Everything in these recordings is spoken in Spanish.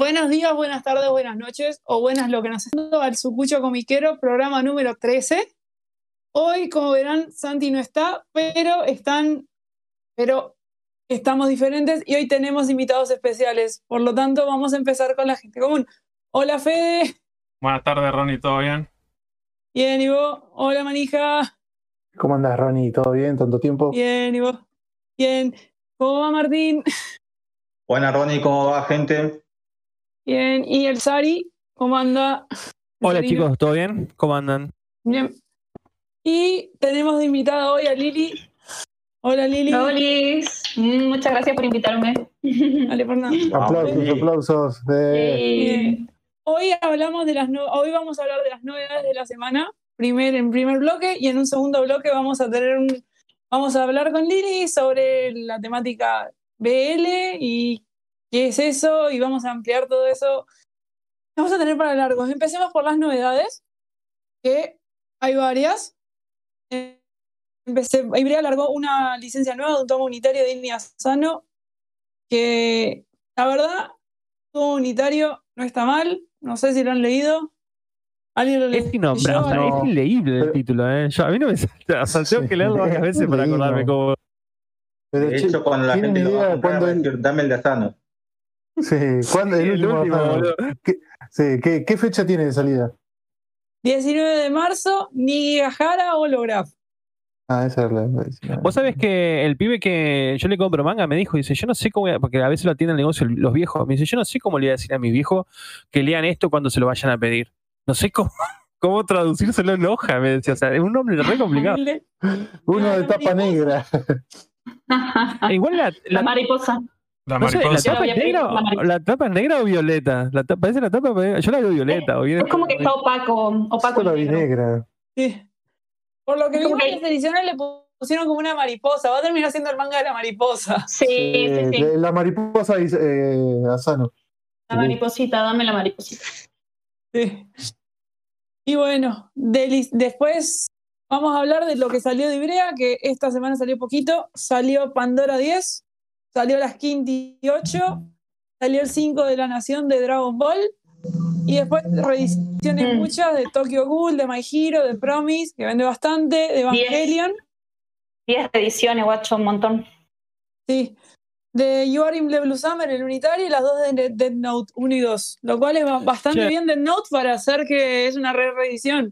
Buenas, buenos días, buenas tardes, buenas noches o buenas lo que nos está al Sucucho Comiquero, programa número 13. Hoy, como verán, Santi no está, pero están, pero estamos diferentes y hoy tenemos invitados especiales. Por lo tanto, vamos a empezar con la gente común. Hola, Fede. Buenas tardes, Ronnie, ¿todo bien? Bien, ¿y vos? Hola, manija. ¿Cómo andas, Ronnie? ¿Todo bien? ¿Tanto tiempo? Bien, ¿y vos? Bien. ¿Cómo va, Martín? Buenas, Ronnie, ¿cómo va, gente? Bien. ¿Y el Sari? ¿Cómo anda? Hola Sarino. chicos, ¿todo bien? ¿Cómo andan? Bien. Y tenemos de invitada hoy a Lili. Hola, Lili. Lolis, Mm, muchas gracias por invitarme. Dale, por nada. Aplausos, sí. aplausos. Eh. Hoy hablamos de las no- hoy vamos a hablar de las novedades de la semana, primer en primer bloque y en un segundo bloque vamos a tener un vamos a hablar con Lili sobre la temática BL y qué es eso y vamos a ampliar todo eso. Vamos a tener para largos. Empecemos por las novedades, que hay varias. Eh, Empecé, Ibrea largó una licencia nueva de un tomo unitario de India Sano, que la verdad, tomo unitario no está mal. No sé si lo han leído. ¿Alguien lo leyó? Es innombrable, o sea, no. es inleíble el Pero- título, ¿eh? Yo, a mí no me salta, o sea, tengo Sí. que leerlo varias veces para acordarme cómo. pero, De hecho, cuando la ¿tienen gente lo va a comprar, el- dame el de Asano. Sí, ¿cuándo el, El último? boludo. Sí, ¿qué, qué fecha tiene de salida? 19 de marzo, Nigahara Holograph. Ah, esa es la. Vos sabés que el pibe que yo le compro manga me dijo, dice, yo no sé cómo, voy a- porque a veces lo atienden el negocio los viejos, me dice, yo no sé cómo le voy a decir a mi viejo que lean esto cuando se lo vayan a pedir. No sé cómo, cómo traducírselo en hoja, me decía, o sea, es un nombre re complicado. Uno de tapa negra. E igual la, La la, mariposa. La no sé, ¿la mariposa. Yo tapa negra, la o- la tapa es negra o violeta? La tapa, parece la tapa, yo la veo violeta. o bien- Es como que está opaco, opaco. La vi negra. Sí. Por lo que vi en que- las ediciones le pusieron como una mariposa. Va a terminar siendo el manga de la mariposa. Sí, sí, Eh, sí. La mariposa dice eh, Asano. La mariposita, dame la mariposita. Sí. Y bueno, de después vamos a hablar de lo que salió de Ibrea, que esta semana salió poquito. Salió Pandora 10, salió las Quinty 8, salió el 5 de la Nación de Dragon Ball. Y después reediciones Mm. muchas de Tokyo Ghoul, de My Hero, de Promise, que vende bastante, de Evangelion. 10 ediciones, guacho, un montón. Sí. De You Are in the Blue Summer, el unitario, y las dos de Dead Note 1 y 2. Lo cual es ba- bastante bien Dead Note para hacer que es una re reedición.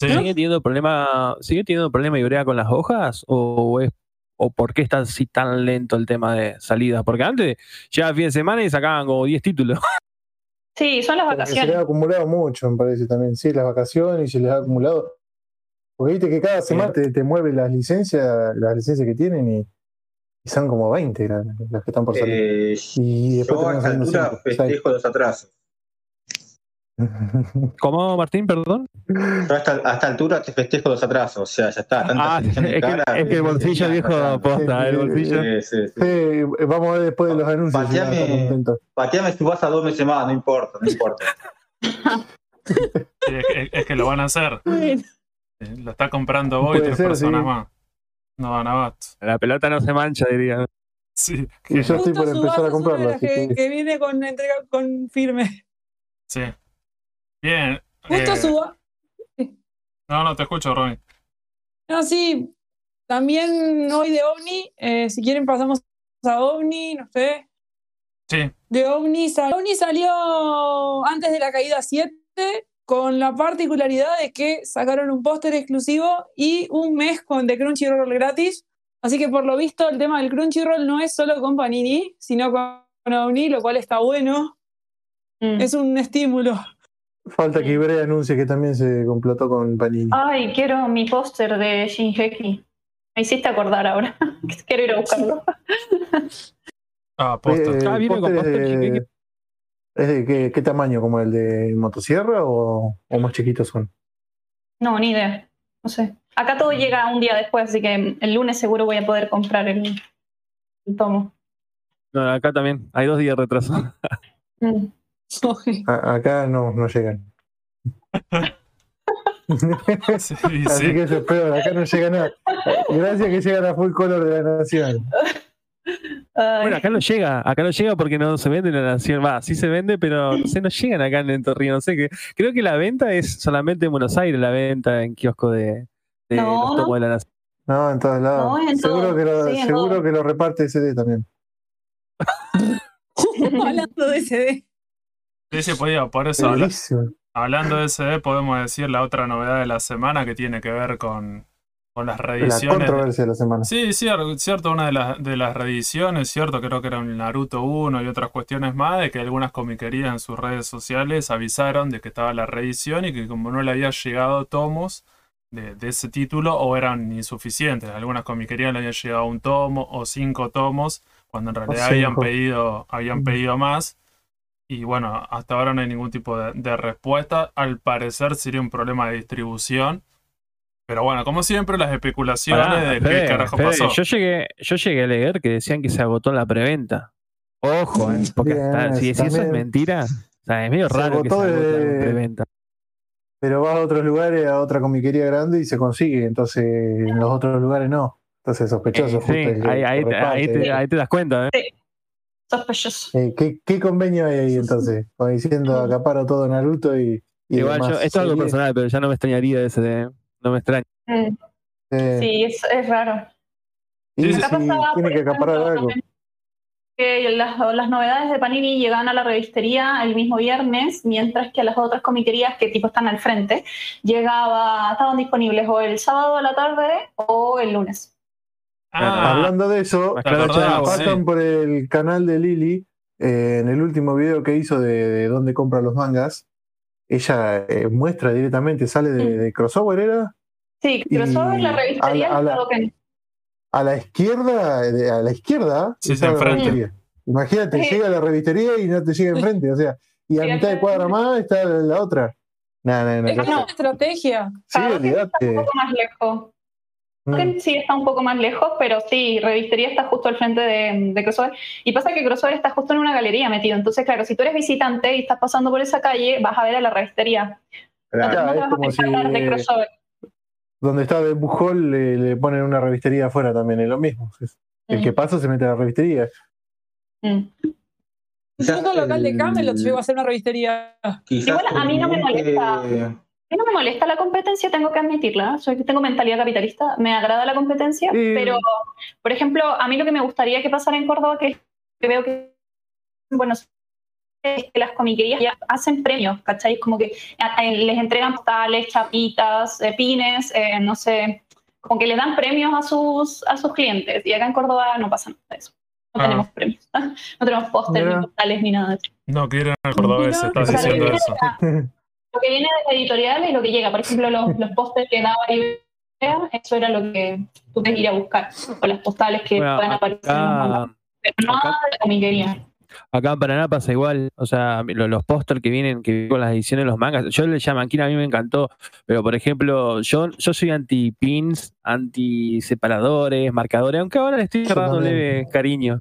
Sí. ¿Sigue teniendo problema, sigue teniendo problema Ibrea con las hojas? ¿O es o por qué está así tan lento el tema de salida? Porque antes llegaba fin de semana y sacaban como 10 títulos. Sí, son las que se les ha vacaciones. acumulado mucho, me parece también. Sí, las vacaciones y se les ha acumulado. Porque viste que cada semana te, te mueve las licencias, las licencias que tienen y, y son como 20 las, las que están por salir. Eh, y después yo a esta saliendo altura festejo los atrasos. ¿Cómo, Martín? Perdón. Yo a esta, a esta altura te festejo los atrasos. O sea, ya está. Ah, es que, es que el bolsillo viejo posta, el Sí, bolsillo. Sí, sí, sí. Sí, vamos a ver después de los anuncios. Pateame. Pateame si vas a dos meses más, no importa, no importa. Sí, es, que- es que lo van a hacer. Sí, Lo está comprando vos y Puede tres ser, personas sí. más. No van a basto. La pelota no se mancha, diría. Sí, Y yo estoy por empezar a que, que- que viene con entrega con firme. sí. Bien. Justo eh, suba. no, no te escucho, Ronnie. No, sí. También hoy de OVNI, eh, si quieren pasamos a OVNI, no sé. Sí, De OVNI, sal- OVNI salió antes de la caída 7, con la particularidad de que sacaron un póster exclusivo y un mes con de Crunchyroll gratis. Así que por lo visto el tema del Crunchyroll no es solo con Panini, sino con OVNI, lo cual está bueno. Mm. Es un estímulo. Falta que Ibrea anuncie que también se complotó con Panini. Ay, quiero mi póster de Shinheki. Me hiciste acordar ahora. quiero ir a buscarlo. ah, posta. Eh, Ah, viene con póster póster de-. ¿Es de qué, qué tamaño? ¿Como el de motosierra o, o más chiquitos son? No, ni idea. No sé. Acá todo llega un día después, así que el lunes seguro voy a poder comprar el, el tomo. No, acá también. Hay dos días de retraso. Mm. Acá no, no llegan. Sí, Así sí. que eso es peor, acá no llega nada. Gracias que llegan a full color de la nación. Ay, Bueno, acá no llega, acá no llega porque no se vende en la nación. Va, sí se vende, pero no sé, no llegan acá en Entorrío. No sé qué. Creo que la venta es solamente en Buenos Aires, la venta en kiosco de, de No, los tomos de la nación. No, en todos lados. No, en seguro todo. que lo, Sí, seguro todo. que lo reparte CD también. Hablando de CD. Sí, sí, podía, por eso, habla- hablando de SD, podemos decir la otra novedad de la semana que tiene que ver con, con las La reediciones. de- controversia de la semana. Sí, cierto, cierto, una de las, de las reediciones, cierto, creo que era un Naruto 1 y otras cuestiones más, de que algunas comiquerías en sus redes sociales avisaron de que estaba la reedición y que como no le había llegado tomos de, de ese título o eran insuficientes. Algunas comiquerías le habían llegado un tomo o cinco tomos, cuando en realidad habían pedido, habían pedido más. Y bueno, hasta ahora no hay ningún tipo de, de respuesta. Al parecer sería un problema de distribución. Pero bueno, como siempre, las especulaciones Pará, de Fede, qué carajo Fede, pasó. Yo llegué, yo llegué a leer que decían que se agotó la preventa. Ojo, eh, porque Bien, hasta- si, si eso es mentira, o sea, es medio Se raro que se agotó agote de- en preventa. Pero vas a otros lugares, a otra comiquería grande y se consigue. Entonces, en los otros lugares no. Entonces, sospechoso. Eh, justo sí, ahí, ahí lo te, ahí reparte. te- ahí te das cuenta, ¿eh? Sospechoso. Eh, ¿qué, ¿Qué convenio hay ahí entonces? Como diciendo, acaparo todo Naruto y. y Igual demás yo, esto es algo personal, pero ya no me extrañaría ese de, no me extraña. Mm, Eh, Sí, es, es raro. y si pasaba, tiene que acaparar ejemplo, algo. que las, las novedades de Panini llegaban a la revistería el mismo viernes, mientras que a las otras comiquerías que tipo están al frente, llegaba, estaban disponibles o el sábado a la tarde o el lunes. Ah, Hablando de eso, pasan por el canal de Lili. eh, en el último video que hizo de, de dónde compra los mangas, ella eh, muestra directamente, sale de, Mm. de crossover, ¿era? Sí, crossover, la a revistería la- a la- a la izquierda, de- a la izquierda, Sí, la enfrente. revistería. Imagínate, Sí. llega a la revistería y no te llega enfrente, o sea, y a Sí, mitad de cuadra más está la otra. No, no. Es una estrategia. Sí, olvídate. un poco más lejos. Mm. sí está un poco más lejos, pero sí, Revistería está justo al frente de, de Crossover. Y pasa que Crossover está justo en una galería metido. Entonces, claro, si tú eres visitante y estás pasando por esa calle, vas a ver a la Revistería. No te, Claro, no te es vas a si de Crossover. donde está de Bujol le, le ponen una revistería afuera también, es lo mismo. Es- El Mm. que pasa se mete a la revistería. Mm. Incluso el local de el- Camelot llegó a ser una revistería. Quizás Igual a mí no me molesta. mí no me molesta la competencia, tengo que admitirla. Soy, tengo mentalidad capitalista, me agrada la competencia, pero, por ejemplo, a mí lo que me gustaría que pasara en Córdoba, que, que veo que, bueno, es que las comiquerías ya hacen premios, ¿cachai? Como que les entregan postales, chapitas, eh, pines, eh, no sé, como que le dan premios a sus, a sus clientes. Y acá en Córdoba no pasa nada de eso. No Ah. tenemos premios, no tenemos póster, ni postales, ni nada de eso. No Mira, estás o sea, diciendo que eso. Lo que viene de la editorial es lo que llega. Por ejemplo, los, los pósters que daba Ibrea, eso era lo que tú tenías que ir a buscar. O las postales que Bueno, pueden aparecer en los mangas. acá, Pero nada de la comiquería. acá en Paraná pasa igual. O sea, lo- los pósters que vienen que vienen con las ediciones de los mangas. Yo le llamo Manquina, a mí me encantó. Pero por ejemplo, yo, yo soy anti pins, anti separadores, marcadores, aunque ahora le estoy también. leve cariño.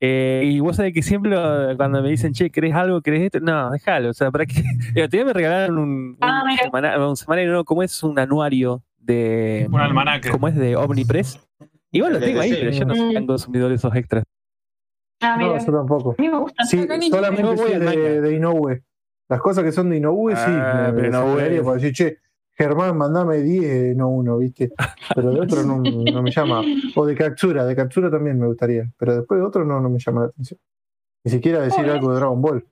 Eh, y vos sabés que siempre cuando me dicen, che, ¿querés algo? ¿Querés esto? No, déjalo. O sea, ¿para qué? El otro día me regalaron un, un, Ah, semana- un semanario, no, ¿cómo es? Un anuario de. Un almanaque. ¿Cómo es? De Omnipress. Igual lo Sí, tengo ahí, sí. pero yo no soy tan consumidor de esos extras. Ah, mira. No, yo tampoco. a mí me gusta. Sí, solamente yo voy sí de, de Inoue. Las cosas que son de Inoue, sí. Ah, me- me pero Inoue. por decir, che, Germán, mandame 10, no uno, ¿viste? Pero de otro no, no me llama. O de Katsura, de Katsura también me gustaría. Pero después de otro no, no me llama la atención. Ni siquiera decir algo de Dragon Ball.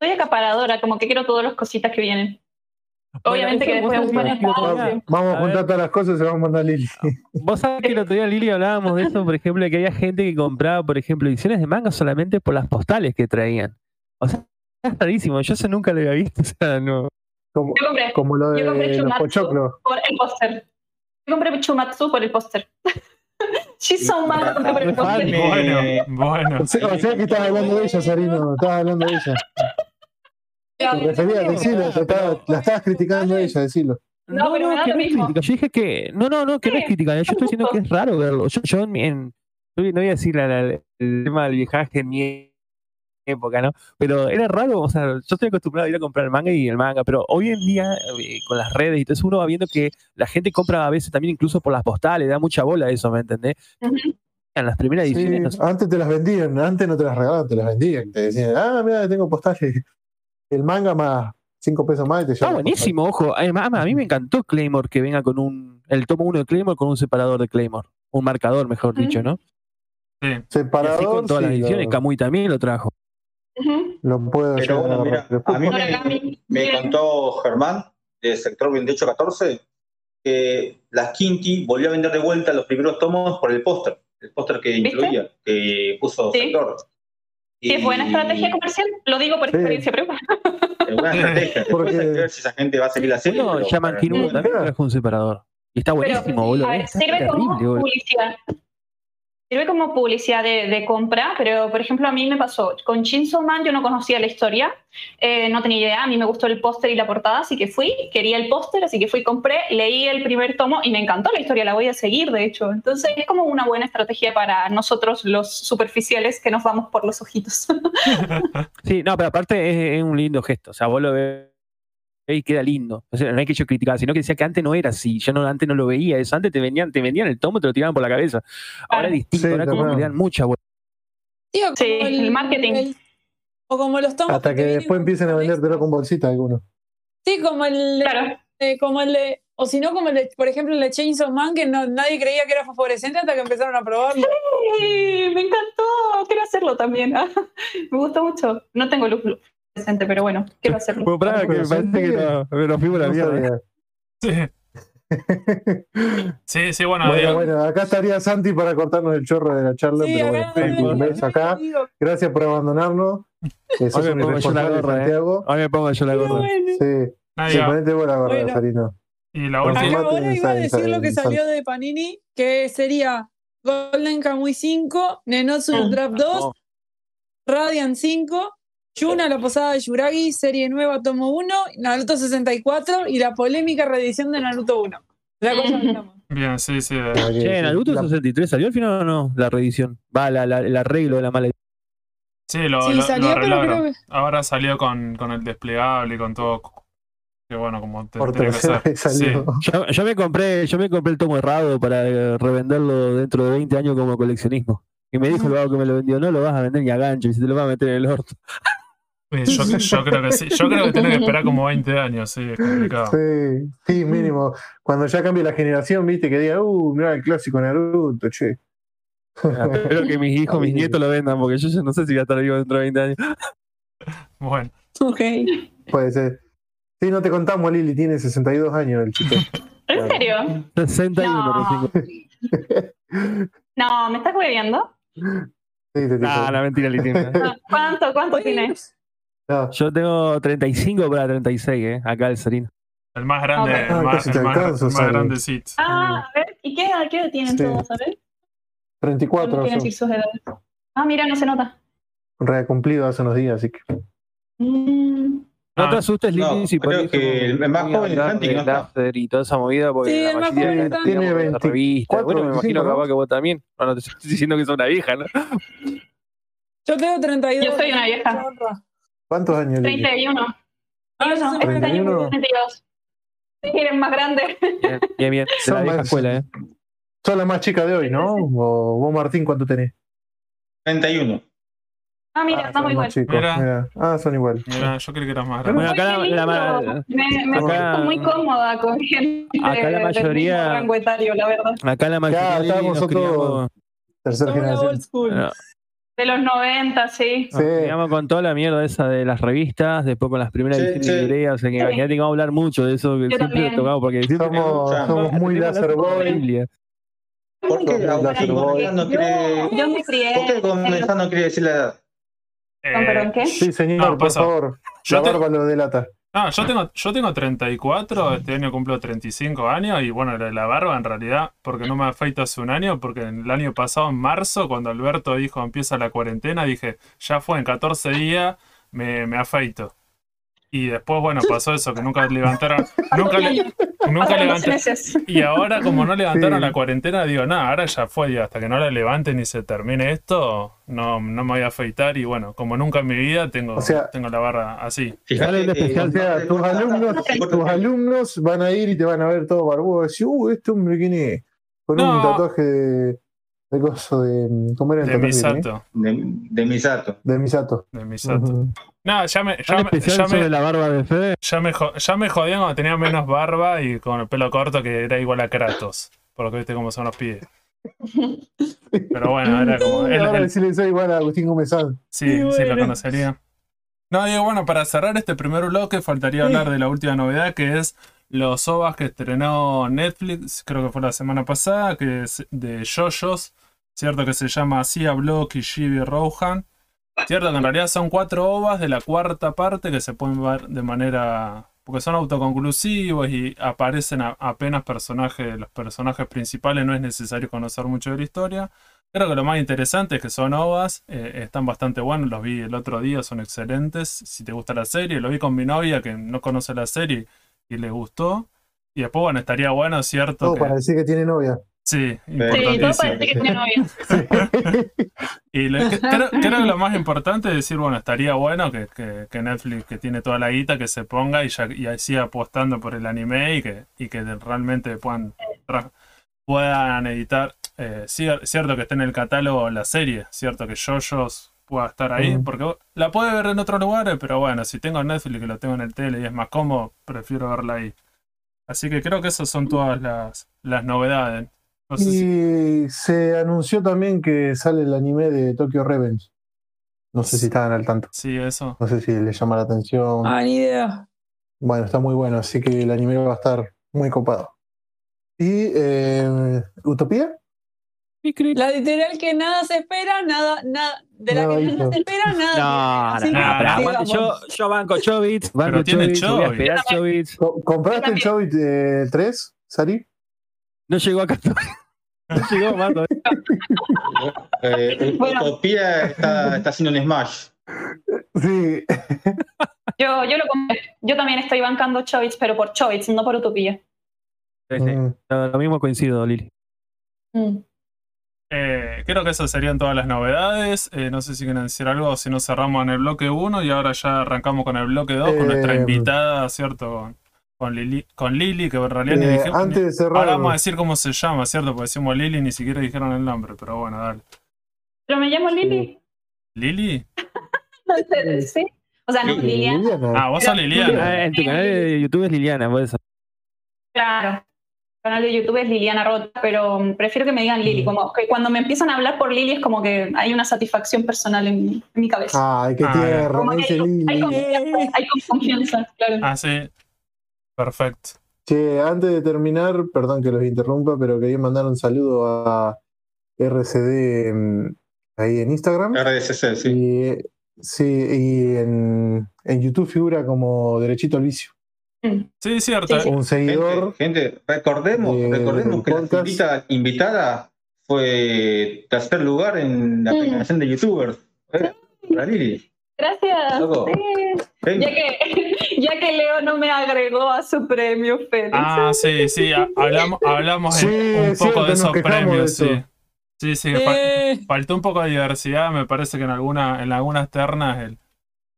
Soy acaparadora, como que quiero todas las cositas que vienen. Obviamente que después eso un buen espacio. Vamos a A juntar todas las cosas y se vamos a mandar a Lili. Vos sabés que el otro día, Lili, hablábamos de eso, por ejemplo, de que había gente que compraba, por ejemplo, ediciones de manga solamente por las postales que traían. O sea, es rarísimo. Yo eso nunca lo había visto. O sea, no. Como, Yo compré como lo Yo compré de los pochoclos. por el póster. Yo compré Chumatsu por el póster. She's so mad compré por el póster. Bueno, bueno. O sea, o sea que estabas hablando de ella, Sarino. Estabas hablando de ella. Te referías, decilo. te estaba- la estabas criticando a ella, decilo. No, pero me da que no es crítica. Yo dije que. No, no, no, que no es Sí, crítica. Yo estoy diciendo que es raro verlo. Yo, yo en, no voy a decir la- la- el tema del viaje en mi época, ¿no? Pero era raro, o sea, yo estoy acostumbrado a ir a comprar el manga y el manga, pero hoy en día, eh, con las redes y todo eso, uno va viendo que la gente compra a veces también incluso por las postales, da mucha bola a eso, ¿me entendés? Ujú. las primeras Sí, ediciones. no sé. antes te las vendían, antes no te las regalaban, te las vendían. Te decían, ah, mira, tengo postales. El manga más 5 pesos más y te Está llevan la buenísimo, ojo. Además, a mí me encantó Claymore que venga con un. El tomo 1 de Claymore con un separador de Claymore. Un marcador, mejor dicho, ¿no? Sí. Y así Separador, con todas las ediciones. lo, Kamui también lo trajo. Lo puedo Pero bueno, a mira, a mí me, contó Germán, de sector 2814, que las Kinky volvió a vender de vuelta los primeros tomos por el póster, el póster que ¿Viste? incluía, que puso Sí. sector. Sí, es buena estrategia comercial, lo digo por Sí. experiencia propia. Es buena estrategia. Después Porque- hay que ver si esa gente va a seguir la serie. King mí- 1 también trajo un separador. Y está Pero, buenísimo, boludo. a ver, sirve como boludo. publicidad. Sirve como publicidad de, compra, pero por ejemplo a mí me pasó, con Chainsaw Man yo no conocía la historia, eh, no tenía idea, a mí me gustó el póster y la portada, así que fui, quería el póster, así que fui, compré, leí el primer tomo y me encantó la historia, la voy a seguir de hecho. Entonces es como una buena estrategia para nosotros los superficiales que nos vamos por los ojitos. Sí, no, pero aparte es, es un lindo gesto. O sea, vos lo ves y queda lindo. O sea, no hay que yo criticar, sino que decía que antes no era así. Yo no, antes no lo veía eso. Antes te vendían, te vendían el tomo y te lo tiraban por la cabeza. Ahora es distinto, Sí, ahora como le dan mucha vuelta. Sí, el marketing. o como los tomos. Hasta que después empiecen a vendértelo con bolsita algunos. Sí, como el, claro. eh, como el de, o si no, como el de, por ejemplo, el de Chainsaw Man, que no, nadie creía que era fosforescente hasta que empezaron a probarlo. Sí, me encantó, quiero hacerlo también. me gustó mucho. No tengo luz presente, pero bueno, quiero hacerlo. Bueno, pará, que me parece que no, nos fuimos la mierda. Sí. sí, sí, bueno, Bueno, bueno, acá estaría Santi para cortarnos el chorro de la charla, Sí, pero bueno, un beso acá. Gracias por abandonarnos. Que sos Hoy me pongo yo la gorra, eh. Santiago. Ahora me pongo yo la gorra. Sí, sí, ponete vos la gorra, Bueno. Sarino. Y la. Acá ahora iba a decir lo que salió de Panini, que sería Golden Kamuy 5, Nenotsu no. Trap 2, No, Radiant 5, Yuna, la posada de Yuragi, serie nueva, tomo 1, Naruto 64 y la polémica reedición de Naruto 1. La cosa que. Bien, sí, sí. eh, Che, Naruto la- 63 salió al final o no? La reedición. Va, la, la- el arreglo de la mala. Sí, lo, Sí, lo- salió, lo pero arreglaron. creo que. Ahora salió con, con el desplegable y con todo. Que bueno, como te, Por tiene que ser. salió. Yo, yo me compré, yo me compré el tomo errado para eh, revenderlo dentro de 20 años como coleccionismo. Y me dijo el vago que me lo vendió, no lo vas a vender ni a gancho, y se te lo vas a meter en el orto. Sí, Yo, yo creo que sí. Yo creo que tiene que esperar como 20 años, sí, es complicado. Sí, sí, mínimo. Cuando ya cambie la generación, viste, que diga, uh, mira el clásico Naruto, che. Espero que mis hijos, mis nietos lo vendan, porque yo ya no sé si voy a estar vivo dentro de 20 años. Bueno, Ok. Puede ser. Sí, no te contamos, Lili, tiene 62 años el chico. ¿En serio? 61 No. No, ¿me estás hueviando? Sí, te. Ah, la mentira, Lili. ¿Cuánto, cuánto tienes? No, Yo tengo 35 para 36, ¿eh? Acá el Serino. el más grande, Ok. el Ah, más, casi el más, el más grande sí. Ah, a ver, ¿y qué edad, qué edad tienen Sí. todos? A ver, 34 no quieren son. decir sus edades. Ah, mira, no se nota. Recumplido hace unos días, así que. Mm, No Ah, te asustes, Lili, no, si por creo eso que el más joven es Santi, no está. Y toda esa movida, porque Sí, la el más mayoría Tiene de la revista. 24, Bueno, me 25, imagino ¿no? capaz que vos también. Bueno, te estoy diciendo que sos una vieja, ¿no? Yo tengo 32. Yo soy una vieja. ¿Cuántos años, Lili? 31. Ah, yo no, soy este año 31. cumplí 32. Sí, eres más grande. Bien, bien, bien. De Son la vieja más- escuela, ¿eh? Sos la más chica de hoy, ¿no? O vos, Martín, ¿cuánto tenés? 31. Ah, mira, Ah, estamos son igual. Mira. mira. Ah, son igual. Mira, yo creí que eras más grande. Bueno, acá la- la- me me acá- siento muy cómoda con gente Acá la del mayoría- mismo rango etario, la verdad. Acá la mayoría Ya, Lili, estábamos nos nosotros- Tercera old generación. school. no, De los 90, sí. Sí. criamos con toda la mierda esa de las revistas, después con las primeras Sí, ediciones sí. de librería, o sea que Sí. imagínate que vamos a hablar mucho de eso, que Yo siempre también. lo tocamos, porque Somos, Ya, somos muy láser boy. ¿Por qué Yo me crié. ¿por qué González no quiere decir la edad? Eh, perdón, ¿qué? Sí, señor, No, por favor. Yo la te- barba lo delata. No, yo tengo, yo tengo 34, este año cumplo 35 años y bueno, la, la barba en realidad, porque no me afeito hace un año, porque el año pasado, en marzo, cuando Alberto dijo empieza la cuarentena, dije, ya fue, en 14 días me, me afeito. Y después, bueno, pasó eso, que nunca levantaron, nunca, le- nunca levantaron. Y ahora, como no levantaron Sí. la cuarentena, digo, nada, ahora ya fue, hasta que no la levanten y se termine esto, no, no me voy a afeitar. Y bueno, como nunca en mi vida tengo, O sea- tengo la barra así. Sale un especial, O sea, tus alumnos, tus alumnos van a ir y te van a ver todo barbudo. Y decir, uh, este hombre, ¿quién es? Con un tatuaje de, de coso de. ¿Cómo era el De eh? Misato. De, de Misato. De Misato. De Misato. Ujú. No, ya me, ¿Hay ya me, ya me- la barba de Fede? ya me ya me jodían cuando tenía menos barba y con el pelo corto que era igual a Kratos. Por lo que viste cómo son los pibes. Pero bueno, era como. él- Ahora él- sí le soy igual a Agustín Gómez sí, sí lo conocería. No, digo, bueno, para cerrar este primer bloque, faltaría hablar de la última novedad que es los OVAs que estrenó Netflix, creo que fue la semana pasada, que es de JoJo's, cierto que se llama Sia Block y Shibi Rohan. Cierto que en realidad son cuatro ovas de la cuarta parte que se pueden ver de manera. porque son autoconclusivos y aparecen a- apenas personajes. Los personajes principales no es necesario conocer mucho de la historia. Creo que lo más interesante es que son ovas, eh, están bastante buenos, los vi el otro día, son excelentes. Si te gusta la serie, lo vi con mi novia que no conoce la serie y le gustó. Y después, bueno, estaría bueno, ¿cierto? Todo que- para decir que tiene novia. Sí, Sí, todo parece que tiene novia. Y lo- que- creo, creo que lo más importante es decir, bueno, estaría bueno que, que- que Netflix, que tiene toda la guita, que se ponga y, ya, y siga apostando por el anime y que, y que realmente puedan, puedan editar. Eh, cier- cierto que esté en el catálogo la serie, cierto que JoJo's pueda estar ahí, Mm. porque la puede ver en otros lugares, pero bueno, si tengo Netflix que lo tengo en el tele y es más cómodo, prefiero verla ahí. Así que creo que esas son todas las, las novedades. No sé si- Y se anunció también que sale el anime de Tokyo Revenge. No sé si estaban al tanto. sí, eso. No sé si les llama la atención. Ah, ni idea. Bueno, está muy bueno, así que el anime va a estar muy copado. ¿Y eh, Utopía? La editorial que nada se espera, nada, nada, de la Nada que nada se espera, nada. No, no, Así no, aguante, yo, yo banco Chobits, banco tiene Chobits, voy a esperar ¿Compraste el Chobit eh, 3, Sari? No llegó acá. No llegó, Marco. Eh, Bueno. Utopía está, está haciendo un Smash. Sí. Yo, yo, lo yo también estoy bancando Chovits, pero por Chovits, no por Utopía. Sí, sí. Mm. Lo mismo coincido, Lili. Mm. Eh, creo que esas serían todas las novedades. Eh, no sé si quieren decir algo o si no cerramos en el bloque 1 y ahora ya arrancamos con el bloque 2 con nuestra Eh, invitada, ¿cierto? Con, Lili, con Lili, que en realidad ni Eh, dijimos. antes de cerrar, Ahora vamos a decir cómo se llama, ¿cierto? Porque decimos Lili y ni siquiera dijeron el nombre, pero bueno, dale. Pero me llamo Lili. ¿Lili? No sé, ¿sí? O sea, no. Liliana. Liliana. Ah, vos sos Liliana. Ah, en tu canal de YouTube es Liliana, por eso. Claro. El canal de YouTube es Liliana Rota, pero mm, prefiero que me digan Lili. Como que cuando me empiezan a hablar por Lili es como que hay una satisfacción personal en, mi- en mi cabeza. Ay, qué Ah, tierno, Como me que dice hay, hay hay como confianza, claro. Ah, sí. Perfecto. Che, antes de terminar, perdón que los interrumpa, pero quería mandar un saludo a RCD mm, ahí en Instagram. RDCC, sí. Y, sí, y en, en YouTube figura como Derechito al Vicio. Sí, cierto. Sí, sí. Un seguidor. Gente, gente, recordemos, de- recordemos que la podcast. figurita invitada fue tercer lugar en la premiación de youtubers. Eh. Gracias. Loco. Sí. Ya que, ya que Leo no me agregó a su premio, Félix. Ah, sí, sí. ha- Hablamos, hablamos Sí, un es poco cierto, de esos de premios, sí. Sí, sí. fal- Faltó un poco de diversidad, me parece que en alguna, en algunas ternas el,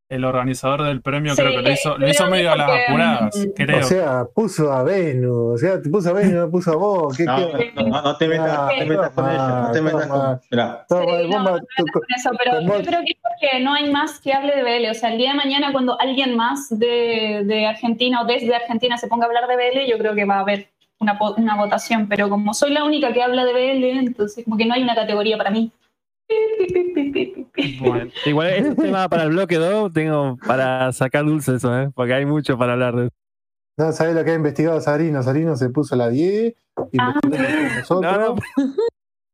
el organizador del premio Sí, creo que lo hizo, lo hizo medio a las apuradas, mm, creo. O sea, puso a Venus. O sea, te puso a Venus, no puso a vos. ¿Qué, No, qué? no, no, no te metas, te metas con ella. No te metas toma. con. Toma, Sí, no, no con eso, pero con vos- yo creo que es porque no hay más que hable de BL. O sea, el día de mañana cuando alguien más de, de Argentina o desde Argentina se ponga a hablar de BL, yo creo que va a haber una, po- una votación. Pero como soy la única que habla de BL, entonces como que no hay una categoría para mí. Bueno, Igual ese tema para el bloque 2 tengo para sacar dulce eso, ¿eh? porque hay mucho para hablar de eso. No, ¿sabés lo que ha investigado Sarino? Sarino se puso la 10, Ah, investigó con nosotros. No, no,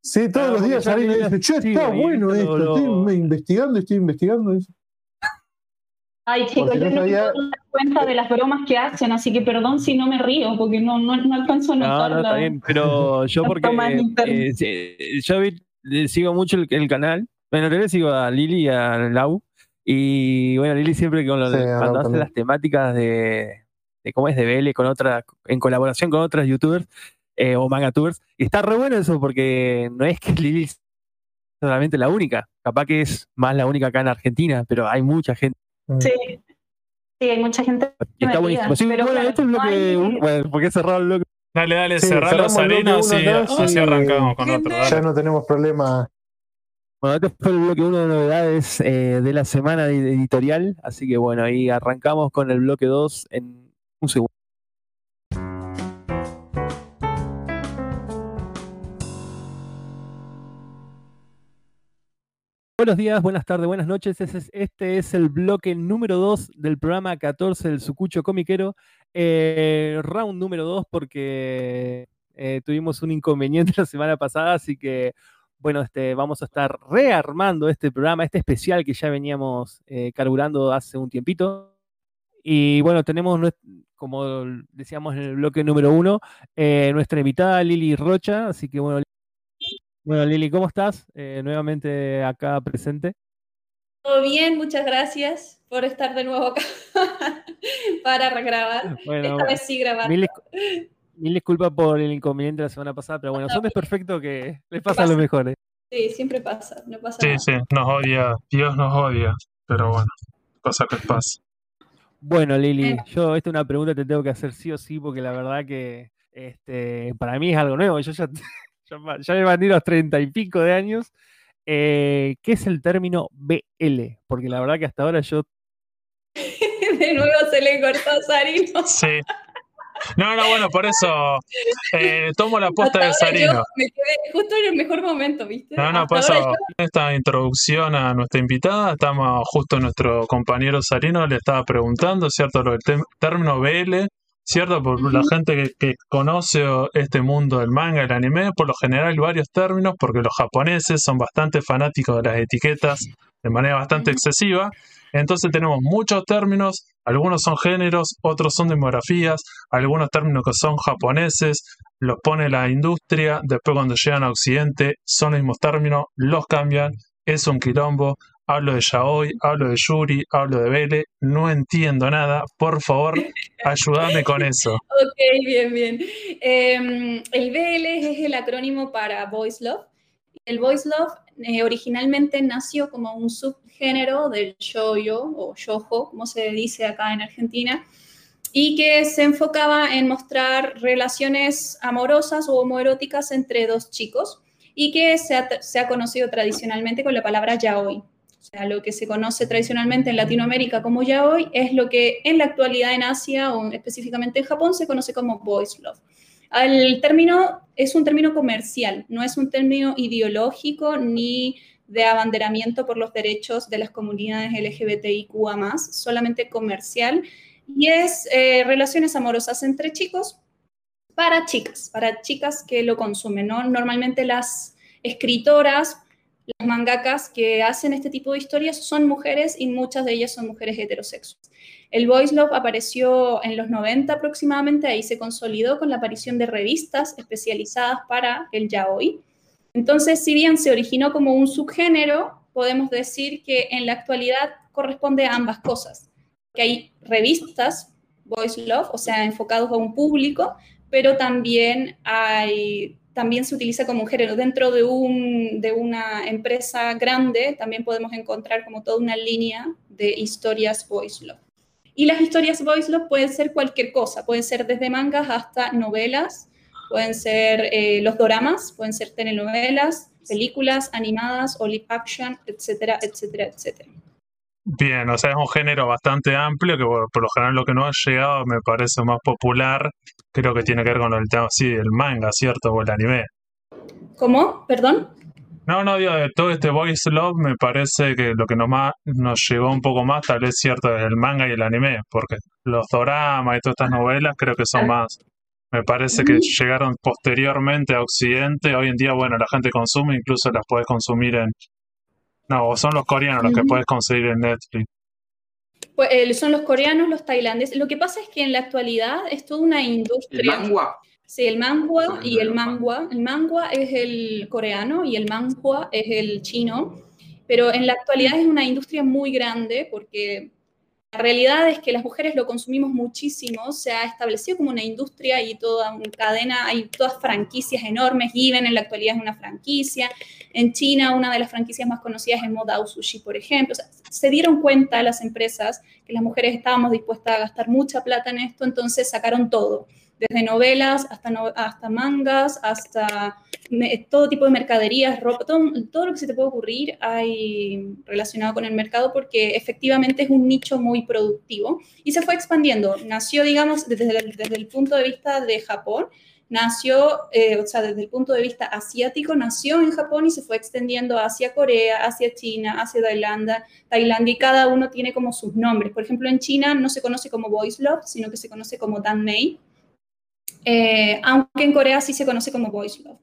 Sí, todos No, los días Sarino dice, che, está bueno esto, lo- estoy investigando, estoy investigando. dice. Ay, chicos, yo no no sabía- me puedo dar cuenta de las bromas que hacen, así que perdón si no me río, porque no, no, no alcanzo a no, notar no, está la- bien, pero yo porque eh, sí, yo vi- le sigo mucho el, el canal. Bueno, en realidad sigo a Lili y a Lau. Y bueno, Lili siempre con Sí, cuando hace también. las temáticas de, de cómo es de BL con otra, en colaboración con otras youtubers eh, o mangatubers. Y está re bueno eso porque no es que Lili es solamente la única. Capaz que es más la única acá en Argentina, pero hay mucha gente. Sí. Sí, hay mucha gente está buenísimo. Sí, pero bueno, claro, esto es lo no que. hay- Bueno, porque he cerrado el bloque. Dale, dale, Sí, cerrá los uno y así arrancamos con otro. dale. Ya no tenemos problema. Bueno, este fue el bloque 1 de novedades eh, de la semana de- editorial, así que bueno, ahí arrancamos con el bloque 2 en un segundo. Buenos días, buenas tardes, buenas noches. Este es, el bloque número 2 del programa 14 del Sucucho Comiquero. Eh, round número 2 porque eh, tuvimos un inconveniente la semana pasada, así que bueno, este, vamos a estar rearmando este programa, este especial que ya veníamos eh, carburando hace un tiempito. Y bueno, tenemos, como decíamos en el bloque número uno, eh, nuestra invitada Lili Rocha. Así que bueno, bueno Lili, ¿cómo estás? Eh, nuevamente acá presente. Todo bien, muchas gracias por estar de nuevo acá para regrabar. Bueno, Esta vez sí grabando. mil, discu- mil disculpas por el inconveniente de la semana pasada, pero bueno, son desperfectos que les pasa a los pasa? mejores. Sí, siempre pasa, no pasa Sí, nada. sí, nos odia, Dios nos odia, pero bueno, cosa que pasa. Bueno, Lili, Eh. yo esta es una pregunta que te tengo que hacer sí o sí, porque la verdad que este, para mí es algo nuevo. Yo ya, ya, ya me van a ir a los treinta y pico de años. Eh, ¿Qué es el término BL? Porque la verdad que hasta ahora yo De nuevo se le cortó a Sarino. Sí. No, no, bueno, por eso eh, tomo la posta de Hasta yo Sarino. me quedé justo en el mejor momento, ¿viste? No, no, Hasta por eso ahora en esta introducción a nuestra invitada, estamos justo nuestro compañero Sarino le estaba preguntando, ¿cierto? Lo del término BL, ¿cierto? Por la gente que, que conoce este mundo del manga, el anime, por lo general varios términos, porque los japoneses son bastante fanáticos de las etiquetas de manera bastante excesiva. Entonces tenemos muchos términos, algunos son géneros, otros son demografías, algunos términos que son japoneses, los pone la industria, después cuando llegan a Occidente son los mismos términos, los cambian, es un quilombo, hablo de yaoi, hablo de yuri, hablo de vele, no entiendo nada, por favor, ayúdame con eso. Ok, bien, bien. Eh, el BL es el acrónimo para Boys Love. El Boys Love eh, originalmente nació como un subgénero del shoujo o shoujo, como se dice acá en Argentina, y que se enfocaba en mostrar relaciones amorosas o homoeróticas entre dos chicos y que se ha, se ha conocido tradicionalmente con la palabra yaoi. O sea, lo que se conoce tradicionalmente en Latinoamérica como yaoi es lo que en la actualidad en Asia o específicamente en Japón se conoce como boys love. El término es un término comercial, no es un término ideológico ni de abanderamiento por los derechos de las comunidades LGBTIQA+, solamente comercial, y es eh, relaciones amorosas entre chicos para chicas, para chicas que lo consumen, ¿no? Normalmente las escritoras, las mangakas que hacen este tipo de historias son mujeres y muchas de ellas son mujeres heterosexuales. El Boys Love apareció en los 90 aproximadamente, ahí se consolidó con la aparición de revistas especializadas para el yaoi. Entonces, si bien se originó como un subgénero, podemos decir que en la actualidad corresponde a ambas cosas. Que hay revistas, Boys Love, o sea, enfocados a un público, pero también hay también se utiliza como género. Dentro de, un, de una empresa grande también podemos encontrar como toda una línea de historias voice love. Y las historias voice love pueden ser cualquier cosa, pueden ser desde mangas hasta novelas, pueden ser eh, los doramas, pueden ser telenovelas, películas animadas o live action, etcétera, etcétera, etcétera. Bien, o sea, es un género bastante amplio que por, por lo general lo que no ha llegado me parece más popular, creo que tiene que ver con el tema, sí, el manga, ¿cierto? O el anime. ¿Cómo? ¿Perdón? No, no, digo, de todo este Voice Love me parece que lo que nos, más, nos llegó un poco más, tal vez cierto, es el manga y el anime, porque los doramas y todas estas novelas creo que son más. Me parece que llegaron posteriormente a Occidente. Hoy en día, bueno, la gente consume, incluso las puedes consumir en. No, son los coreanos los que puedes conseguir en Netflix. Pues, eh, son los coreanos, los tailandeses. Lo que pasa es que en la actualidad es toda una industria. El mangua. Sí, el manhua y el los mangua. El mangua es el coreano y el manhua es el chino. Pero en la actualidad es una industria muy grande porque la realidad es que las mujeres lo consumimos muchísimo. Se ha establecido como una industria y toda una cadena, hay todas franquicias enormes. Given en la actualidad es una franquicia. En China, una de las franquicias más conocidas es Modao Sushi, por ejemplo. O sea, se dieron cuenta las empresas que las mujeres estábamos dispuestas a gastar mucha plata en esto, entonces sacaron todo. desde novelas hasta, no- hasta mangas, hasta todo tipo de mercaderías, ropa, todo, todo lo que se te puede ocurrir hay relacionado con el mercado porque efectivamente es un nicho muy productivo y se fue expandiendo. Nació, digamos, desde el, desde el punto de vista de Japón, nació, eh, o sea, desde el punto de vista asiático, nació en Japón y se fue extendiendo hacia Corea, hacia China, hacia Tailandia, Tailandia y cada uno tiene como sus nombres. Por ejemplo, en China no se conoce como Boys Love, sino que se conoce como Danmei, eh, aunque en Corea sí se conoce como Boys Love.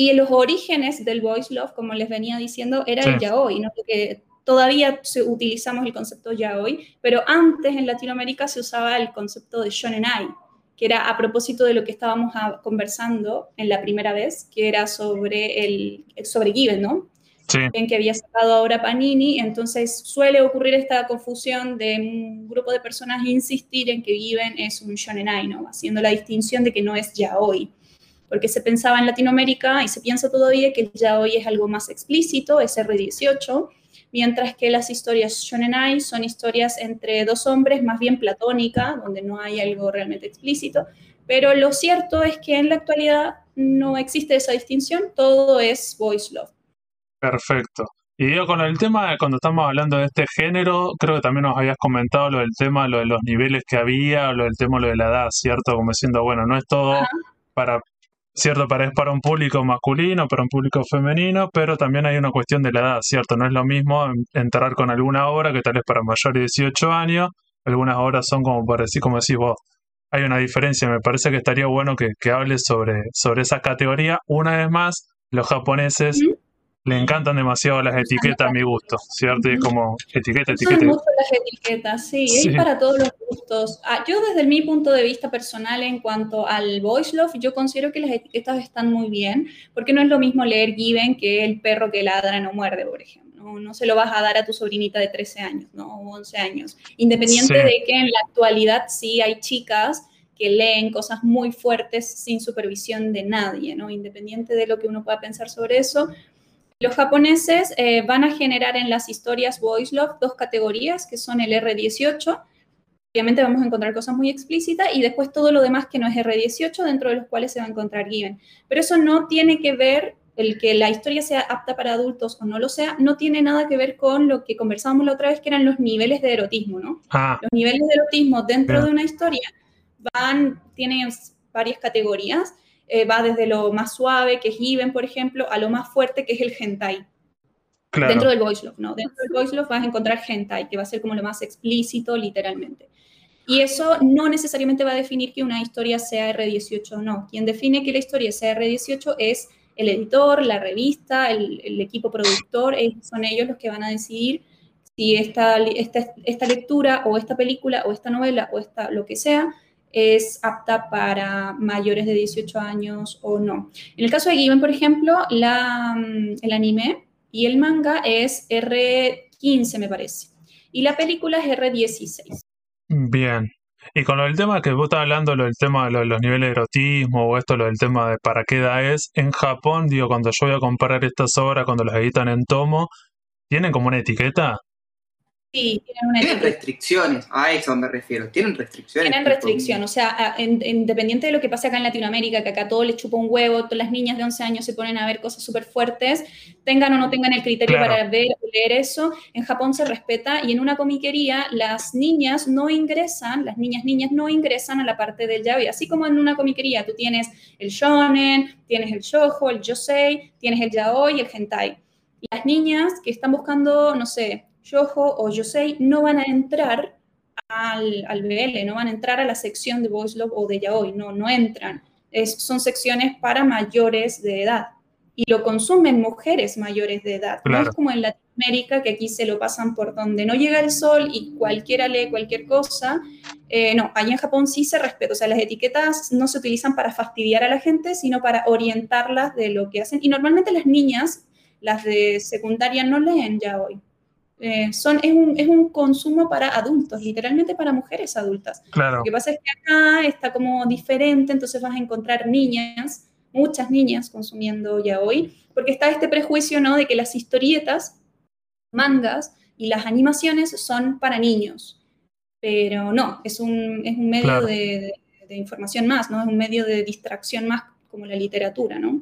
Y los orígenes del Boys Love, como les venía diciendo, era el Sí. yaoi, ¿no? Porque todavía utilizamos el concepto yaoi, pero antes en Latinoamérica se usaba el concepto de shonenai, que era a propósito de lo que estábamos ah, conversando en la primera vez, que era sobre el sobre Given, ¿no? Sí, en que había sacado ahora Panini, entonces suele ocurrir esta confusión de un grupo de personas insistir en que Given es un shonenai, ¿no? Haciendo la distinción de que no es yaoi, porque se pensaba en Latinoamérica y se piensa todavía que el yaoi es algo más explícito, es R18, mientras que las historias shonenai son historias entre dos hombres, más bien platónica, donde no hay algo realmente explícito, pero lo cierto es que en la actualidad no existe esa distinción, todo es boys love. perfecto. Y digo, con el tema, de cuando estamos hablando de este género, creo que también nos habías comentado lo del tema, lo de los niveles que había, lo del tema, lo de la edad, ¿cierto? Como diciendo, bueno, no es todo Ajá. para, cierto, para, para un público masculino, para un público femenino, pero también hay una cuestión de la edad, ¿cierto? No es lo mismo en- entrar con alguna obra que tal vez para mayores de 18 años, algunas obras son como para decir, como decís vos, hay una diferencia, me parece que estaría bueno que, que hables sobre, sobre esa categoría. Una vez más, los japoneses. Le encantan demasiado las etiquetas a mi gusto, ¿cierto? Y es como etiqueta, etiqueta. mucho las etiquetas, sí, Sí. es para todos los gustos. Ah, yo desde mi punto de vista personal en cuanto al voice love, yo considero que las etiquetas están muy bien, porque no es lo mismo leer Given que el perro que ladra no muerde, por ejemplo. No, no se lo vas a dar a tu sobrinita de 13 años, ¿no? O 11 años. Independiente Sí. de que en la actualidad sí hay chicas que leen cosas muy fuertes sin supervisión de nadie, ¿no? Independiente de lo que uno pueda pensar sobre eso, los japoneses eh, van a generar en las historias Voice Love dos categorías, que son el R18. Obviamente vamos a encontrar cosas muy explícitas y después todo lo demás que no es R18, dentro de los cuales se va a encontrar Given. Pero eso no tiene que ver, el que la historia sea apta para adultos o no lo sea, no tiene nada que ver con lo que conversábamos la otra vez, que eran los niveles de erotismo, ¿no? Ah, Los niveles de erotismo dentro Bien. de una historia van, tienen varias categorías. Eh, va desde lo más suave, que es Given, por ejemplo, a lo más fuerte, que es el hentai. claro. Dentro del voice love, no. Dentro del voice love vas a encontrar hentai, que va a ser como lo más explícito, literalmente. Y eso no necesariamente va a definir que una historia sea R18 o no. Quien define que la historia sea R18 es el editor, la revista, el, el equipo productor, son ellos los que van a decidir si esta, esta, esta lectura o esta película o esta novela o esta lo que sea es apta para mayores de 18 años o no. En el caso de Given, por ejemplo, la, mm, el anime y el manga es R15, me parece. Y la película es R16. Bien. Y con lo del tema que vos estás hablando, lo del tema de lo de los niveles de erotismo o esto, lo del tema de para qué edad es, en Japón, digo, cuando yo voy a comprar estas obras, cuando las editan en tomo, ¿tienen como una etiqueta? Sí, tienen una Tienen restricciones, a eso me refiero. Tienen restricciones. Tienen restricción, o sea, independiente de lo que pase acá en Latinoamérica, que acá todo les chupa un huevo, todas las niñas de 11 años se ponen a ver cosas súper fuertes, tengan o no tengan el criterio Claro. para ver o leer eso, en Japón se respeta y en una comiquería las niñas no ingresan, las niñas niñas no ingresan a la parte del yaoi, así como en una comiquería tú tienes el shonen, tienes el shoujo, el yosei, tienes el yaoi y el hentai. Las niñas que están buscando, no sé, shoujo o yosei no van a entrar al, al BL, no van a entrar a la sección de Voice Love o de Yaoi, no, no entran. Es- son secciones para mayores de edad y lo consumen mujeres mayores de edad. No es como en Latinoamérica que aquí se lo pasan por donde no llega el sol y cualquiera lee cualquier cosa. Eh, no, allá en Japón sí se respeta, o sea, las etiquetas no se utilizan para fastidiar a la gente, sino para orientarlas de lo que hacen. Y normalmente las niñas, las de secundaria, no leen Yaoi. Eh, son, es, un, es un consumo para adultos, literalmente para mujeres adultas. Claro. Lo que pasa es que acá está como diferente, entonces vas a encontrar niñas, muchas niñas consumiendo ya hoy, porque está este prejuicio, ¿no? De que las historietas, mangas y las animaciones son para niños. Pero no, es un, es un medio Claro. de, de- de información más, ¿no? Es un medio de distracción más como la literatura, ¿no?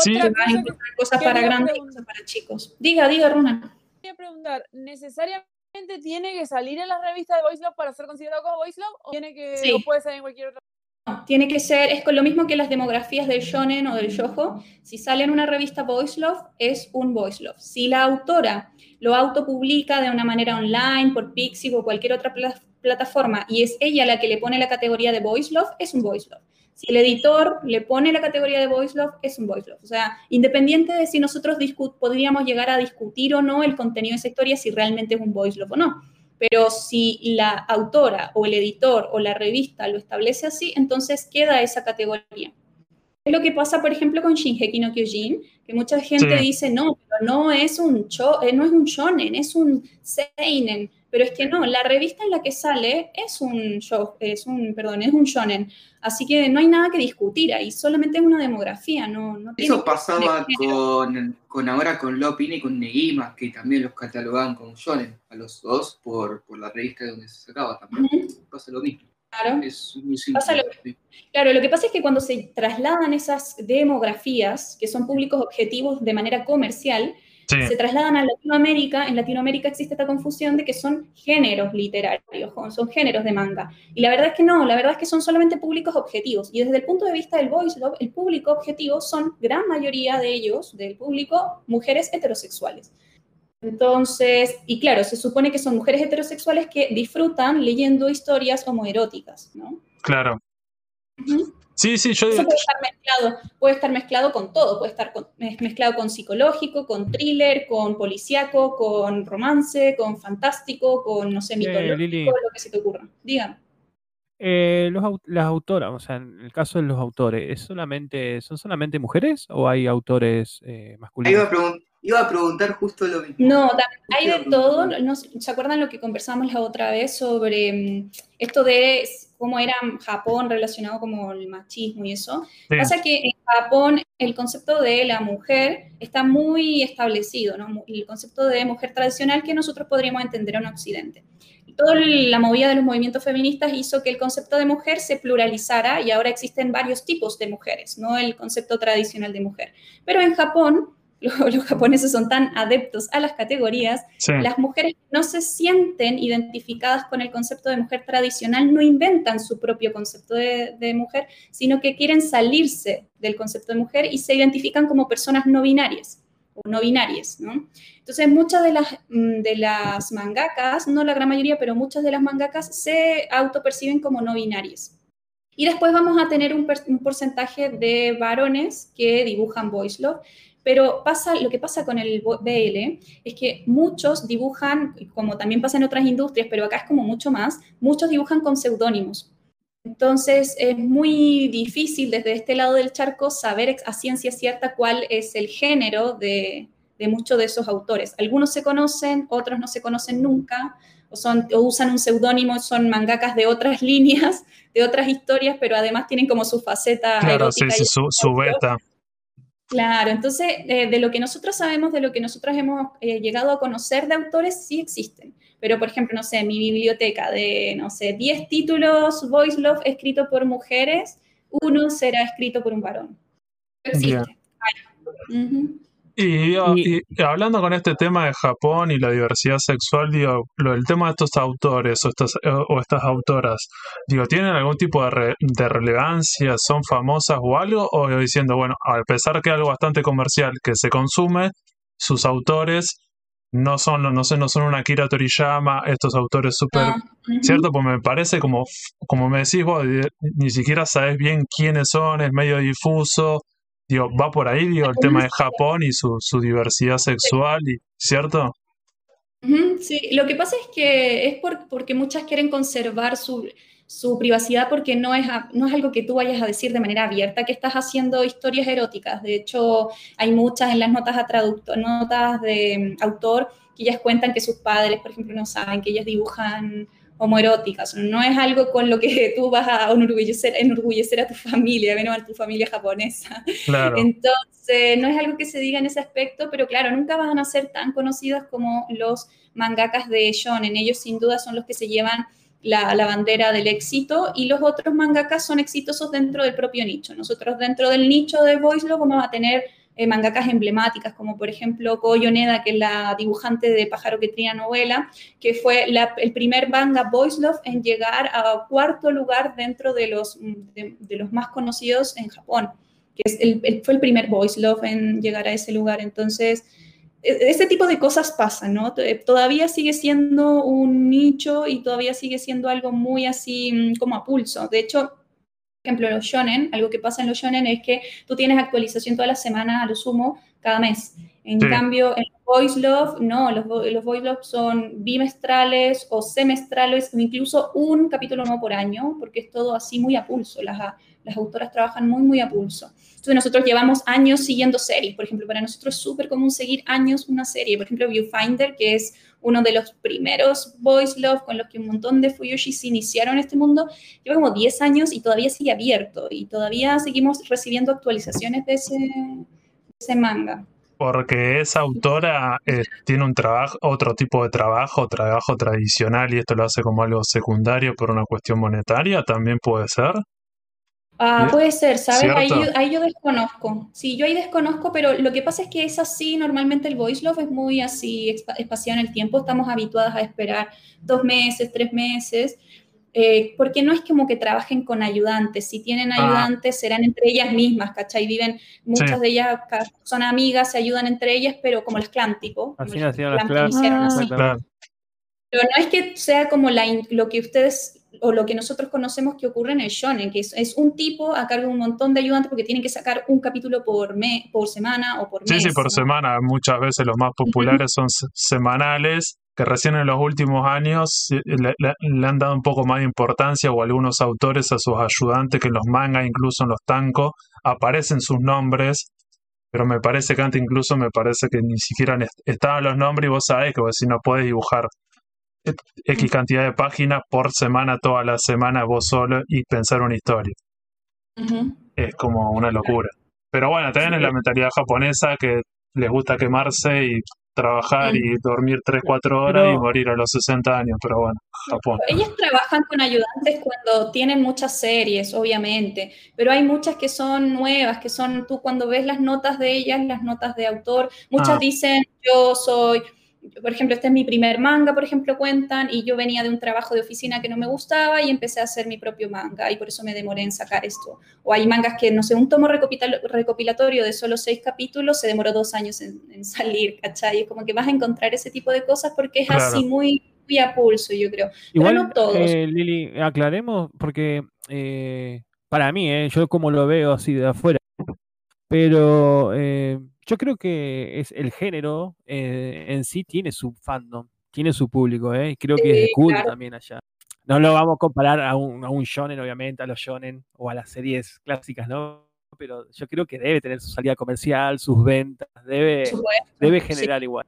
Sí. Otra Hay cosa cosas para grandes y cosas para chicos. Diga, diga, Runa. Quería preguntar, ¿necesariamente tiene que salir en la revista de Voice Love para ser considerado como Voice Love? ¿O tiene que Sí. o puede salir en cualquier otra? No, tiene que ser, es con lo mismo que las demografías del shonen o del shoujo. Si sale en una revista Voice Love, es un Voice Love. Si la autora lo autopublica de una manera online, por Pixiv o cualquier otra pla- plataforma, y es ella la que le pone la categoría de Voice Love, es un Voice Love. Si el editor le pone la categoría de Voice Love, es un Voice Love. O sea, independiente de si nosotros podríamos llegar a discutir o no el contenido de esa historia, si realmente es un Voice Love o no. Pero si la autora o el editor o la revista lo establece así, entonces queda esa categoría. Es lo que pasa, por ejemplo, con Shingeki no Kyojin, que mucha gente Sí. dice, no, pero no es un cho- eh, no es un shonen, es un seinen. Pero es que no, la revista en la que sale es un show, es un, perdón, es un shonen. Así que no hay nada que discutir ahí, solamente es una demografía, no, no tiene Eso pasaba con, con ahora con Lopin y con Negima, que también los catalogaban como shonen, a los dos por, por la revista de donde se sacaba también. Ujú, Pasa lo mismo. Claro. Es muy simple. Pasa lo Claro, lo que pasa es que cuando se trasladan esas demografías, que son públicos objetivos de manera comercial, Sí. se trasladan a Latinoamérica, en Latinoamérica existe esta confusión de que son géneros literarios, son géneros de manga. Y la verdad es que no, la verdad es que son solamente públicos objetivos. Y desde el punto de vista del voice love, el público objetivo son, gran mayoría de ellos, del público, mujeres heterosexuales. Entonces, y claro, se supone que son mujeres heterosexuales que disfrutan leyendo historias homoeróticas, ¿no? Claro. Sí, sí, yo Eso puede estar mezclado, puede estar mezclado con todo, puede estar con- mez- mezclado con psicológico, con thriller, con policíaco, con romance, con fantástico, con, no sé, mitológico, Lili. lo que se te ocurra. Dígame. Eh, los, las autoras, o sea, en el caso de los autores, ¿es solamente, ¿son solamente mujeres o hay autores eh, Ahí Iba masculinos? a, iba a preguntar justo lo mismo. No, hay de todo. ¿no? ¿Se acuerdan lo que conversamos la otra vez sobre mm, esto de cómo era Japón relacionado como el machismo y eso? Sí. Pasa que en Japón el concepto de la mujer está muy establecido, ¿no? El concepto de mujer tradicional que nosotros podríamos entender en Occidente. Y toda la movida de los movimientos feministas hizo que el concepto de mujer se pluralizara y ahora existen varios tipos de mujeres, no el concepto tradicional de mujer. Pero en Japón, lo- los japoneses son tan adeptos a las categorías Sí. las mujeres no se sienten identificadas con el concepto de mujer tradicional no inventan su propio concepto de, de mujer, sino que quieren salirse del concepto de mujer y se identifican como personas no binarias o no binarias, ¿no? Entonces, muchas de las, mm, de las mangakas, no la gran mayoría, pero muchas de las mangakas se autoperciben como no binarias. Y después vamos a tener un, un porcentaje de varones que dibujan voice love, pero pasa, lo que pasa con el BL es que muchos dibujan, como también pasa en otras industrias, pero acá es como mucho más, muchos dibujan con seudónimos. Entonces es muy difícil desde este lado del charco saber a ciencia cierta cuál es el género de, de muchos de esos autores. Algunos se conocen, otros no se conocen nunca, o, son, o usan un seudónimo, son mangakas de otras líneas, de otras historias, pero además tienen como su faceta Claro, sí, erótica sí, su, su beta. Claro, entonces eh, de lo que nosotros sabemos, de lo que nosotros hemos eh, llegado a conocer de autores, sí existen. Pero, por ejemplo, no sé, mi biblioteca de, no sé, 10 títulos Voice Love escrito por mujeres, uno será escrito por un varón. Existe. Y, Y- y hablando con este tema de Japón y la diversidad sexual, digo, lo, el tema de estos autores o estas, o estas autoras, digo, ¿tienen algún tipo de, re- de relevancia? ¿Son famosas o algo? O diciendo, bueno, a pesar que es algo bastante comercial que se consume, sus autores no son, no sé, no son una Akira Toriyama, estos autores súper Ah. ¿Cierto? Pues me parece como, como me decís vos, ni siquiera sabes bien quiénes son, es medio difuso. Digo, va por ahí, digo, el tema de Japón y su, su diversidad sexual, y, ¿cierto? Sí, lo que pasa es que es por- porque muchas quieren conservar su, su privacidad porque no es, no es algo que tú vayas a decir de manera abierta que estás haciendo historias eróticas. De hecho, hay muchas en las notas a traductor, notas de mm, autor que ellas cuentan que sus padres, por ejemplo, no saben que ellas dibujan homoeróticas. No es algo con lo que tú vas a enorgullecer, enorgullecer a tu familia, menos a tu familia japonesa. Claro. Entonces, no es algo que se diga en ese aspecto, pero claro, nunca van a ser tan conocidas como los mangakas de shonen. Ellos sin duda son los que se llevan la, la bandera del éxito y los otros mangakas son exitosos dentro del propio nicho. Nosotros dentro del nicho de Voice Love vamos a tener eh, mangakas emblemáticas, como por ejemplo Koyo Neda, que es la dibujante de Pájaro que trina novela, que fue el primer manga Voice Love en llegar a cuarto lugar dentro de los, de, de los más conocidos en Japón, que es el, fue el primer Voice Love en llegar a ese lugar. Entonces, e- ese tipo de cosas pasan, ¿no? Todavía sigue siendo un nicho y todavía sigue siendo algo muy así mm, como a pulso. De hecho, ejemplo, los shonen, algo que pasa en los shonen es que tú tienes actualización todas las semanas, a lo sumo, cada mes. En Sí. cambio, en Voice Love, no, los, los Voice Love son bimestrales o semestrales o incluso un capítulo nuevo por año, porque es todo así muy a pulso. Las, las autoras trabajan muy, muy a pulso. Entonces nosotros llevamos años siguiendo series. Por ejemplo, para nosotros es súper común seguir años una serie. Por ejemplo, Viewfinder, que es uno de los primeros Voice Love con los que un montón de Fuyoshi se iniciaron este mundo, lleva como 10 años y todavía sigue abierto y todavía seguimos recibiendo actualizaciones de ese, de ese manga. Porque esa autora eh, tiene un trabajo, otro tipo de trabajo, trabajo tradicional, y esto lo hace como algo secundario por una cuestión monetaria, también puede ser. Ah, puede ser, ¿sabes? Ahí, yo- ahí yo desconozco. Sí, yo ahí desconozco, pero lo que pasa es que es así, normalmente el voice love es muy así, espaciado en el tiempo, estamos habituadas a esperar dos meses, tres meses, eh, porque no es como que trabajen con ayudantes, si tienen Ah. ayudantes serán entre ellas mismas, ¿cachai? Viven, muchas Sí. de ellas son amigas, se ayudan entre ellas, pero como las clan tipo, Así las nacieron las clan. Claro. Pero no es que sea como la, lo que ustedes o lo que nosotros conocemos que ocurre en el shonen, que es, es un tipo a cargo de un montón de ayudantes porque tienen que sacar un capítulo por, me, por semana o por Sí, mes. sí, por ¿no? semana. Muchas veces los más populares son se- semanales, que recién en los últimos años eh, le, le- le han dado un poco más de importancia o algunos autores a sus ayudantes que en los mangas, incluso en los tankos, aparecen sus nombres. Pero me parece que antes incluso me parece que ni siquiera est- estaban los nombres y vos sabés que vos si no puedes dibujar X cantidad de páginas por semana, toda la semana vos solo y pensar una historia. Ujú. Es como una locura. Pero bueno, también es la mentalidad japonesa que les gusta quemarse y trabajar y dormir 3, 4 horas Pero- y morir a los 60 años. Pero bueno, Japón. Ellas trabajan con ayudantes cuando tienen muchas series, obviamente, pero hay muchas que son nuevas, que son tú cuando ves las notas de ellas, las notas de autor, muchas Ah. dicen yo soy, por ejemplo, este es mi primer manga, por ejemplo, cuentan, y yo venía de un trabajo de oficina que no me gustaba y empecé a hacer mi propio manga y por eso me demoré en sacar esto. O hay mangas que, no sé, un tomo recopila- recopilatorio de solo seis capítulos se demoró dos años en, en salir, ¿cachai? Es como que vas a encontrar ese tipo de cosas porque es Claro. así muy, muy a pulso, yo creo. Igual, no todos. eh, Lili, aclaremos, porque eh, para mí, eh, yo como lo veo así de afuera, pero eh, yo creo que es el género eh, en sí tiene su fandom, tiene su público, ¿eh? creo que es de Sí, culto claro. también allá. No lo vamos a comparar a un, a un shonen, obviamente, a los shonen o a las series clásicas, ¿no? Pero yo creo que debe tener su salida comercial, sus ventas, debe, supuesto. debe Sí. generar igual.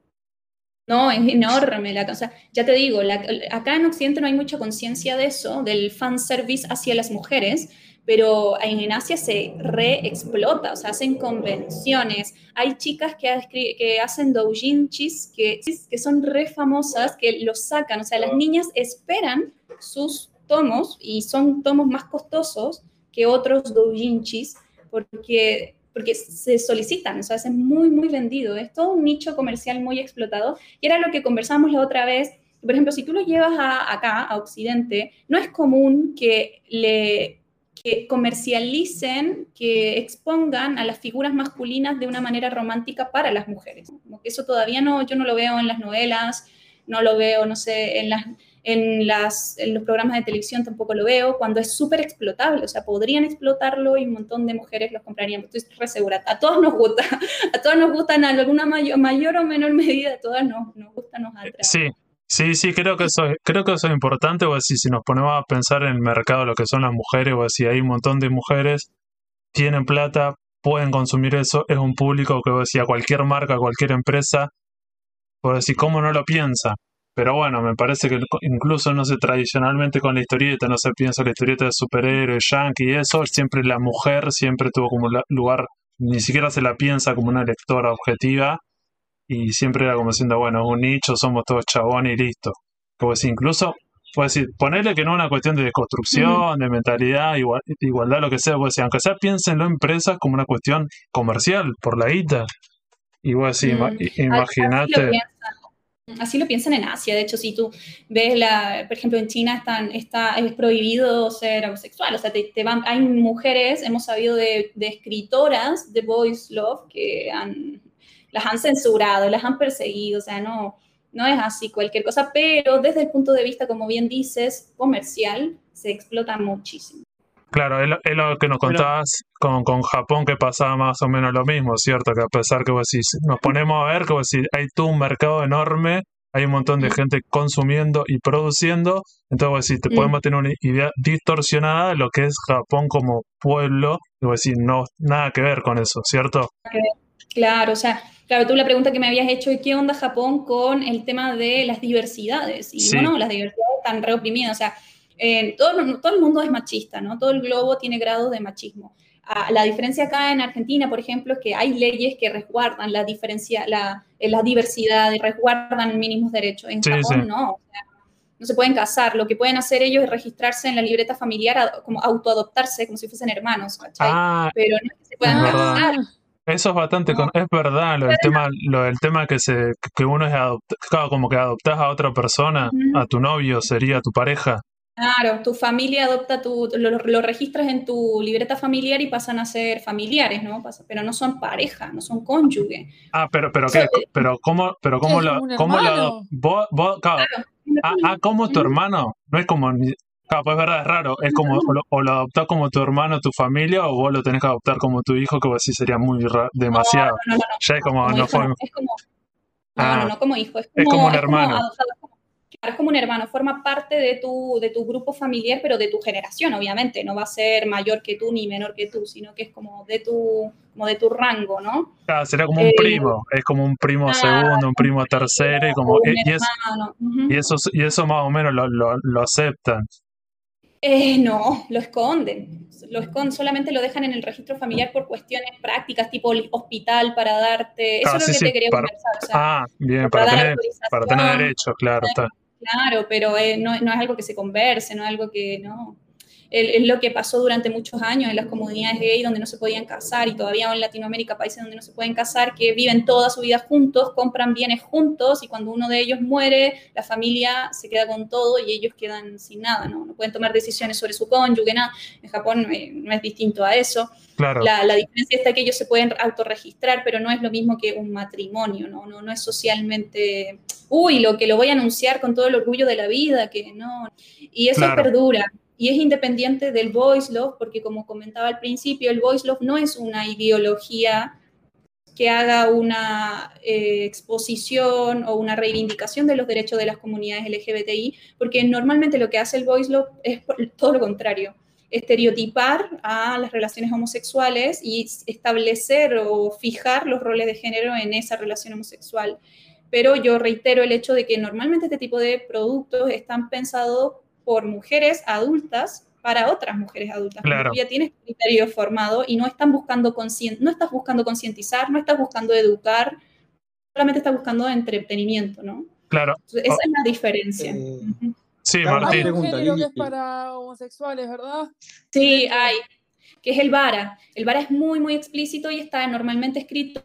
No, es enorme. La, o sea, ya te digo, la- acá en Occidente no hay mucha conciencia de eso, del fanservice hacia las mujeres, pero en, Asia se reexplota, o sea, hacen convenciones. Hay chicas que, que hacen doujinshis, que, que son re famosas, que los sacan, o sea, las niñas esperan sus tomos y son tomos más costosos que otros doujinshis porque, porque se solicitan, o sea, es muy, muy vendido. Es todo un nicho comercial muy explotado. Y era lo que conversamos la otra vez. Por ejemplo, si tú lo llevas a, acá, a Occidente, no es común que le que comercialicen, que expongan a las figuras masculinas de una manera romántica para las mujeres. Como que eso todavía no, yo no lo veo en las novelas, no lo veo, no sé, en las, en, las, en los programas de televisión tampoco lo veo, cuando es súper explotable, o sea, podrían explotarlo y un montón de mujeres los comprarían, estoy re segura, a todos nos gusta, a todos nos gusta en alguna mayor, mayor o menor medida, a todas nos, nos gusta, nos atrae. Sí, sí, sí, creo que eso, es- creo que eso es importante, o si, si nos ponemos a pensar en el mercado, lo que son las mujeres, o si hay un montón de mujeres, tienen plata, pueden consumir eso, es un público que vos decía cualquier marca, cualquier empresa, por decir, ¿cómo no lo piensa? Pero bueno, me parece que incluso, no sé, tradicionalmente con la historieta, no se piensa la historieta de superhéroes, yankee y eso, siempre la mujer siempre tuvo como lugar, ni siquiera se la piensa como una lectora objetiva, y siempre era como diciendo, bueno, es un nicho, somos todos chabones y listo. Como si incluso pues decir, ponerle que no es una cuestión de construcción, de mentalidad, igual, igualdad, lo que sea, pues aunque sea piénsenlo en empresas como una cuestión comercial, por la guita. Y vos decís, Mm, imagínate. Así lo piensan en Asia. De hecho, si tú ves, la, por ejemplo, en China están, está, es prohibido ser homosexual. O sea, te, te van, hay mujeres, hemos sabido de, de escritoras de Boys Love que han, las han censurado, las han perseguido. O sea, no, no es así cualquier cosa. Pero desde el punto de vista, como bien dices, comercial, se explota muchísimo. Claro, es lo, es lo que nos Bueno. contabas con, con Japón, que pasaba más o menos lo mismo, ¿cierto? Que a pesar que vos decís, nos ponemos a ver que vos decís, hay todo un mercado enorme, hay un montón de gente consumiendo y produciendo, entonces vos decís, te Mm. podemos tener una idea distorsionada de lo que es Japón como pueblo, y vos decís, no, nada que ver con eso, ¿cierto? Claro, o sea, claro, tú la pregunta que me habías hecho, ¿qué onda Japón con el tema de las diversidades? Y Sí. bueno, las diversidades están reoprimidas, o sea, eh, todo, todo el mundo es machista, ¿no? Todo el globo tiene grados de machismo. Ah, la diferencia acá en Argentina, por ejemplo, es que hay leyes que resguardan la, diferencia, la, eh, la diversidad y resguardan mínimos derechos. En Sí, Japón sí. no, o sea, no se pueden casar. Lo que pueden hacer ellos es registrarse en la libreta familiar, a- como autoadoptarse, como si fuesen hermanos, ¿cachai? Ah, Pero no es que se puedan Es casar. Eso es bastante, con- es verdad, lo del tema, lo del tema que se, que uno es adoptado, claro, como que adoptás a otra persona, a tu novio, sería tu pareja. Claro, tu familia adopta tu, lo, lo registras en tu libreta familiar y pasan a ser familiares, ¿no? Pasa- pero no son pareja, no son cónyuge. Ah, pero, pero qué, pero cómo, pero cómo lo, cómo lo vos, vos, claro, ah, ah, como tu hermano, no es como, ni- claro, pues es verdad, es raro, es como, o lo, o lo adoptás como tu hermano, tu familia, o vos lo tenés que adoptar como tu hijo, que vos sí sería muy demasiado. No, no, no, Ya es como, como no hijo fue, es como, no, Ah. no, no como hijo, es Es como, un es como hermano. adoptado, es como- es como un hermano, forma parte de tu, de tu grupo familiar, pero de tu generación, obviamente, no va a ser mayor que tú ni menor que tú, sino que es como de tu, como de tu rango, ¿no? claro, sería como un Eh, primo, es como un primo ah, segundo, un primo tercero, y como, un y, es- hermano. eso, y eso más o menos lo, lo, lo aceptan. Eh, no, lo esconden. Lo esconden, solamente lo dejan en el registro familiar por cuestiones prácticas, tipo el hospital para darte. Eso Ah, es lo que sí, te quería para- conversar. O sea, Ah, bien, para tener, para tener autorización. derechos, claro, está. Claro, pero eh, no, no es algo que se converse, no es algo que no. Es lo que pasó durante muchos años en las comunidades gay donde no se podían casar y todavía en Latinoamérica, países donde no se pueden casar, que viven toda su vida juntos, compran bienes juntos y cuando uno de ellos muere, la familia se queda con todo y ellos quedan sin nada, ¿no? No pueden tomar decisiones sobre su cónyuge, nada. En Japón eh, no es distinto a eso. Claro, La, la diferencia está que ellos se pueden autorregistrar, pero no es lo mismo que un matrimonio, ¿no? No, no es socialmente, uy, lo que lo voy a anunciar con todo el orgullo de la vida, que no. Y eso Claro. perdura. Y es independiente del voice love, porque como comentaba al principio, el voice love no es una ideología que haga una eh, exposición o una reivindicación de los derechos de las comunidades LGBTI, porque normalmente lo que hace el voice love es todo lo contrario estereotipar a las relaciones homosexuales y establecer o fijar los roles de género en esa relación homosexual. Pero yo reitero el hecho de que normalmente este tipo de productos están pensados por mujeres adultas para otras mujeres adultas. Claro. Tú ya tienes criterio formado y no están buscando no estás buscando concientizar, no estás buscando educar, solamente estás buscando entretenimiento, ¿no? claro. Entonces, esa es la diferencia. Eh. Sí, Claro, Hay Martín. un pregunta, género que es para homosexuales, ¿verdad? Sí, hay, que es el VARA. El VARA es muy, muy explícito y está normalmente escrito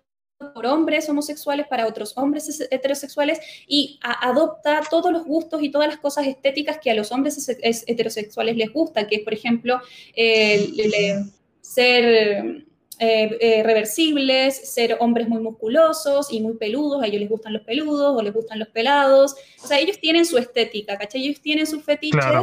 por hombres homosexuales para otros hombres es- heterosexuales y adopta todos los gustos y todas las cosas estéticas que a los hombres es- es- heterosexuales les gusta, que es, por ejemplo, eh, le- ser eh, eh, reversibles, ser hombres muy musculosos y muy peludos, a ellos les gustan los peludos o les gustan los pelados, o sea, ellos tienen su estética, ¿cachai? Ellos tienen sus fetiches Claro.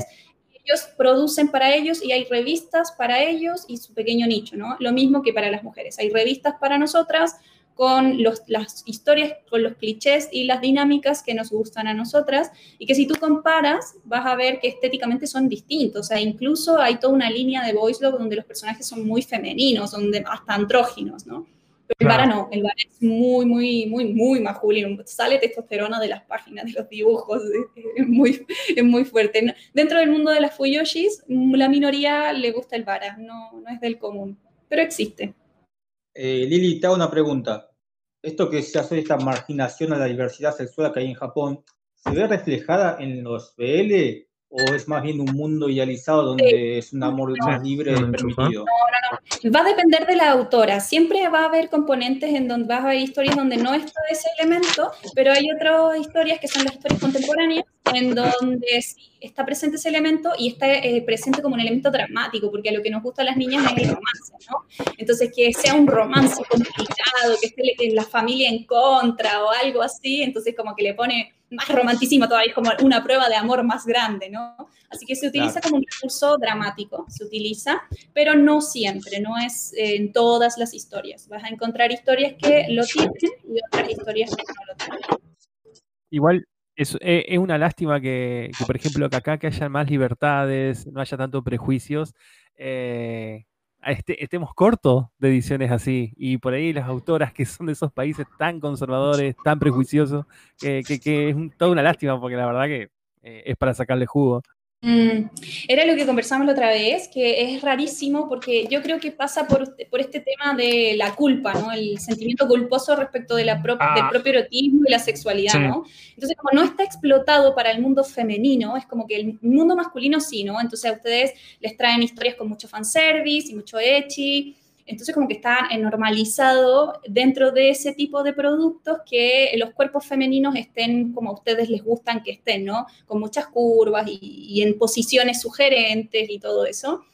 ellos producen para ellos y hay revistas para ellos y su pequeño nicho, ¿no? Lo mismo que para las mujeres. Hay revistas para nosotras con los, las historias, con los clichés y las dinámicas que nos gustan a nosotras y que si tú comparas vas a ver que estéticamente son distintos. O sea, incluso hay toda una línea de voice love donde los personajes son muy femeninos, donde hasta andróginos, ¿no? Pero el vara no, el vara es muy, muy, muy, muy masculino. Sale testosterona de las páginas, de los dibujos, es muy, es muy fuerte. Dentro del mundo de las fuyoshis, la minoría le gusta el vara, no, no es del común, pero existe. Eh, Lili, te hago una pregunta. Esto que se hace esta marginación a la diversidad sexual que hay en Japón, ¿se ve reflejada en los BL o es más bien un mundo idealizado donde es un amor más libre y permitido? Va a depender de la autora. Siempre va a haber componentes en donde va a haber historias donde no está ese elemento, pero hay otras historias que son las historias contemporáneas en donde sí está presente ese elemento y está eh, presente como un elemento dramático, porque a lo que nos gusta a las niñas es el romance, ¿no? Entonces, que sea un romance complicado, que esté la familia en contra o algo así, entonces como que le pone más romanticismo todavía, es como una prueba de amor más grande, ¿no? Así que se utiliza como un recurso dramático, se utiliza, pero no siempre, no es en todas las historias. Vas a encontrar historias que lo tienen y otras historias que no lo tienen. Igual es, eh, es una lástima que, que, por ejemplo, que acá que haya más libertades, no haya tanto prejuicios, eh, este- estemos cortos de ediciones así. Y por ahí las autoras que son de esos países tan conservadores, tan prejuiciosos, que, que- que es un- toda una lástima, porque la verdad que eh, es para sacarle jugo. Mm, Era lo que conversamos la otra vez, que es rarísimo porque yo creo que pasa por, por este tema de la culpa, ¿no? El sentimiento culposo respecto de la pro- Ah. del propio erotismo y la sexualidad, Sí. ¿no? Entonces, como no está explotado para el mundo femenino, es como que el mundo masculino sí, ¿no? Entonces a ustedes les traen historias con mucho fanservice y mucho ecchi, entonces como que está normalizado dentro de ese tipo de productos que los cuerpos femeninos estén como a ustedes les gustan que estén, ¿no? Con muchas curvas y, y en posiciones sugerentes y todo eso.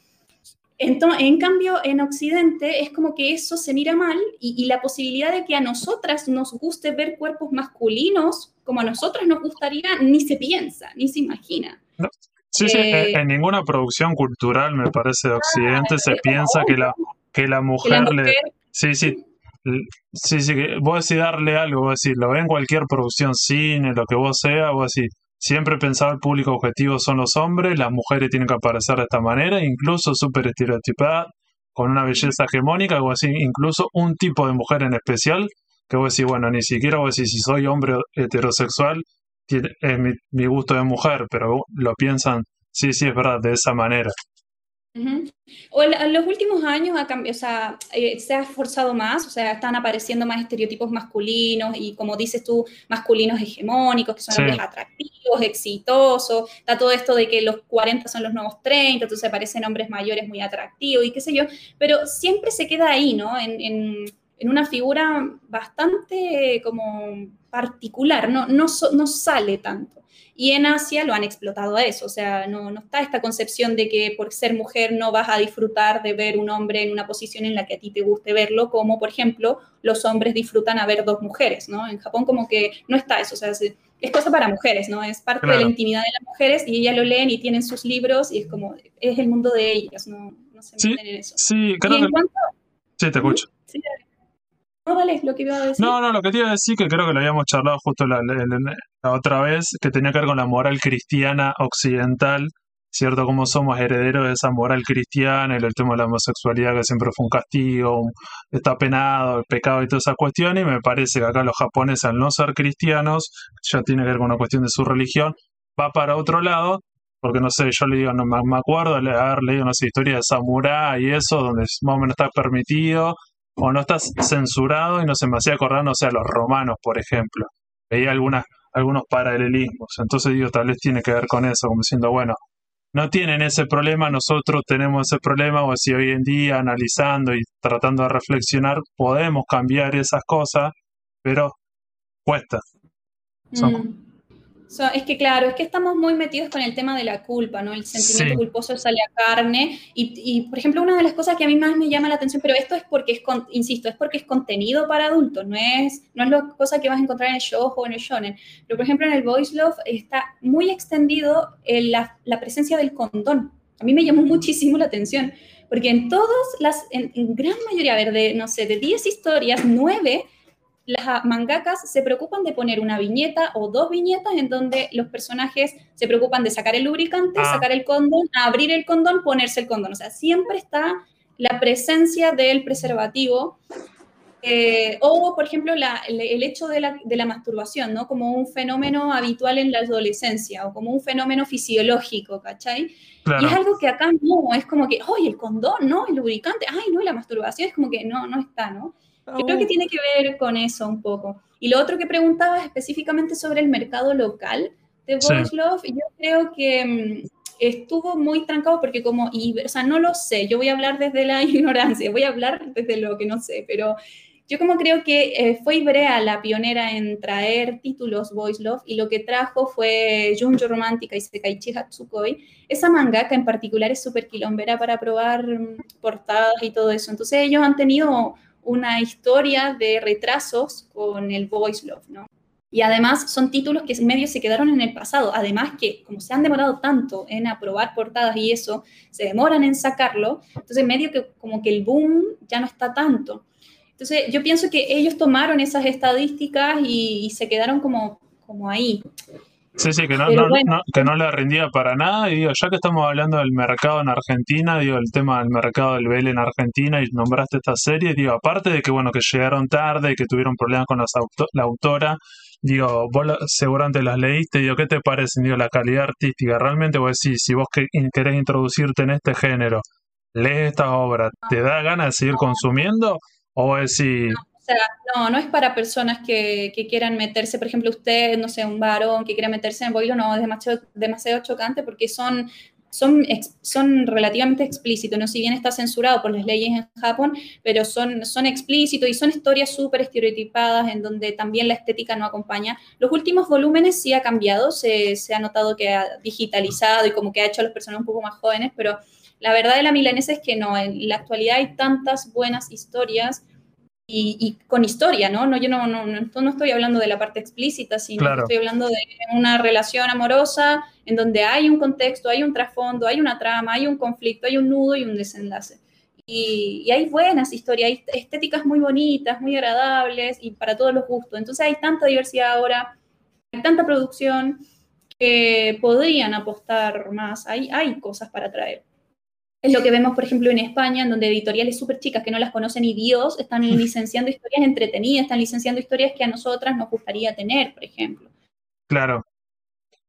Entonces, en cambio, en Occidente es como que eso se mira mal y, y la posibilidad de que a nosotras nos guste ver cuerpos masculinos como a nosotras nos gustaría, ni se piensa, ni se imagina. Sí, sí, Eh, en, en ninguna producción cultural, me parece, de Occidente se piensa que la, que la mujer le... Sí, sí, sí, sí, que vos decís darle algo, vos decís, lo ven en cualquier producción, cine, lo que vos sea, vos decís, siempre pensaba el público objetivo son los hombres, las mujeres tienen que aparecer de esta manera, incluso súper estereotipada, con una belleza hegemónica, vos decís, incluso un tipo de mujer en especial, que vos decís, bueno, ni siquiera vos decís, si soy hombre heterosexual, es mi, mi gusto de mujer, pero lo piensan, sí, sí, es verdad, de esa manera. Ujú. O en, los últimos años ha cambiado, o sea, eh, se ha esforzado más, o sea, están apareciendo más estereotipos masculinos y como dices tú, masculinos hegemónicos, que son Sí. hombres atractivos, exitosos, está todo esto de que los 40 son los nuevos 30, entonces aparecen hombres mayores muy atractivos y qué sé yo, pero siempre se queda ahí, ¿no? En, en- en una figura bastante como particular, no, no, so- no sale tanto. Y en Asia lo han explotado a eso, o sea, no, no está esta concepción de que por ser mujer no vas a disfrutar de ver un hombre en una posición en la que a ti te guste verlo, como por ejemplo los hombres disfrutan a ver dos mujeres, ¿no? En Japón como que no está eso, o sea, es, es cosa para mujeres, ¿no? Es parte de Claro. la intimidad de las mujeres y ellas lo leen y tienen sus libros y es como, es el mundo de ellas, no, no se Sí, meten en eso. Sí, creo en cuanto, Sí, te escucho. sí. No, dale, lo que iba a decir. No, no, lo que te iba a decir, que creo que lo habíamos charlado justo la, otra vez, que tenía que ver con la moral cristiana occidental, ¿cierto? Cómo somos herederos de esa moral cristiana, el tema de la homosexualidad que siempre fue un castigo, un- está penado, el pecado y todas esas cuestiones, y me parece que acá los japoneses, al no ser cristianos, ya tiene que ver con una cuestión de su religión, va para otro lado, porque no sé, yo le digo, no me, acuerdo de haber leído unas historias de samurái y eso, donde más o menos está permitido, o no estás censurado y no se me hacía acordar, no sé, a los romanos, por ejemplo. Veía algunas, algunos paralelismos. Entonces digo, tal vez tiene que ver con eso, como diciendo, bueno, no tienen ese problema, nosotros tenemos ese problema, o si hoy en día analizando y tratando de reflexionar, podemos cambiar esas cosas, pero cuesta. Son- Mm. So, es que claro, es que estamos muy metidos con el tema de la culpa, ¿no? El sentimiento Sí. culposo sale a carne. Y, y, por ejemplo, una de las cosas que a mí más me llama la atención, pero esto es porque es, con- insisto, es porque es contenido para adultos, no es, no es la cosa que vas a encontrar en el show o en el shonen. Pero, por ejemplo, en el Voice Love está muy extendido la, la presencia del condón. A mí me llamó muchísimo la atención, porque en todas las, en, en gran mayoría, a ver, de, no sé, de 10 historias, 9 las mangakas se preocupan de poner una viñeta o dos viñetas en donde los personajes se preocupan de sacar el lubricante, Ah. sacar el condón, abrir el condón, ponerse el condón. O sea, siempre está la presencia del preservativo. eh, o, por ejemplo, la- el, hecho de la, de la masturbación, ¿no? Como un fenómeno habitual en la adolescencia o como un fenómeno fisiológico, ¿cachai? Y es algo que acá no, es como que, ¡ay, el condón, no! El lubricante, ¡ay, no! La masturbación es como que no, no está, ¿no? Yo creo que tiene que ver con eso un poco. Y lo otro que preguntabas específicamente sobre el mercado local de Sí. Voice Love, yo creo que mm, estuvo muy trancado porque como, y, o sea, no lo sé, yo voy a hablar desde la ignorancia, voy a hablar desde lo que no sé, pero yo como creo que eh, fue Ibrea la pionera en traer títulos Voice Love y lo que trajo fue Junjo Romántica y Sekaichi Hatsukoi. Esa mangaka en particular es súper quilombera para probar mm, portadas y todo eso. Entonces ellos han tenido una historia de retrasos con el Voice Love, ¿no? Y además son títulos que medio se quedaron en el pasado. Además que como se han demorado tanto en aprobar portadas y eso, se demoran en sacarlo, entonces medio que como que el boom ya no está tanto. Entonces, yo pienso que ellos tomaron esas estadísticas y, se quedaron como, como ahí. Sí, sí, que no, que no le rendía para nada. Y digo, ya que estamos hablando del mercado en Argentina, digo, el tema del mercado del BL en Argentina y nombraste esta serie, digo, aparte de que, bueno, que llegaron tarde y que tuvieron problemas con la autora, digo, vos seguramente las leíste, digo, ¿qué te parece, digo, la calidad artística? Realmente vos decís, si vos que, querés introducirte en este género, lees esta obra, ¿te da ganas de seguir consumiendo? O decir... No, sea, no, no es para personas que, quieran meterse, por ejemplo, usted, no sé, un varón que quiera meterse en boilo, no, es demasiado, demasiado chocante porque son son, son relativamente explícitos, ¿no? Si bien está censurado por las leyes en Japón, pero son, son explícitos y son historias súper estereotipadas en donde también la estética no acompaña. Los últimos volúmenes sí ha cambiado, se, se ha notado que ha digitalizado y como que ha hecho a los personajes un poco más jóvenes, pero la verdad de la milanesa es que no, en la actualidad hay tantas buenas historias y, con historia, ¿no? no yo no, no, no, estoy hablando de la parte explícita, sino que estoy hablando de una relación amorosa en donde hay un contexto, hay un trasfondo, hay una trama, hay un conflicto, hay un nudo y un desenlace. Y, y, hay buenas historias, hay estéticas muy bonitas, muy agradables y para todos los gustos. Entonces hay tanta diversidad ahora, hay tanta producción que podrían apostar más, hay, hay cosas para traer. Es lo que vemos, por ejemplo, en España, en donde editoriales súper chicas que no las conocen ni Dios están licenciando historias entretenidas, están licenciando historias que a nosotras nos gustaría tener, por ejemplo. Claro.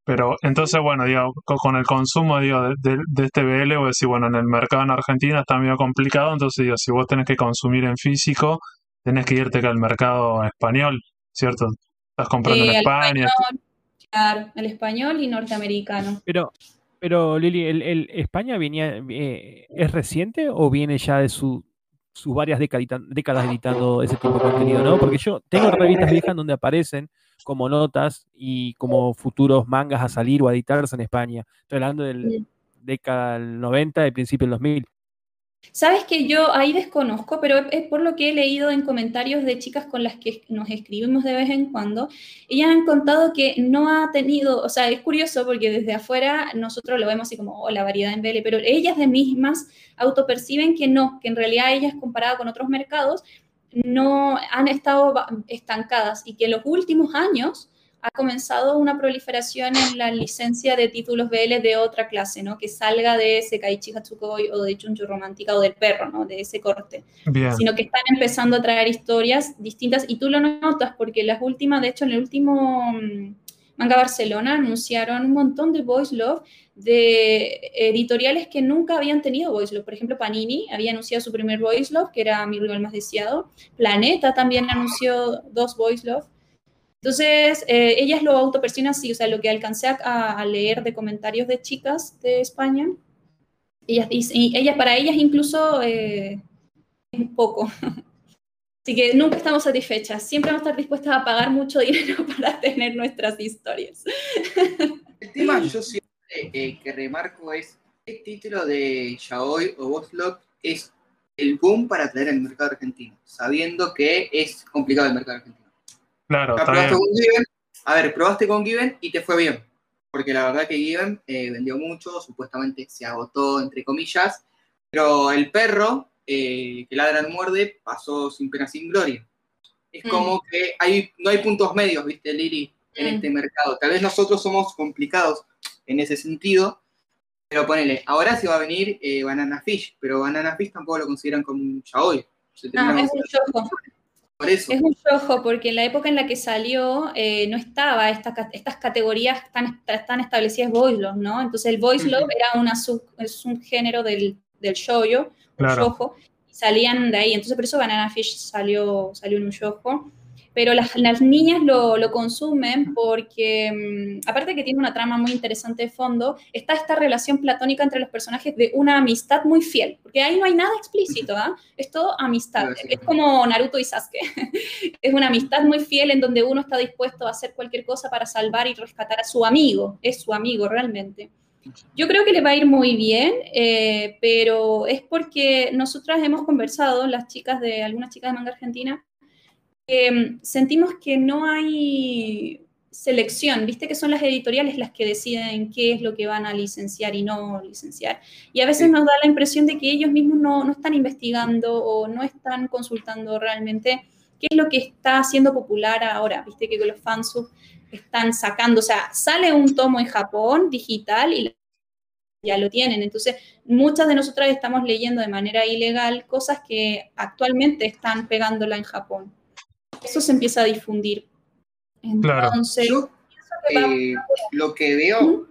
Pero entonces, bueno, digo, con el consumo digo, de, este BL, o decir, bueno, en el mercado en Argentina está medio complicado, entonces digo, si vos tenés que consumir en físico, tenés que irte al mercado español, ¿cierto? Estás comprando en España. claro, el español y norteamericano. Pero, pero Lili, ¿el, España venía, eh, es reciente o viene ya de su, sus varias décadas editando ese tipo de contenido? ¿no? Porque yo tengo revistas viejas donde aparecen como notas y como futuros mangas a salir o a editarse en España. Estoy hablando del década del 90 y principio del 2000. Sabes que yo ahí desconozco, pero es por lo que he leído en comentarios de chicas con las que nos escribimos de vez en cuando. Ellas han contado que no ha tenido, o sea, es curioso porque desde afuera nosotros lo vemos así como oh, la variedad en BL, pero ellas de mismas autoperciben que no, que en realidad ellas comparado con otros mercados no han estado estancadas y que en los últimos años ha comenzado una proliferación en la licencia de títulos BL de otra clase, ¿no? Que salga de ese Kaichi Hatsukoi o de Chunchu Romántica o del perro, ¿no? De ese corte. Sino que están empezando a traer historias distintas y tú lo notas porque las últimas, de hecho, en el último mm, Manga Barcelona anunciaron un montón de voice love de editoriales que nunca habían tenido voice love. Por ejemplo, Panini había anunciado su primer voice love, que era Mi rival más deseado. Planeta también anunció dos voice love. Entonces, eh, ellas lo autoperciben así, o sea, lo que alcancé a, leer de comentarios de chicas de España, ellas y ellas, para ellas incluso eh, es poco. Así que nunca estamos satisfechas, siempre vamos a estar dispuestas a pagar mucho dinero para tener nuestras historias. El tema yo siempre eh, que remarco es, el título de Yaoi o Boslog es el boom para traer al mercado argentino, sabiendo que es complicado el mercado argentino. Claro, A ver, probaste con Given y te fue bien. Porque la verdad que Given eh, vendió mucho, supuestamente se agotó, entre comillas. Pero el perro, eh, que ladra y muerde, pasó sin pena, sin gloria. Es como mm. que hay, no hay puntos medios, ¿viste, Lili? En mm. este mercado. Tal vez nosotros somos complicados en ese sentido, pero ponele, ahora se va a venir eh, Banana Fish, pero Banana Fish tampoco lo consideran como un yaoi. No, es un choco. Es un rojo porque en la época en la que salió eh, no estaba estas categorías tan, tan establecidas voice love, ¿no? Entonces el voice love era una es un género del, del shoujo, claro. y salían de ahí. Entonces por eso Banana Fish salió, salió en un yojo. Pero las, las niñas lo, lo consumen porque, mm, aparte que tiene una trama muy interesante de fondo, está esta relación platónica entre los personajes de una amistad muy fiel, porque ahí no hay nada explícito, ¿ah? Es todo amistad. Sí. Es como Naruto y Sasuke. es una amistad muy fiel en donde uno está dispuesto a hacer cualquier cosa para salvar y rescatar a su amigo. Es su amigo realmente. Yo creo que le va a ir muy bien, eh, pero es porque nosotras hemos conversado, las chicas de, algunas chicas de manga argentina, mm, sentimos que no hay selección, viste que son las editoriales las que deciden qué es lo que van a licenciar y no licenciar. Y a veces nos da la impresión de que ellos mismos no, no están investigando o no están consultando realmente qué es lo que está haciendo popular ahora, viste que los fansub están sacando, o sea, sale un tomo en Japón digital y ya lo tienen. Entonces, muchas de nosotras estamos leyendo de manera ilegal cosas que actualmente están pegándola en Japón. Eso se empieza a difundir. Claro. Entonces, Yo va- eh, lo que veo, Ujú.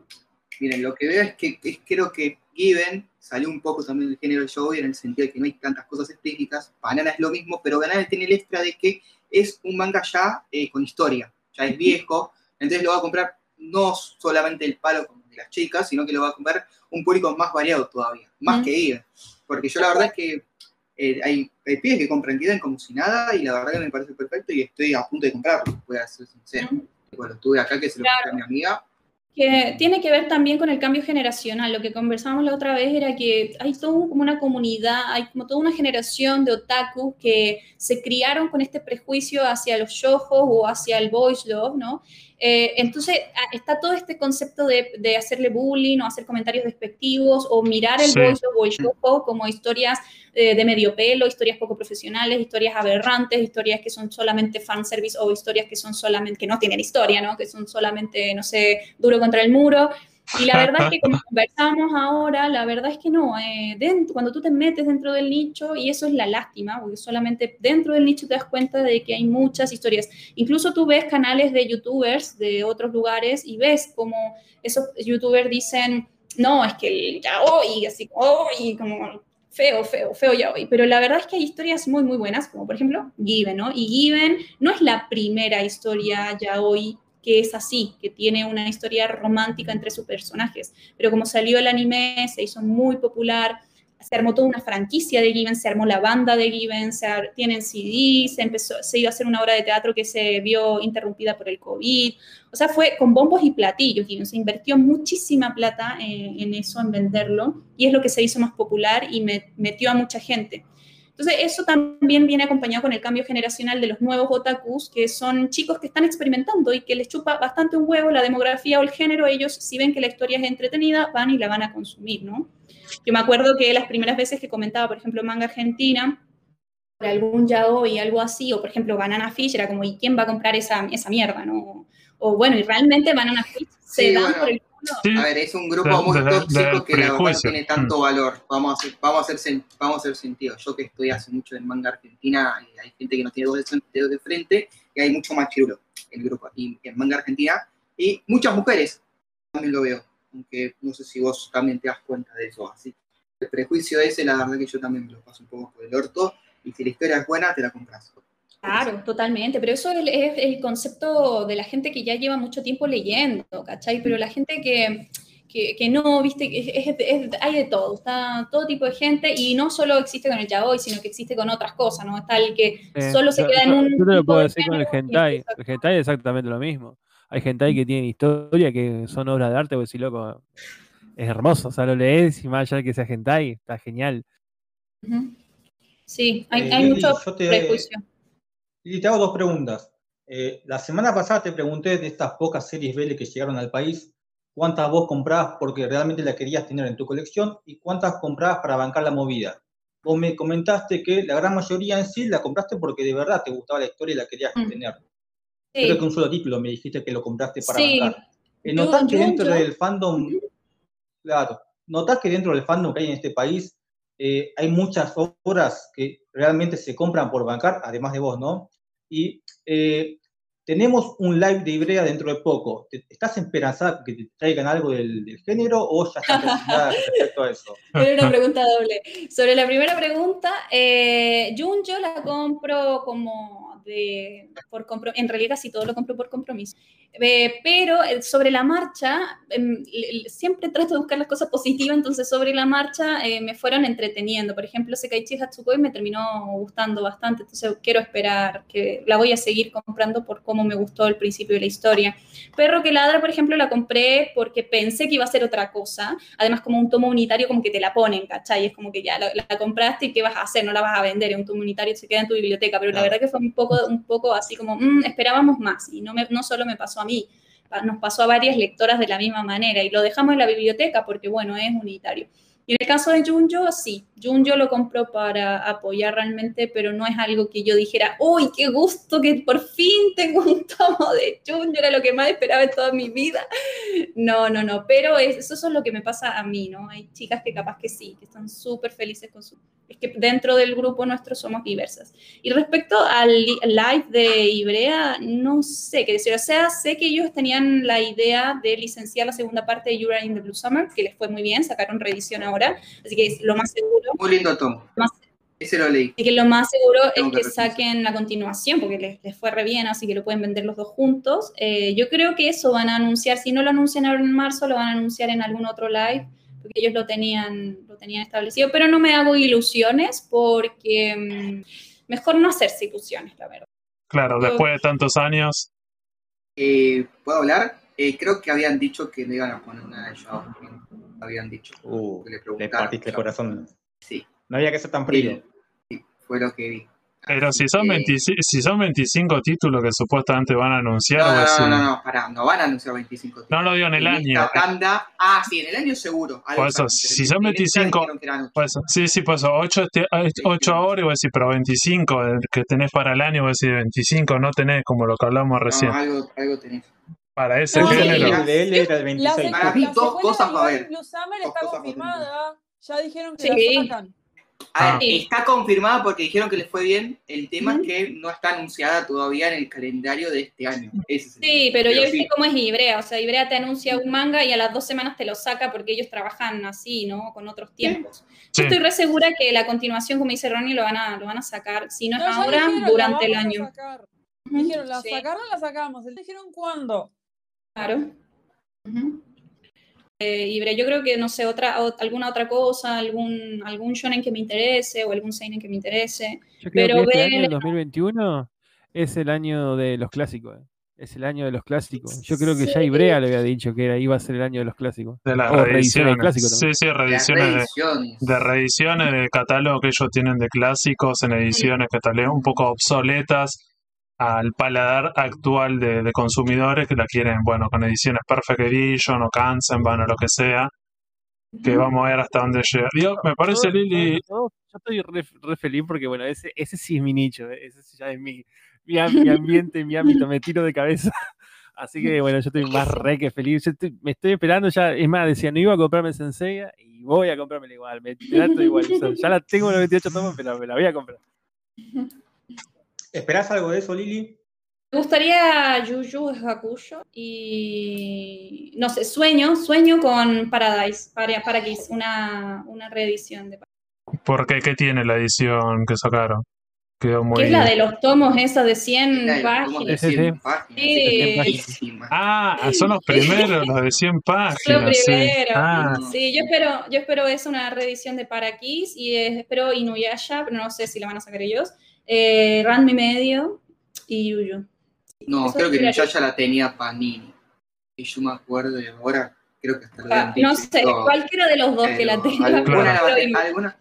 miren, lo que veo es que es- creo que Given salió un poco también del género show en el sentido de que no hay tantas cosas explícitas. Banana es lo mismo, pero Banana tiene el extra de que es un manga ya eh, con historia, ya es viejo, entonces lo va a comprar no solamente el palo como de las chicas, sino que lo va a comprar un público más variado todavía, más Mm. que Given. Porque yo la verdad es que eh, hay, hay pibes que compran Given como si nada y la verdad que me parece perfecto y estoy a punto de comprarlo, voy a ser sincero. Ujú. Bueno, estuve acá que se lo Claro. a mi amiga. que tiene que ver también con el cambio generacional. Lo que conversábamos la otra vez era que hay todo un- como una comunidad, hay como toda una generación de otaku que se criaron con este prejuicio hacia los shoujo o hacia el boys love, ¿no? Eh, entonces a- está todo este concepto de, de hacerle bullying o hacer comentarios despectivos o mirar el Sí. love o como historias eh, de medio pelo, historias poco profesionales, historias aberrantes, historias que son solamente fanservice o historias que son solamente, que no tienen historia, ¿no? Que son solamente, no sé, duro contra el muro. Y la verdad es que como conversamos ahora, la verdad es que no, eh, dentro, cuando tú te metes dentro del nicho, y eso es la lástima, porque solamente dentro del nicho te das cuenta de que hay muchas historias. Incluso tú ves canales de youtubers de otros lugares y ves como esos youtubers dicen, no, es que el yaoi, así, oh, y como feo, feo, feo yaoi. Pero la verdad es que hay historias muy, muy buenas, como por ejemplo Given, ¿no? Y Given no es la primera historia yaoi que es así, que tiene una historia romántica entre sus personajes. Pero como salió el anime, se hizo muy popular, se armó toda una franquicia de Given, se armó la banda de Given, se tienen CD, se, empezó, se iba a hacer una obra de teatro que se vio interrumpida por el COVID. O sea, fue con bombos y platillos Given, se invirtió muchísima plata en, eso, en venderlo, y es lo que se hizo más popular y me- metió a mucha gente. Entonces, eso también viene acompañado con el cambio generacional de los nuevos otakus, que son chicos que están experimentando y que les chupa bastante un huevo la demografía o el género. Ellos, si ven que la historia es entretenida, van y la van a consumir, ¿no? Yo me acuerdo que las primeras veces que comentaba, por ejemplo, manga argentina, por algún yaoi, algo así, o por ejemplo, Banana Fish, era como, ¿y quién va a comprar esa, esa mierda, no? O bueno, y realmente Banana Fish se Sí, dan bueno. por el. Sí, A ver, es un grupo De- muy de- tóxico que la verdad no tiene tanto valor. Vamos a hacer, vamos a hacer, vamos a hacer sentido. Yo que estoy hace mucho en manga argentina, eh, hay gente que no tiene dos de- dedos de frente y hay mucho machirulo en el grupo. Y en manga argentina, y muchas mujeres también lo veo. Aunque no sé si vos también te das cuenta de eso. Así el prejuicio ese, la verdad que yo también me lo paso un poco por el orto. Y si la historia es buena, te la compras. Claro, totalmente, pero eso es el, es el concepto de la gente que ya lleva mucho tiempo leyendo, ¿cachai? Pero la gente que, que, que no, viste, que es- es- es- hay de todo, está todo tipo de gente y no solo existe con el yaoi, sino que existe con otras cosas, ¿no? Está el que Eh, solo se yo- queda en un... Yo te lo puedo de decir con el hentai. El hentai es exactamente lo mismo. Hay hentai que tienen historia, que son obras de arte, pues si loco, es hermoso. O sea, lo lees y más allá de que sea hentai, está genial. Sí, hay, Eh, hay mucho te- prejuicio. Y te hago dos preguntas. Eh, la semana pasada te pregunté de estas pocas series BL que llegaron al país, cuántas vos comprabas porque realmente la querías tener en tu colección y cuántas comprabas para bancar la movida. Vos me comentaste que la gran mayoría en sí la compraste porque de verdad te gustaba la historia y la querías Mm. tener. Sí. Creo que un solo título me dijiste que lo compraste para Sí. bancar. Eh, Yo- ¿Notás que yo- dentro yo- del fandom, claro, notás que dentro del fandom que hay en este país eh, hay muchas obras que realmente se compran por bancar, además de vos, ¿no? Y eh, tenemos un live de Ibrea dentro de poco. ¿Te- ¿Estás esperanzada que te traigan algo del, del género o ya estás respecto a eso? Era una pregunta doble. Sobre la primera pregunta, eh, Jun yo la compro como de, por en realidad casi todo lo compro por compromiso. Eh, pero eh, sobre la marcha, l- siempre trato de buscar las cosas positivas, entonces sobre la marcha eh, me fueron entreteniendo. Por ejemplo, Sekaiichi Hatsukoi me terminó gustando bastante, entonces quiero esperar que la voy a seguir comprando por cómo me gustó el principio de la historia. Perro que ladra, por ejemplo, la compré porque pensé que iba a ser otra cosa. Además, como un tomo unitario, como que te la ponen, ¿cachai? Es como que ya la, la compraste y ¿qué vas a hacer? No la vas a vender, es un tomo unitario, se queda en tu biblioteca. Pero la Claro. verdad que fue un poco, un poco así como, mm, esperábamos más. Y no, me- no solo me pasó a mí, nos pasó a varias lectoras de la misma manera. Y lo dejamos en la biblioteca porque, bueno, es unitario. Y en el caso de Junjo, sí, Junjo lo compro para apoyar realmente, pero no es algo que yo dijera, uy, qué gusto que por fin tengo un tomo de Junjo, era lo que más esperaba en toda mi vida. No, no, no, pero es- eso es lo que me pasa a mí, ¿no? Hay chicas que capaz que sí, que están súper felices con su... Es que dentro del grupo nuestro somos diversas. Y respecto al li- live de Ibrea, no sé qué decir. O sea, sé que ellos tenían la idea de licenciar la segunda parte de Yura in the Blue Summer, que les fue muy bien, sacaron reedición ahora, así que es lo más seguro. Muy lindo tomo. Más- Ese lo leí. Así que lo más seguro es que que saquen la continuación, porque les, les fue re bien, así que lo pueden vender los dos juntos. Eh, yo creo que eso van a anunciar, si no lo anuncian ahora en marzo, lo van a anunciar en algún otro live, porque ellos lo tenían, lo tenían establecido, pero no me hago ilusiones, porque mm, mejor no hacerse ilusiones, la verdad. Claro, después de tantos años. Eh, ¿Puedo hablar? Eh, creo que habían dicho que no iban a poner nada de Shadow. Habían dicho. Uh, que le le preguntaron. partiste el corazón. Sí, No había que ser tan frío. fue lo que vi. Pero si son, que- 25, si son 25 títulos que supuestamente van a anunciar, No, no, no, sí. no, no, pará, no van a anunciar 25 No lo digo en el año. esta tanda, ah, sí, en el año seguro. Por eso, a si En son esta 25, dijeron que eran ocho. Pues, sí, sí, pues 8, ahora y vos decís, pero 25 el que tenés para el año, vos decís 25, no tenés como lo que hablamos recién. No, algo, algo tenés. Para ese No, sí, género. mira. El de él era el La 26. Para mí, dos cosas va a haber. Blue Summer está a confirmada. Ya dijeron que Sí. la sacan. A ver, Ah. está confirmada porque dijeron que les fue bien. El tema es que no está anunciada todavía en el calendario de este año. Ese es el Sí, tema. pero ya viste sí. cómo es Ibrea. O sea, Ibrea te anuncia un manga y a las dos semanas te lo saca porque ellos trabajan así, ¿no? Con otros tiempos. Sí. Yo estoy re segura que la continuación, como dice Ronnie, lo van a, lo van a sacar, si no es No, ahora, dijeron, durante el año. sacar. Dijeron, la sí, sacaron, la sacamos. Dijeron cuándo. Claro. Eh, Ibrea, yo creo que, no sé, otra, o- alguna otra cosa, algún, algún shonen que me interese o algún seinen que me interese. Yo creo Pero que este ve- año, el 2021, es el año de los clásicos. eh. Es el año de los clásicos. Yo creo que ya. Ibrea le había dicho que era, iba a ser el año de los clásicos. De las O reediciones de reediciones. clásicos Sí, sí, reediciones de, de reediciones de catálogo que ellos tienen de clásicos en ediciones que tal vez un poco obsoletas al paladar actual de, de consumidores que la quieren, bueno, con ediciones Perfect Edition o Kansenban o lo que sea, que vamos a ver hasta dónde llega. Dios, me parece, Yo- Lili, yo- yo estoy re, re feliz porque, bueno, ese, ese sí es mi nicho. eh, Ese sí ya es mi, mi, am- mi ambiente, mi ámbito. Me tiro de cabeza. Así que, bueno, yo estoy más re que feliz. Yo estoy- me estoy esperando ya. Es más, decía, no iba a comprarme Senseiya y voy a comprármela igual. Me trato igual. o sea, ya la tengo en los 28 tomos, pero me la voy a comprar. ¿Esperás algo de eso, Lili? Me gustaría Yu Yu Hakusho y no sé, sueño, sueño con Paradise, para, para Kiss, una, una reedición de porque ¿qué tiene la edición que sacaron? Quedó muy... que es la de los tomos esa de 100 La de los páginas. Sí, sí, 100 sí. páginas. Sí. Buenísima. Ah, son los primeros, los de 100 Lo páginas. sí. primero. Ah, Sí, yo espero, yo espero es una reedición de Parakis y eh, espero Inuyasha, pero no sé si la van a sacar ellos. Eh, Ranma y medio y Yuyu. No, Eso creo que esperaría. yo ya la tenía Panini. Y yo me acuerdo de ahora, creo que hasta lo Ah, dicho No sé, cualquiera de los dos que la tenga. Alguna, Claro. la va alguna,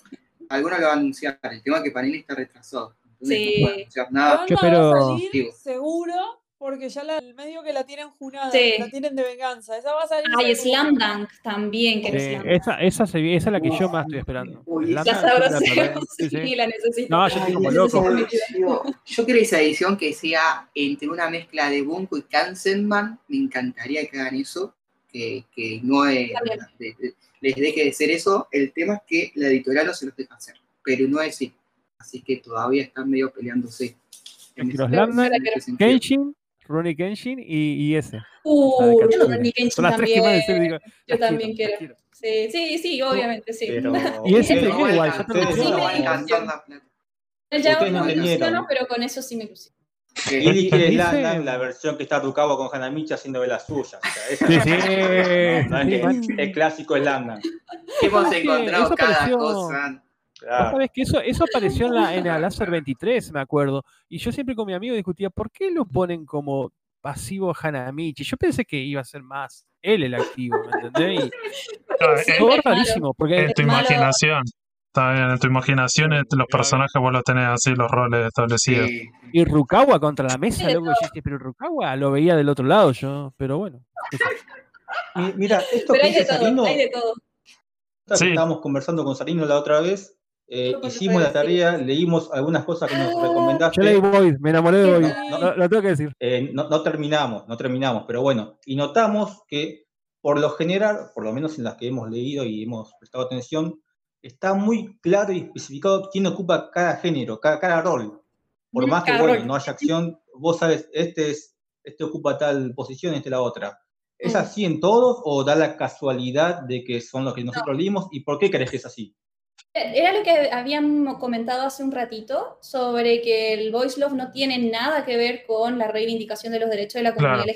alguna lo va a anunciar. El tema es que Panini está retrasado. Entonces Sí. no anunciar nada. Va a espero- salir Digo. seguro porque ya la, el medio que la tienen jurada, Sí. la tienen de venganza. Esa va a salir. Ay. Slam Dunk también, que es Dunk. esa, esa, se esa es la que yo más estoy esperando. Uy, La sabroseo. Sí, sí, la necesito. No, yo estoy como loco. Yo, yo quiero esa edición que sea entre una mezcla de Bunko y Kansenman. Me encantaría que hagan eso. Que, que no es, de- de- les deje de ser eso. El tema es que la editorial no se los deja hacer. Pero no es así. Así que todavía están medio peleándose. en Los Slam Ronnie Kenshin y, y ese. Uh, La yo Katsuya. Ronnie Kenshin Son las tres que más de serio también. digo. Yo también quiero. Sí, sí, sí, obviamente, sí. Pero... Y ese Pero no igual, ustedes no no alcanzar la me ilusiono, pero con eso sí me ilusiono. Lily quiere Dice- Landan, la versión que está Rukawa con Hanamichi haciendo de las suyas. O sea, esa Sí, no- sí. no, no es Sí, que Maxi. el clásico es Landan. hemos ¿Sabes qué? encontrado cada pareció- cosa. Vos Claro. sabés que eso, eso apareció en la, en la Láser 23, me acuerdo. Y yo siempre con mi amigo discutía, ¿por qué lo ponen como pasivo Hanamichi? Yo pensé que iba a ser más él el activo, ¿me entendés? Y Ah, Sí, todo es rarísimo, porque En tu imaginación. Está bien, en tu imaginación los personajes vos los tenés así, los roles establecidos. Sí. Y Rukawa contra la mesa, yo dije, pero Rukawa lo veía del otro lado yo, pero bueno. Mira, esto Pero que hay de Sarino, todo, hay de todo. que Sí. estábamos conversando con Sarino la otra vez, eh, hicimos la tarea, leímos algunas cosas que nos Ah, recomendaste. Yo leí Void, me enamoré de Void, No, lo, lo tengo que decir. Eh, no, no terminamos, no terminamos, pero bueno, y notamos que por lo general, por lo menos en las que hemos leído y hemos prestado atención, está muy claro y especificado quién ocupa cada género, cada, cada rol. Por más que bueno, no haya acción, vos sabes, este es, este ocupa tal posición, este la otra. ¿Es Mm. así en todos o da la casualidad de que son los que nosotros leímos? ¿Y por qué crees que es así? Era lo que habíamos comentado hace un ratito sobre que el Voice Love no tiene nada que ver con la reivindicación de los derechos de la comunidad Claro.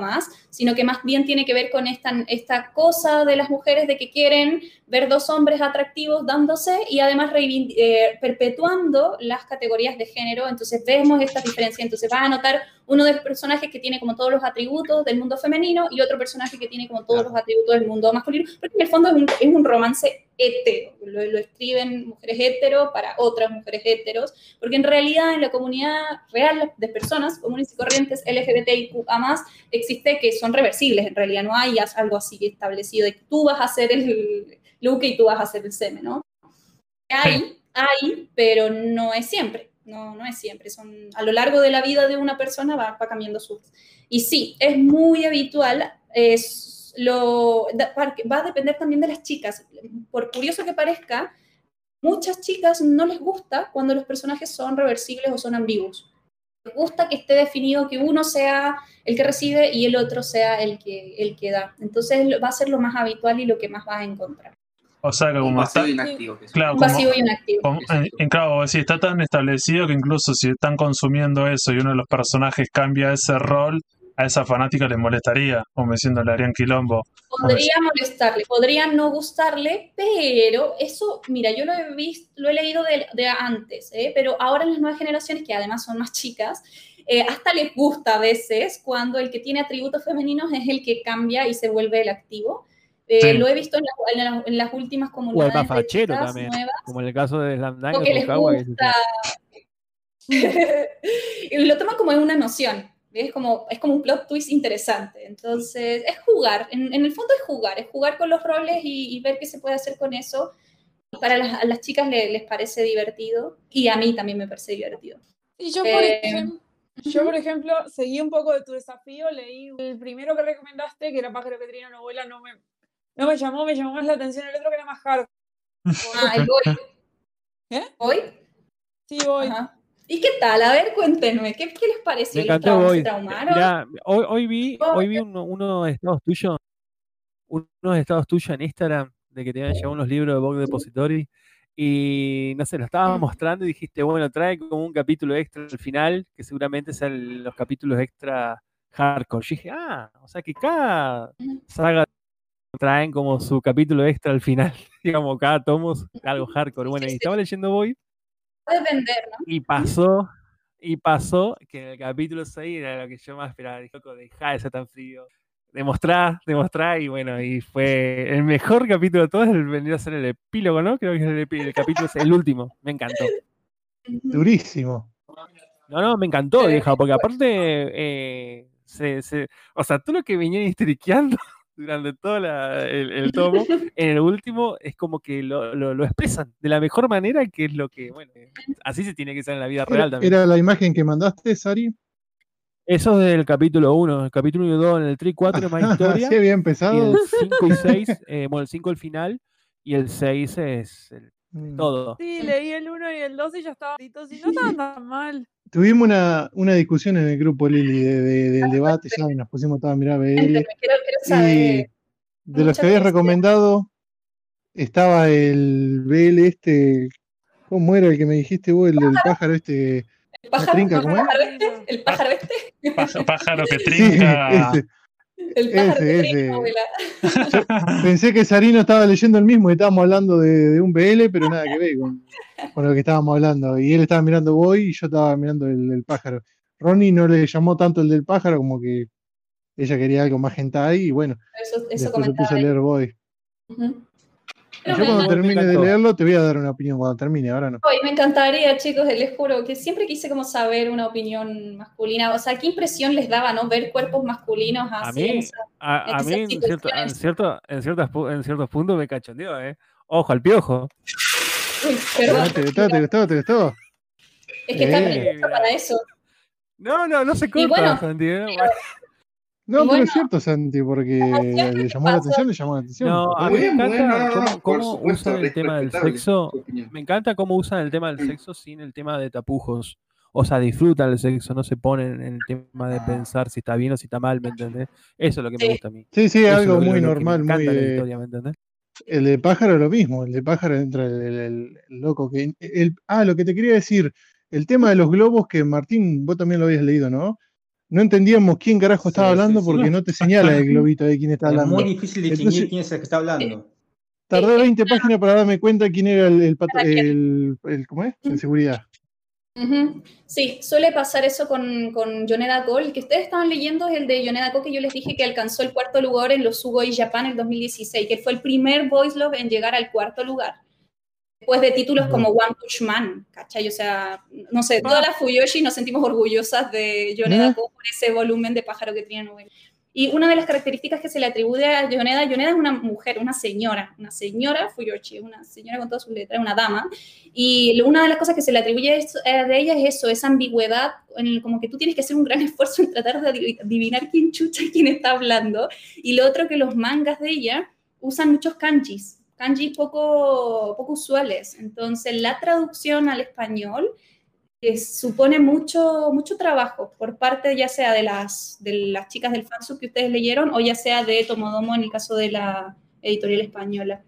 Más, sino que más bien tiene que ver con esta, esta cosa de las mujeres de que quieren ver dos hombres atractivos dándose y además eh, perpetuando las categorías de género. Entonces vemos esta diferencia. Entonces vas a notar uno de los personajes que tiene como todos los atributos del mundo femenino y otro personaje que tiene como todos Claro. los atributos del mundo masculino, porque en el fondo es un, es un romance hetero, lo, lo escriben mujeres hetero para otras mujeres heteros, porque en realidad en la comunidad real de personas comunes y corrientes LGBTIQA+, existe que son reversibles, en realidad no hay algo así establecido de que tú vas a hacer el look y tú vas a hacer el semen, ¿no? Hay, hay, pero no es siempre, no, no es siempre, son, a lo largo de la vida de una persona va, cambiando su... Y sí, es muy habitual, es lo, va a depender también de las chicas. Por curioso que parezca, muchas chicas no les gusta cuando los personajes son reversibles o son ambiguos. Les gusta que esté definido que uno sea el que recibe y el otro sea el que, el que da. Entonces va a ser lo más habitual y lo que más vas a encontrar. O sea que Un como está, inactivo. que. Claro, como- pasivo y un activo. como- en, en claro, decís, está tan establecido que incluso si están consumiendo eso y uno de los personajes cambia ese rol, a esa fanática le molestaría, como diciendo, le harían quilombo. Podría molestarle, podría no gustarle, pero eso, mira, yo lo he visto, lo he leído de, de antes, ¿eh? pero ahora en las nuevas generaciones, que además son más chicas, eh, hasta les gusta a veces cuando el que tiene atributos femeninos es el que cambia y se vuelve el activo. Eh, Sí. Lo he visto en, la- en la- en las últimas O el comunidades más de fachero también, nuevas, como en el caso de Slamdang o les que se- gusta. lo toman como una noción. Es como, es como un plot twist interesante. Entonces, es jugar. En, en el fondo es jugar. Es jugar con los roles y, y ver qué se puede hacer con eso. Y para las, a las chicas le- les parece divertido. Y a mí también me parece divertido. Y yo, por, Eh, ejem- yo, por ejemplo, seguí un poco de tu desafío, leí el primero que recomendaste, que era Pájaro que tenía novela, no me, no me llamó, me llamó más la atención el otro que era más hardcore. Ah, el Boy. ¿Eh? ¿Boy? Sí, voy. Ajá. ¿Y qué tal? A ver, cuéntenme. ¿Qué, qué les pareció? Me ¿Los encantó. Mirá, hoy, hoy vi, Oh, hoy vi uno, uno de estados tuyos, unos estados tuyos en Instagram de que te habían llevado unos libros de Vogue Depository y no sé, lo estabas Mm. mostrando y dijiste, bueno, trae como un capítulo extra al final, que seguramente sean los capítulos extra hardcore. Yo dije, ah, o sea que cada Ujú. saga traen como su capítulo extra al final, digamos, cada tomo es algo hardcore. Bueno, y estaba leyendo Void depender, ¿no? y pasó, y pasó que en el capítulo 6 era lo que yo más esperaba. Dije, loco, dejá de ser tan frío. Demostrá, demostrá, y bueno, y fue el mejor capítulo de todos, el venir a ser el epílogo, ¿no? Creo que es el, epi- el capítulo, es el último, me encantó. Durísimo. No, no, me encantó, vieja, porque aparte, eh, se, se- o sea, todo lo que venían histriqueando durante todo la- el, el tomo, en el último es como que lo, lo- lo expresan de la mejor manera, que es lo que, bueno, así se tiene que ser en la vida real Era, también. era la imagen que mandaste, Sari. Eso es del capítulo 1. El capítulo 1 y 2 en el 3 y 4 es más historia. Así había y empezado. el 5 y 6, eh, bueno, el 5 el final. Y el 6 es el- Mm. todo. Sí, leí el 1 y el 2 y ya estaba y no estaban tan mal. Tuvimos una, una discusión en el grupo Lili de- de- del debate, ya, y nos pusimos todos a mirar BL. Cuéntenme, quiero, quiero Y de los que habías recomendado, estaba el BL este. ¿Cómo era el que me dijiste vos? El del pájaro este. El pájaro, trinca, ¿cómo es? pájaro este, el pájaro este, Pá- Pájaro que trinca. ese. El pájaro Ese, ese. abuela. Pensé que Sarino estaba leyendo el mismo y estábamos hablando de, de un BL, pero nada que ver con, con lo que estábamos hablando. Y él estaba mirando Boy y yo estaba mirando el, el pájaro. Ronnie no le llamó tanto el del pájaro, como que ella quería algo más hentai y bueno, Eso, eso después se puso a leer Boy. Yo cuando termine de leerlo te voy a dar una opinión cuando termine, ahora no. Ay, me encantaría, chicos, les juro que siempre quise como saber una opinión masculina. O sea, ¿qué impresión les daba, no? Ver cuerpos masculinos A así. en mí, esa- a, a mí en, cierto- en, cierto- en, ciertas pu- en ciertos puntos me cachondeó, ¿eh? Ojo al piojo. Uy, perdón. ¿Te gustó? ¿Te gustó? ¿Te gustó? Es que está Eh. perfecto para eso. No, no, no se corta, bueno, Santi, ¿eh? No, Y pero bueno, es cierto, Santi, porque le llamó la atención, le llamó la atención. No, a mí me encanta no, cómo, cómo supuesto, usan el tema del sexo. Me encanta cómo usan el tema del sexo sin el tema de tapujos. O sea, disfrutan el sexo, no se ponen en el tema de pensar si está bien o si está mal, ¿me entendés? Eso es lo que me gusta a mí. Sí, sí, Eso algo muy normal, muy la historia, ¿me entendés? El de pájaro es lo mismo, el de pájaro entra el, el- el- el loco que... el- ah, lo que te quería decir, el tema de los globos que Martín, vos también lo habías leído, ¿no? No entendíamos quién carajo estaba Sí, hablando sí. porque no te señala el globito de quién está Es hablando. muy difícil distinguir Entonces- quién es el que está hablando. Tardé 20 páginas para darme cuenta quién era el, el, el, el- ¿cómo es? El seguridad. Sí, suele pasar eso con, con Yoneda Cole. El que ustedes estaban leyendo es el de Yoneda Cole, que yo les dije que alcanzó el cuarto lugar en los Sugoi Japan en el 2016, que fue el primer Voice Love en llegar al cuarto lugar. Después de títulos como One Punch Man, ¿cachai? O sea, no sé, todas las Fuyoshi nos sentimos orgullosas de Yoneda. Cole por ese volumen de pájaro que tiene novela. Y una de las características que se le atribuye a Yoneda, Yoneda es una mujer, una señora, una señora Fuyoshi, una señora con todas sus letras, una dama, y una de las cosas que se le atribuye eh, de ella es eso, esa ambigüedad, en el- como que tú tienes que hacer un gran esfuerzo en tratar de adiv- adivinar quién chucha y quién está hablando. Y lo otro que los mangas de ella usan muchos kanjis, kanjis poco, poco usuales. Entonces la traducción al español eh, supone mucho, mucho trabajo por parte ya sea de las, de las chicas del fansub que ustedes leyeron o ya sea de Tomodomo en el caso de la editorial española.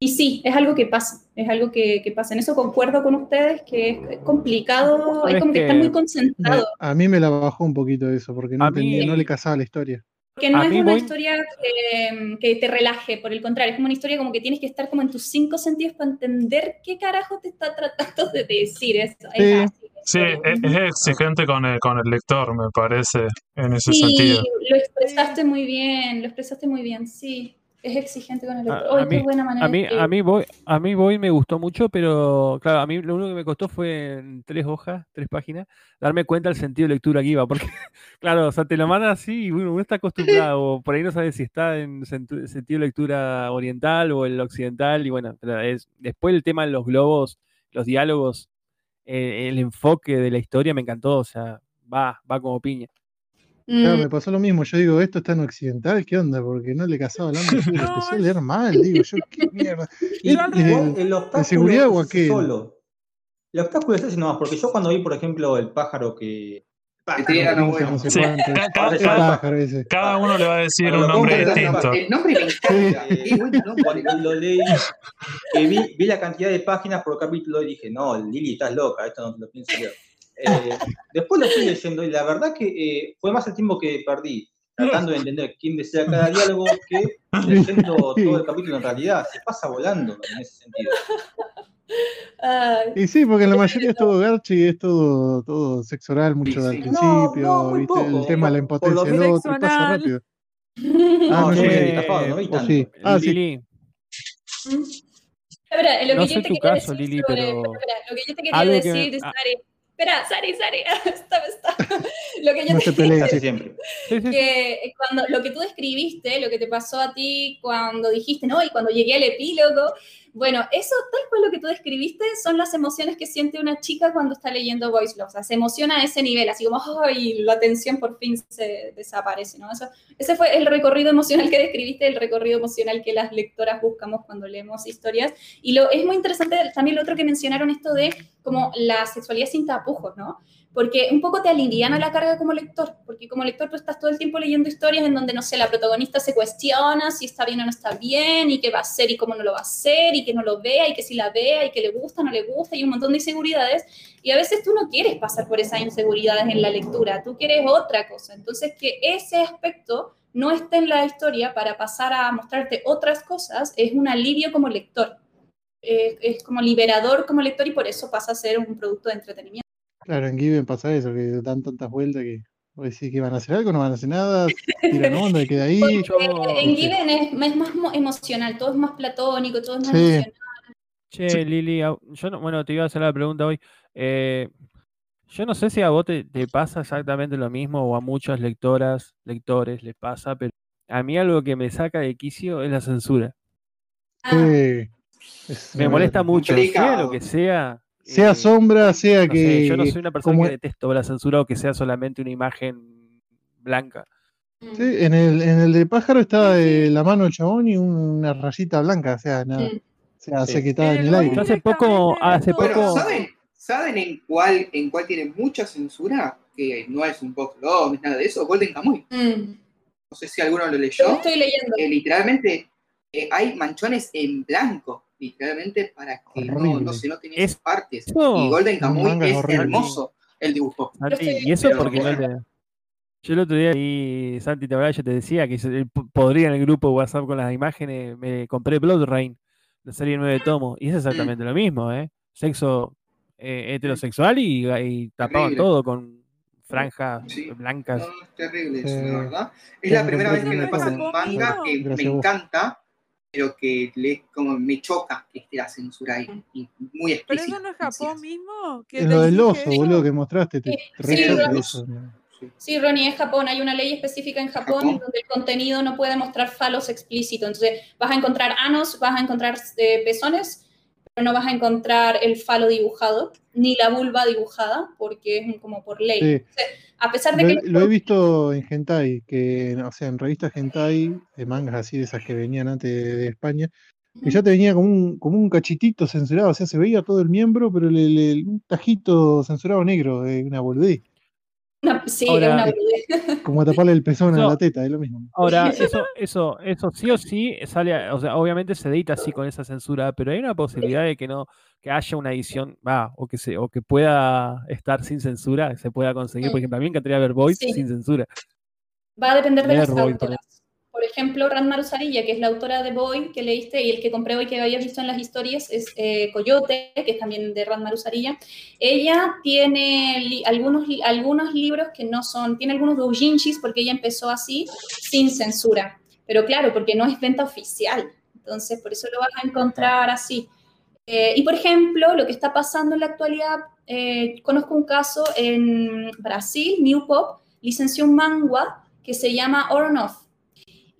Y sí, es algo que pasa, es algo que, que pasa. En eso concuerdo con ustedes, que es complicado, hay como que, que están muy Me- concentrados, a mí me la bajó un poquito eso, porque no mí- no le casaba la historia. Porque no a es una voy- historia que, que te relaje, por el contrario, es como una historia como que tienes que estar como en tus cinco sentidos para entender qué carajo te está tratando de decir eso. Sí. Es así la Sí, historia. es, es exigente con el, con el lector, me parece, en ese Sí, sentido. lo expresaste muy bien, lo expresaste muy bien, sí. Es exigente con el A- lector. a ¡Ay, qué mí- buena manera A mí, a voy, a mí voy me gustó mucho, pero claro, a mí lo único que me costó fue en tres hojas, tres páginas, darme cuenta del sentido de lectura que iba, porque claro, o sea, te lo mandan así y uno está acostumbrado, o por ahí no sabe si está en sentido de lectura oriental o el occidental, y bueno, es, después el tema de los globos, los diálogos, eh, el enfoque de la historia me encantó, o sea, va, va como piña. Claro, Mm, me pasó lo mismo. Yo digo, esto está en occidental, ¿qué onda? Porque no le casaba hablando. Lo No, empecé a leer mal, digo, yo, qué mierda. Y ¿El- el- revés. el obstáculo seguridad o aquel? solo. El obstáculo es ese nomás, porque yo cuando vi, por ejemplo, el pájaro que. No, bueno. no sé Sí, cada, pájaro ese. cada uno le va a decir un nombre distinto. El nombre me encanta. cuando lo leí, vi, vi la cantidad de páginas por capítulo y dije, no, Lili, estás loca, esto no te lo pienso leer. Eh, después lo fui leyendo y la verdad que eh, fue más el tiempo que perdí tratando de entender quién decía cada diálogo que leyendo todo el capítulo en realidad. Se pasa volando en ese sentido. ay, Y sí, porque la mayoría es todo garchi y es todo, todo sexo oral, mucho Sí, al sí. principio, No, no, ¿viste? el tema de la impotencia del otro, pasa rápido. No, Ah, no, me Eh, no vi O tanto. sí. Ah, sí. Lili, Espera, lo No que sé yo te tu quería caso, decir Lili, sobre- pero lo que yo te quería decir, ah. Sari. Espera, Sari, Sari, stop, stop. Lo que yo No te se peleen. Casi siempre. que cuando lo que tú describiste, lo que te pasó a ti cuando dijiste, no, y cuando llegué al epílogo, bueno, eso tal cual lo que tú describiste son las emociones que siente una chica cuando está leyendo Voice Love, o sea, se emociona a ese nivel, así como, ay, la tensión por fin se desaparece, ¿no? Eso, ese fue el recorrido emocional que describiste, el recorrido emocional que las lectoras buscamos cuando leemos historias, y lo, es muy interesante también lo otro que mencionaron, esto de como la sexualidad sin tapujos, ¿no? Porque un poco te aliviana la carga como lector, porque como lector tú estás todo el tiempo leyendo historias en donde, no sé, la protagonista se cuestiona si está bien o no está bien, y qué va a hacer y cómo no lo va a hacer, y que no lo vea, y que si la vea, y que le gusta o no le gusta, y un montón de inseguridades, y a veces tú no quieres pasar por esas inseguridades en la lectura, tú quieres otra cosa. Entonces, que ese aspecto no esté en la historia para pasar a mostrarte otras cosas es un alivio como lector. Eh, es como liberador como lector y por eso pasa a ser un producto de entretenimiento. Claro, en Given pasa eso, que dan tantas vueltas que vos decís que van a hacer algo, no van a hacer nada, tiran onda y queda ahí. Porque Yo- en Given es, es más mo- emocional, todo es más platónico, todo es más Sí. emocional. Che, Lili, yo no, bueno, te iba a hacer la pregunta hoy. Eh, yo no sé si a vos te, te pasa exactamente lo mismo o a muchas lectoras, lectores les pasa, pero a mí algo que me saca de quicio es la censura. Ah, Sí. Es Me molesta mucho, sea lo que sea. Sea eh, sombra, sea no que. sé, yo no soy una persona como- que detesto la censura o que sea solamente una imagen blanca. Sí, en el, en el de pájaro está eh, la mano del chabón y una rayita blanca, o sea, nada. O sea, hace Sí. que está en el Pero aire. Hace poco, hace después- Bueno, poco, ¿saben, ¿saben en cuál en cuál tiene mucha censura? Que no es un box no es nada de eso. Golden Kamuy. Mm. No sé si alguno lo Yo leyó. estoy leyendo. Eh, literalmente eh, hay manchones en blanco, literalmente para que no, no se noten Es- esas partes. y Golden Kamuy es horrible. hermoso el dibujo. Santi, y eso porque no. Yo el otro día ahí, Santi, te hablaba, yo te decía que po- podría en el grupo WhatsApp con las imágenes, me compré Blood Rain, la serie 9 tomos, y es exactamente lo mismo, ¿eh? Sexo eh, heterosexual y, y tapaban Terrible. todo con franjas Sí. blancas. No, es terrible eso, Eh, la verdad. Es la me primera vez que me pasa tomo. un manga No. que me encanta, pero que le, como me choca que esté la censura ahí. Y muy Pero explícita. eso no es Japón mismo. que Es lo del oso, boludo, que mostraste. Te, Sí, Ronnie, es Japón. Hay una ley específica en Japón, Japón. donde el contenido no puede mostrar falos explícitos. Entonces, vas a encontrar anos, vas a encontrar eh, pezones, pero no vas a encontrar el falo dibujado, ni la vulva dibujada, porque es como por ley. Sí. A pesar de Lo, que... he- lo he visto en Hentai, que, o sea, en revistas Hentai, de mangas así, de esas que venían antes de, de España, que ya te venía como un, como un cachitito censurado, o sea, se veía todo el miembro, pero le, le- un tajito censurado negro, de una boludez, Una- sí, Ahora- es una boludez. como taparle el pezón a No. la teta, es lo mismo. Ahora, eso, eso, eso sí o sí sale, a- o sea, obviamente se edita así con esa censura, pero hay una posibilidad de que no, que haya una edición, va, o que se, o que pueda estar sin censura, que se pueda conseguir. Por ejemplo, a mí me encantaría ver Void Sí. sin censura. Va a depender de las autoras. Por ejemplo, Ranmaru Sarilla, que es la autora de Boy que leíste y el que compré hoy que habías visto en las historias es eh, Coyote, que es también de Ranmaru Sarilla. Ella tiene algunos, algunos libros que no son, tiene algunos doujinshis porque ella empezó así, sin censura. Pero claro, porque no es venta oficial. Entonces, por eso lo vas a encontrar así. Eh, y por ejemplo, lo que está pasando en la actualidad, eh, conozco un caso en Brasil, New Pop licenció un manga que se llama On Off.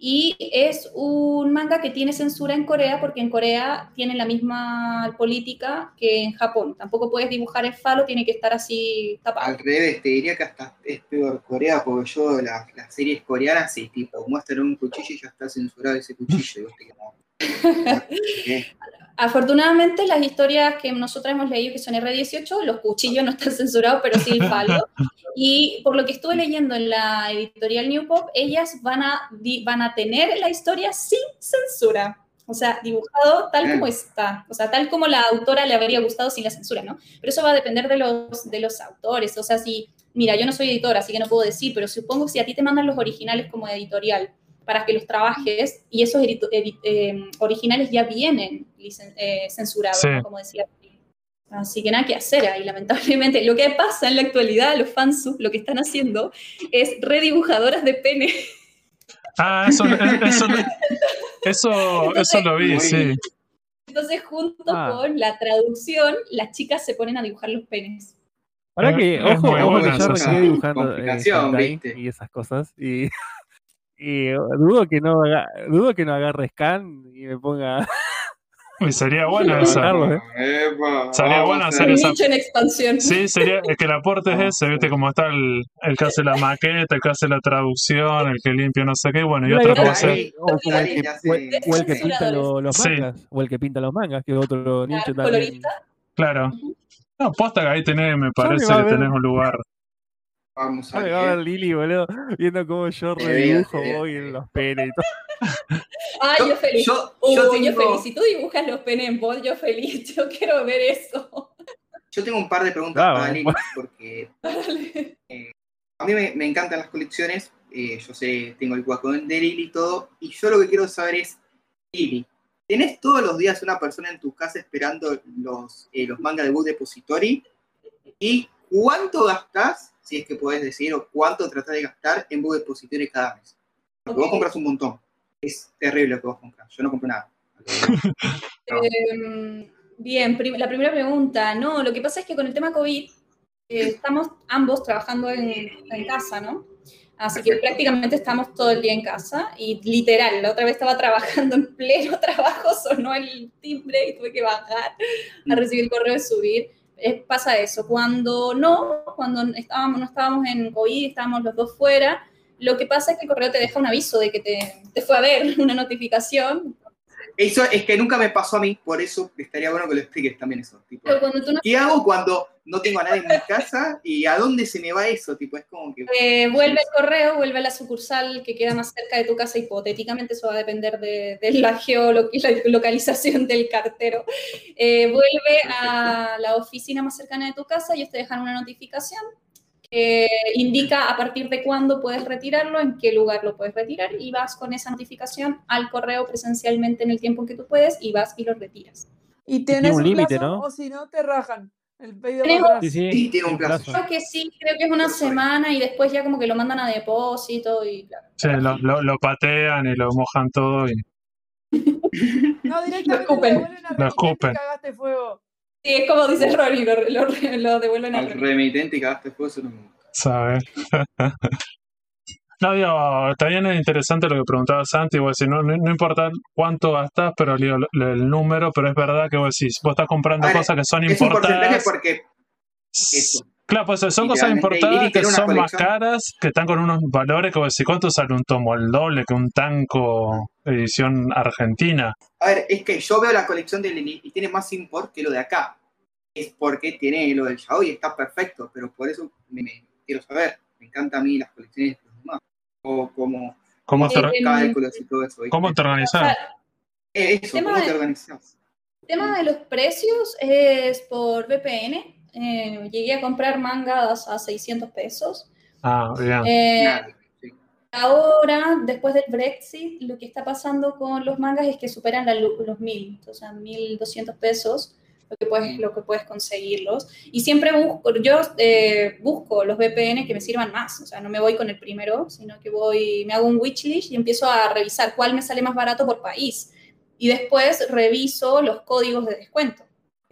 Y es un manga que tiene censura en Corea porque en Corea tienen la misma política que en Japón. Tampoco puedes dibujar el falo, tiene que estar así tapado. Al revés, te diría que hasta es peor Corea, porque yo las, las series coreanas, sí, tipo, muestran un cuchillo y ya está censurado ese cuchillo. y vos te quedás, ¿qué? Afortunadamente, las historias que nosotros hemos leído, que son R18, los cuchillos no están censurados, pero sí el falo. Y por lo que estuve leyendo en la editorial New Pop, ellas van a, van a tener la historia sin censura. O sea, dibujado tal como está. O sea, tal como la autora le habría gustado sin la censura, ¿no? Pero eso va a depender de los, de los autores. O sea, si, mira, yo no soy editora, así que no puedo decir, pero supongo que si a ti te mandan los originales como editorial para que los trabajes y esos eh, originales ya vienen licen- eh, censurados, Sí. ¿no? como decía. Así que nada que hacer ahí, lamentablemente. Lo que pasa en la actualidad, los fansub lo que están haciendo es redibujadoras de pene. Ah, eso, eso, eso, eso lo vi, sí. Entonces, junto Ah. con la traducción, las chicas se ponen a dibujar los penes. Ahora que, ojo, ojo que yo dibujando eh, y esas cosas. Y, y dudo que no haga, dudo que no agarre scan y me ponga. Uy, sería bueno bajarlo, ¿eh? Epa, Sería bueno hacer nicho en expansión. Sí, sería es que el aporte es ese, viste cómo está el, el que hace la maqueta, el que hace la traducción, el que limpia no sé qué, bueno, y otro y a hacer. o como el que, Ya o sé. el- o el que pinta lo- los. Sí. mangas, o el que pinta los mangas, que es otro nicho también. colorista. Claro. No, posta que ahí tenés, me parece que tenés un lugar. Vamos a Ah, a ver ver. Lili, boludo, viendo cómo yo redibujo voy en los penes y todo. Ay, yo, feliz. Yo, Uy, yo yo, tengo, feliz. Si tú dibujas los penes en bot, yo feliz. Yo quiero ver eso. yo tengo un par de preguntas Claro, para Lili, bueno. porque Dale. a mí me, me encantan las colecciones. eh, yo sé, tengo el Wacom de Lili y todo. Y yo lo que quiero saber es, Lili, ¿tenés todos los días una persona en tu casa esperando los, eh, los mangas de Book Depository? ¿Y cuánto gastás, si es que podés decir, o cuánto tratás de gastar en Book Depository cada mes? Porque vos Ok. compras un montón. Es terrible lo que vos compras. Yo no compro nada. No. Em, bien, prim- la primera pregunta. No, lo que pasa es que con el tema COVID eh, estamos ambos trabajando en, en casa, ¿no? Así que prácticamente estamos todo el día en casa y literal, la otra vez estaba trabajando en pleno trabajo, sonó el timbre y tuve que bajar a recibir el correo de subir. Eh, pasa eso, cuando no, cuando estábamos, no estábamos en COVID, estábamos los dos fuera, lo que pasa es que el correo te deja un aviso de que te, te fue a ver una notificación, Eso es que nunca me pasó a mí, por eso estaría bueno que lo expliques también eso. Tipo, no ¿Qué hago cuando no tengo a nadie en mi casa y a dónde se me va eso? Tipo, es como que. Eh, vuelve el correo, vuelve a la sucursal que queda más cerca de tu casa, hipotéticamente, eso va a depender de, de la geolocalización del cartero. Eh, vuelve a la oficina más cercana de tu casa, ellos te dejan una notificación que indica a partir de cuándo puedes retirarlo, en qué lugar lo puedes retirar, y vas con esa notificación al correo presencialmente en el tiempo en que tú puedes y vas y lo retiras. Y tenés un un, límite, plazo, ¿no? o si no, te rajan el pedido atrás. Sí, sí. Sí, tiene un plazo. Creo que sí, creo que es una semana y después ya como que lo mandan a depósito y claro. Sí, lo, lo- lo patean y lo mojan todo y No, directamente Lo escupen. Lo escupen. cagaste fuego. Sí, es como dice Ronnie, lo, lo, lo devuelven a Al remitente y no me gusta. ¿sabes? No, digo, también es interesante lo que preguntaba Santi, vos decís, no, no, no importa cuánto gastás, pero digo, lo- el número, pero es verdad que vos decís, vos estás comprando cosas que son Es un porcentaje porque eso. Claro, pues son cosas Lili que son más caras, que están con unos valores vos decís, ¿cuánto sale un tomo? El doble que un tanco edición argentina. A ver, es que yo veo la colección de Lili y tiene más import que lo de acá. Es porque tiene lo del Yaoi y está perfecto, pero por eso me, me quiero saber. Me encantan a mí las colecciones de los demás. O como ¿Cómo te, Eh, cálculos y todo eso. ¿viste? cómo te O organizás? sea, Eh, Eso, ¿cómo te organizas? el tema de los precios es por VPN. Eh, llegué a comprar mangas a 600 pesos. Ah, bien. Eh, sí. ahora, después del Brexit, lo que está pasando con los mangas es que superan la los 1000, o sea, 1200 pesos lo que puedes, lo que puedes conseguirlos. Y siempre busco, yo eh, busco los VPN que me sirvan más, o sea, no me voy con el primero, sino que voy, me hago un wishlist y empiezo a revisar cuál me sale más barato por país. Y después reviso los códigos de descuento.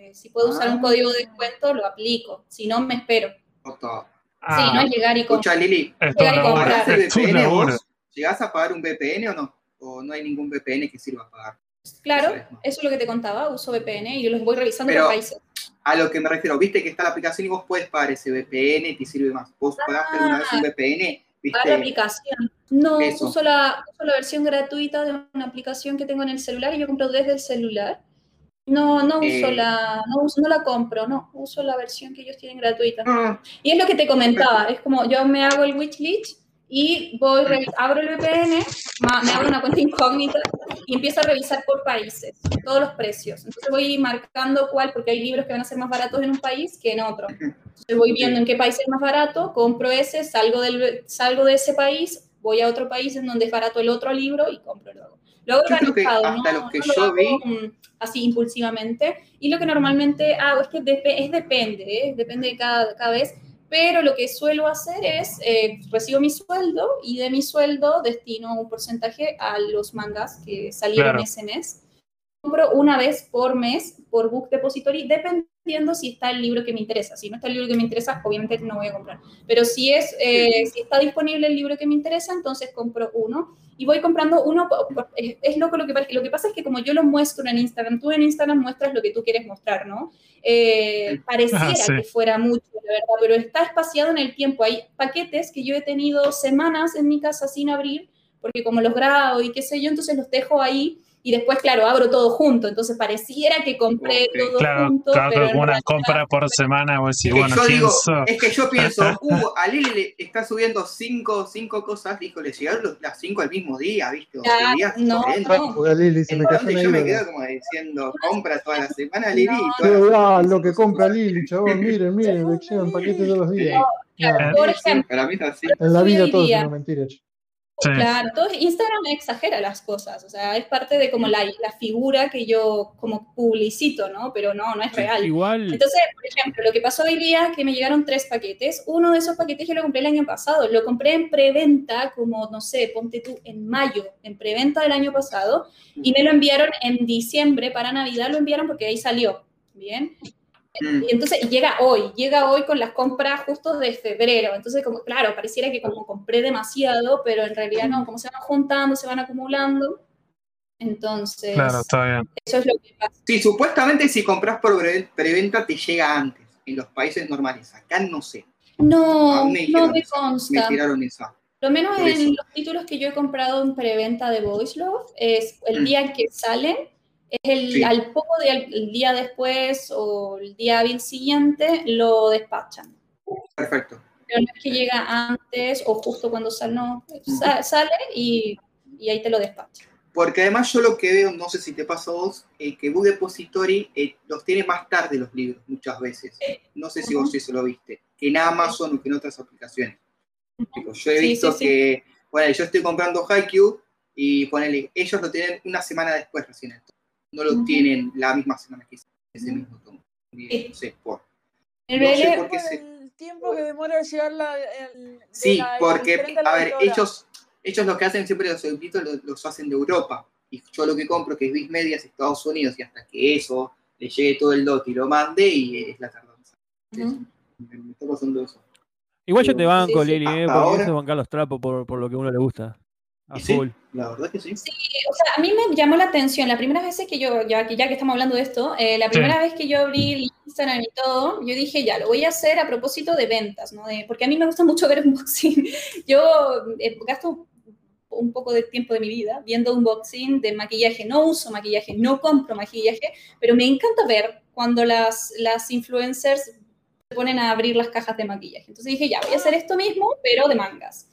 Eh, si puedo usar un Ah. código de descuento, lo aplico. Si no, me espero. Sí, no Ah, es llegar y comprar. Escucha, Lili, es tu Llegar y laburo. comprar. ¿pagaste Es tu VPN laburo. vos? ¿Llegás a pagar un VPN o no? ¿O no hay ningún VPN que sirva a pagar? Claro, Eso es, lo que te contaba, uso VPN y yo los voy revisando Pero- por países. A lo que me refiero, viste que está la aplicación y vos puedes pagar ese VPN, te sirve más. ¿Vos pagaste alguna vez un VPN? Para la ¿Viste? aplicación. No, uso la, uso la versión gratuita de una aplicación que tengo en el celular y yo compro desde el celular. No, no uso Eh. la, no, uso- no la compro, no, uso la versión que ellos tienen gratuita. Ah, Y es lo que te comentaba, es como yo me hago el wishlist y voy, abro el VPN, me hago una cuenta incógnita y empiezo a revisar por países, todos los precios. Entonces voy marcando cuál, porque hay libros que van a ser más baratos en un país que en otro. Entonces voy viendo en qué país es más barato, compro ese, salgo, del, salgo de ese país, voy a otro país en donde es barato el otro libro y compro luego. Lo hago Yo creo que hasta no, los que no lo yo hago, vi- así impulsivamente. Y lo que normalmente hago es que dep- es depende, ¿eh? depende de cada, cada vez. Pero lo que suelo hacer es, eh, recibo mi sueldo y de mi sueldo destino un porcentaje a los mangas que salieron Claro. ese mes. Compro una vez por mes por Book Depository, dependiendo si está el libro que me interesa. Si no está el libro que me interesa, obviamente no voy a comprar. Pero si, es, eh, si está disponible el libro que me interesa, entonces compro uno. Y voy comprando uno, es, es loco lo que, pasa- lo que pasa es que como yo lo muestro en Instagram, tú en Instagram muestras lo que tú quieres mostrar, ¿no? Eh, pareciera Ah, sí. que fuera mucho, la verdad, pero está espaciado en el tiempo. Hay paquetes que yo he tenido semanas en mi casa sin abrir, porque como los grabo y qué sé yo, entonces los dejo ahí y después, claro, abro todo junto. Entonces pareciera que compré todo Claro, junto, claro, pero como una realidad- compra por semana, vos decís, Es que bueno, es que yo pienso, uh, a Lili le está subiendo cinco, cinco cosas, dijo, le llegaron las cinco al mismo día, ¿viste? Claro, días no, no. A Lili se me cayó Entonces una yo me quedo como diciendo, compra toda la semana, Lili, No. ah, lo que compra Lili, chabón, miren, miren, le llegan paquetes todos los días. No, Por ejemplo, para mí es así. en la vida todo es una mentira. Sí. Claro, todo, Instagram exagera las cosas, o sea, es parte de como la, la figura que yo como publicito, ¿no? Pero no, no es real. Igual, Entonces, por ejemplo, lo que pasó hoy día es que me llegaron tres paquetes. Uno de esos paquetes yo lo compré el año pasado. Lo compré en preventa, como, no sé, ponte tú, en mayo, en preventa del año pasado. Y me lo enviaron en diciembre para Navidad, lo enviaron porque ahí salió. Bien. Mm. Y entonces llega hoy, llega hoy con las compras justo de febrero. Entonces, como, claro, pareciera que como compré demasiado, pero en realidad no, como se van juntando, se van acumulando. Entonces, Claro, está bien. eso es lo que pasa. Sí, supuestamente si compras por pre- preventa te llega antes, en los países normales. Acá no sé, No, me no me eso, me consta. tiraron esa. Lo menos en eso. los títulos que yo he comprado en preventa de Voice Love, es el Mm. día en que salen, es el, Sí. al poco de, el día después o el día hábil siguiente lo despachan. Perfecto. Pero no es que llega antes o justo cuando sale, no, sa- sale y, y ahí te lo despachan. Porque además yo lo que veo, no sé si te pasa a vos, eh, que Book Depository eh, los tiene más tarde los libros muchas veces. No sé si vos eso lo viste, que en Amazon o que en otras aplicaciones. Yo he visto sí, sí. que, bueno, yo estoy comprando Haikyuu y ponele, ellos lo tienen una semana después recién. No lo Ujú. tienen la misma semana que ese mismo tomo. No sé, por. En No sé por qué se- el tiempo que demora llegar la. el- Sí, la- porque, a ver, ellos, ellos lo que hacen siempre los subtítulos los, los hacen de Europa. Y yo lo que compro, que es Big Media, es Estados Unidos, y hasta que eso le llegue todo el lote y lo mande, y es la tardanza. Me, me está pasando eso. igual yo te banco, Sí, sí. Lili, eh, porque ahora- eso es bancar los trapos por, por lo que a uno le gusta. A Y sí, full. la verdad que sí. O sea, a mí me llamó la atención, la primera vez que yo, ya que, ya que estamos hablando de esto, eh, la primera vez que yo abrí el Instagram y todo, yo dije, ya, lo voy a hacer a propósito de ventas, ¿no? De, porque a mí me gusta mucho ver unboxing. Yo eh, gasto un poco de tiempo de mi vida viendo unboxing de maquillaje. No uso maquillaje, no compro maquillaje, pero me encanta ver cuando las, las influencers se ponen a abrir las cajas de maquillaje. Entonces dije, ya, voy a hacer esto mismo, pero de mangas.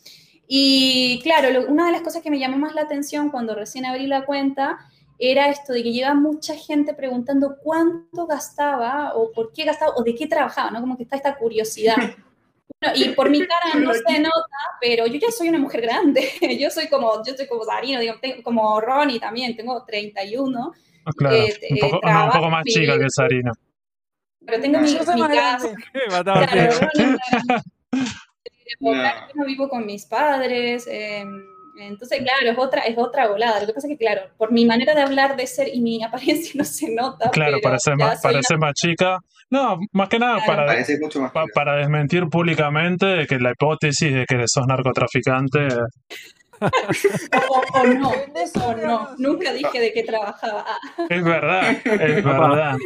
Y claro, lo- una de las cosas que me llamó más la atención cuando recién abrí la cuenta era esto de que lleva mucha gente preguntando cuánto gastaba o por qué gastaba o de qué trabajaba, ¿no? Como que está esta curiosidad. Bueno, y por mi cara no se nota, pero yo ya soy una mujer grande. Yo soy como, yo soy como Darino, digo, tengo- como Ronnie también, tengo 31, Ah, Claro, Eh, un, eh, poco, no, un poco más chica que Sarina. pero tengo mi, mi casa. Claro. Ronnie, claro. No. Claro, yo no vivo con mis padres, eh, entonces, claro, es otra, es otra volada. Lo que pasa es que, claro, por mi manera de hablar, de ser y mi apariencia no se nota. Claro, pero parece ya más, soy parece más chica. No, más que nada Claro. para, Parece mucho más. pa- claro. para desmentir públicamente de que la hipótesis de que sos narcotraficante o, no, o no. Nunca dije de qué trabajaba. Es verdad, es verdad.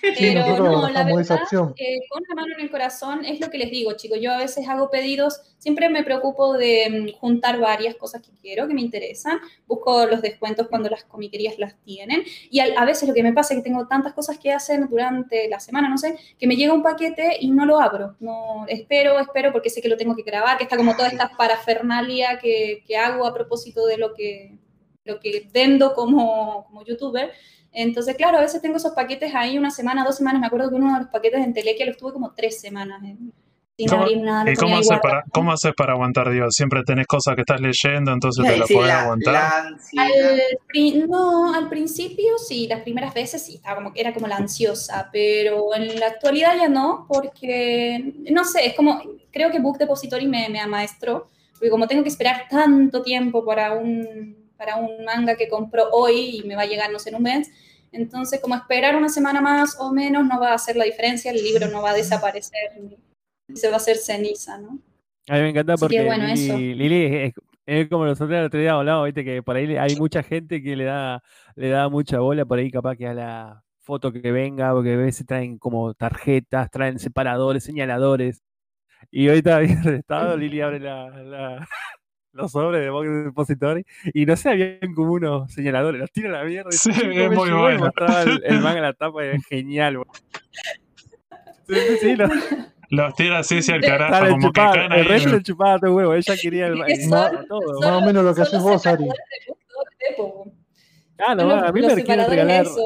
Sí, Pero nosotros no, la esa verdad, opción. eh, con la mano en el corazón es lo que les digo, chicos. Yo a veces hago pedidos, siempre me preocupo de mm, juntar varias cosas que quiero, que me interesan. Busco los descuentos cuando las comiquerías las tienen. Y al- a, veces lo que me pasa es que tengo tantas cosas que hacer durante la semana, no sé, que me llega un paquete y no lo abro. No, espero, espero, porque sé que lo tengo que grabar, que está como toda esta parafernalia que, que hago a propósito de lo que, lo que vendo como, como youtuber. Entonces, claro, a veces tengo esos paquetes ahí una semana, dos semanas. Me acuerdo que uno de los paquetes en Telequia los tuve como tres semanas eh, sin ¿Cómo- abrir nada. ¿Y cómo haces, para, cómo haces para aguantar, Dios? Siempre tenés cosas que estás leyendo, entonces te la Sí, podés la, aguantar. la. Al no, al principio sí, las primeras veces sí, estaba como, era como la ansiosa, pero en la actualidad ya no, porque, no sé, es como, creo que Book Depository me, me amaestró, porque como tengo que esperar tanto tiempo para un, para un manga que compro hoy y me va a llegar, no sé, en un mes, entonces como esperar una semana más o menos no va a hacer la diferencia, el libro no va a desaparecer, ni se va a hacer ceniza, ¿no? A mí me encanta Así que porque bueno, Lili, eso. Lili es, es como nosotros el otro día hablábamos, viste que por ahí hay mucha gente que le da, le da mucha bola por ahí capaz que a la foto que venga, porque a veces traen como tarjetas, traen separadores, señaladores. Y hoy está bien estado, Lili abre la, la, los sobres de Box Depository y no sé, habían como unos señaladores, los tiro a la mierda. y Sí, es muy bueno. mostraba el, el manga en la tapa y es genial, boludo. Sí, sí, sí, no, Los tira así hacia el carajo, dale, como que chupaba, caen el resto le chupaba todo huevo, ella quería el, todo. Son Más o menos lo que haces los vos, Ari. Ah, no, los- a mí los me quieren regalar. esos.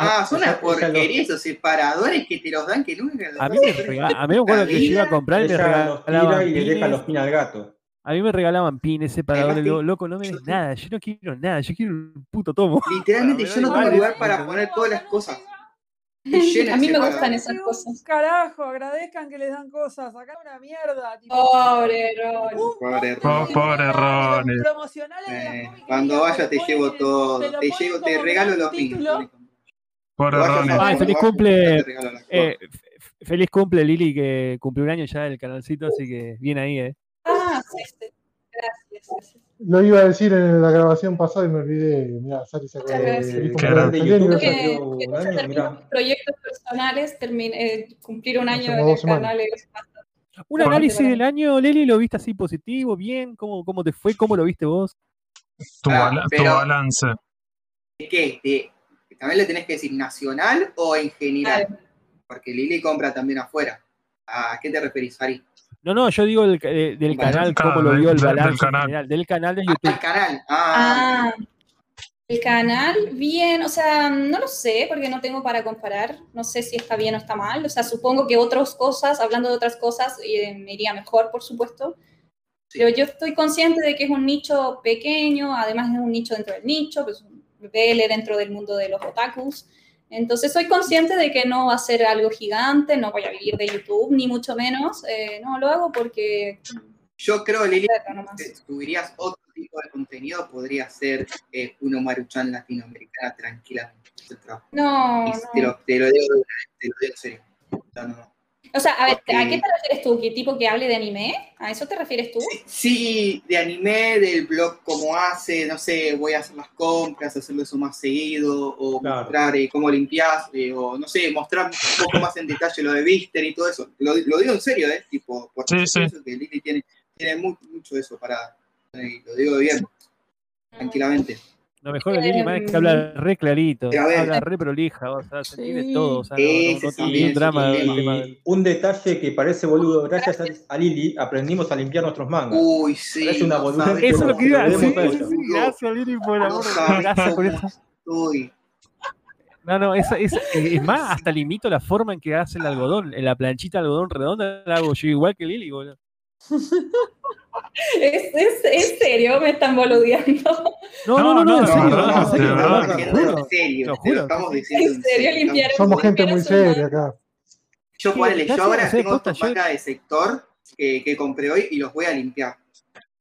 Ah, son una porquería esos separadores que te los dan que nunca los A mí me, a mí me acuerdo que yo iba a comprar y me los regalaban y le deja los pines al gato. A mí me regalaban pines, separadores, lo- loco, no me des nada, yo no quiero nada, yo quiero un puto tomo. Literalmente yo no tengo lugar ¿eh? para poner todas las cosas. A mí me gustan esas cosas. Carajo, agradezcan que les dan cosas. Acá una mierda. Tipo, Pobre Ron. Pobre Ron. Pobre promocionales Eh, comiquerías cuando que vaya lo te llevo todo, te llevo, te regalo los mismos. título. Pobre vayas a- Ay, feliz cumple. vayas. Eh, feliz cumple Lili, que cumplió un año ya del canalcito, así que bien ahí, eh. Ah. Gracias. gracias. Lo iba a decir en la grabación pasada y me olvidé. Mira, Sari se acuerda. Muchas de- gracias. que, que de proyectos personales termin- eh, cumplir un año semanas. canal es Un análisis del año, Lili, ¿lo viste así positivo? ¿Bien? ¿Cómo, cómo te fue? ¿Cómo lo viste vos? Tu, Ah, bala- tu pero- balance. ¿De qué? ¿De- ¿También le tenés que decir nacional o en general? Porque Lili compra también afuera. ¿A qué te referís, Ari? No, no, yo digo del, canal, cómo lo vio el del- canal. general, del canal de Ah, YouTube. el canal. Ah, Ah, el canal, bien, o sea, no lo sé porque no tengo para comparar, no sé si está bien o está mal, o sea, supongo que otras cosas, hablando de otras cosas, eh, me iría mejor, por supuesto, Sí. pero yo estoy consciente de que es un nicho pequeño, además es un nicho dentro del nicho, pues un BL dentro del mundo de los otakus, entonces soy consciente de que no va a ser algo gigante, no voy a vivir de YouTube, ni mucho menos, eh, no, lo hago porque... yo creo, Lili, que subirías otro tipo de contenido, podría ser eh, uno maruchan latinoamericana tranquilamente. No, te, lo, te lo digo, te lo digo serio. No, no. O sea, a ver, Porque- ¿a qué te refieres tú? ¿Qué tipo que hable de anime? ¿A eso te refieres tú? Sí, sí, de anime, del blog cómo hace, no sé, voy a hacer las compras, hacerlo eso más seguido, o Claro. mostrar eh, cómo limpias, eh, o no sé, mostrar un poco más en detalle lo de Vister y todo eso. Lo, lo digo en serio, ¿eh? Tipo, porque Sí, sí. que Lili tiene, tiene mu- mucho eso para, eh, lo digo bien, tranquilamente. Lo mejor de Lili, man, es que habla re clarito, habla re prolija, o sea, se entiende Sí. todo, o sea, no, no- no también es drama Y un detalle que parece boludo, gracias a, a Lili aprendimos a limpiar nuestros mangas. Uy, sí. Parece una sabes Eso es lo que iba a lo decir. Gracias, Lili, por el amor. Gracias por eso. estoy. No, no, esa, esa- eh, es más, hasta limito la forma en que hace el algodón. En la planchita de algodón redonda la hago yo igual que Lili, boludo. ¿Es, es, ¿Es serio? ¿Me están boludeando? No, no, no, no, en no, serio, no, no, no, en serio, estamos diciendo ¿En serio limpiar Somos gente muy seria acá. Yo ponele, ahora tengo mangas de sector que, que compré hoy y los voy a limpiar.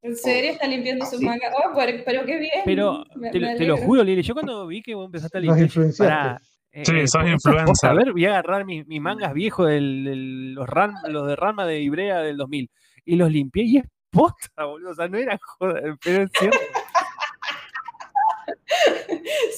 ¿En serio está limpiando sus ¿Ah, sí? mangas? Oh, pero, pero qué bien. Pero Me- te, me lo- te lo alegro. juro, Lili, yo cuando vi que vos empezaste a limpiar, pará, eh, Sí, eh, sos influencer. a ver, voy a agarrar mis, mis mangas viejos, del, del- los, ran, los de Rama de Ibrea del 2000, y los limpié y es posta, boludo, o sea, no era joda, pero es cierto.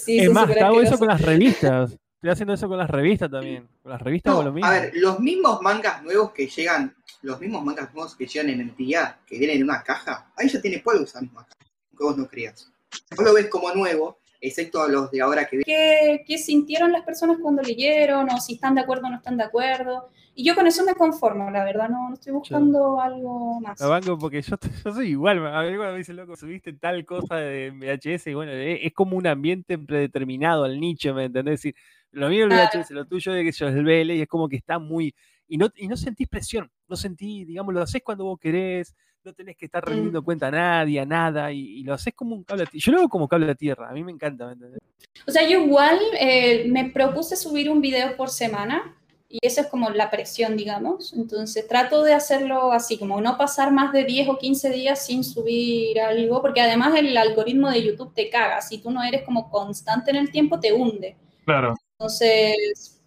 Sí, es más, hago eso con las revistas. Estoy haciendo eso con las revistas también. Con las revistas hago lo mismo. a ver, los mismos mangas nuevos que llegan, los mismos mangas nuevos que llegan en entidad, que vienen en una caja, ahí ya tiene polvo esa misma caja, que vos no creas. Vos lo ves como nuevo, excepto los de ahora que vienen. ¿Qué, qué sintieron las personas cuando leyeron? O si están de acuerdo o no están de acuerdo. Y yo con eso me conformo, la verdad. No, no estoy buscando algo más. La banco porque yo, yo soy igual. A ver, cuando me dicen, loco, subiste tal cosa de VHS, y bueno, es, es como un ambiente predeterminado al nicho, ¿me entendés? Es decir, lo mío es el. VHS, lo tuyo es que yo es el BL, y es como que está muy. Y no, y no sentís presión, no sentís, digamos, lo haces cuando vos querés, no tenés que estar Mm. rendiendo cuenta a nadie, a nada, y, y lo haces como un cable a tierra. Yo lo hago como cable a tierra, a mí me encanta, ¿me entendés? O sea, yo igual eh, me propuse subir un video por semana y eso es como la presión, digamos. Entonces trato de hacerlo así, como no pasar más de 10 o 15 días sin subir algo, porque además el algoritmo de YouTube te caga. Si tú no eres como constante en el tiempo, te hunde. Claro. Entonces,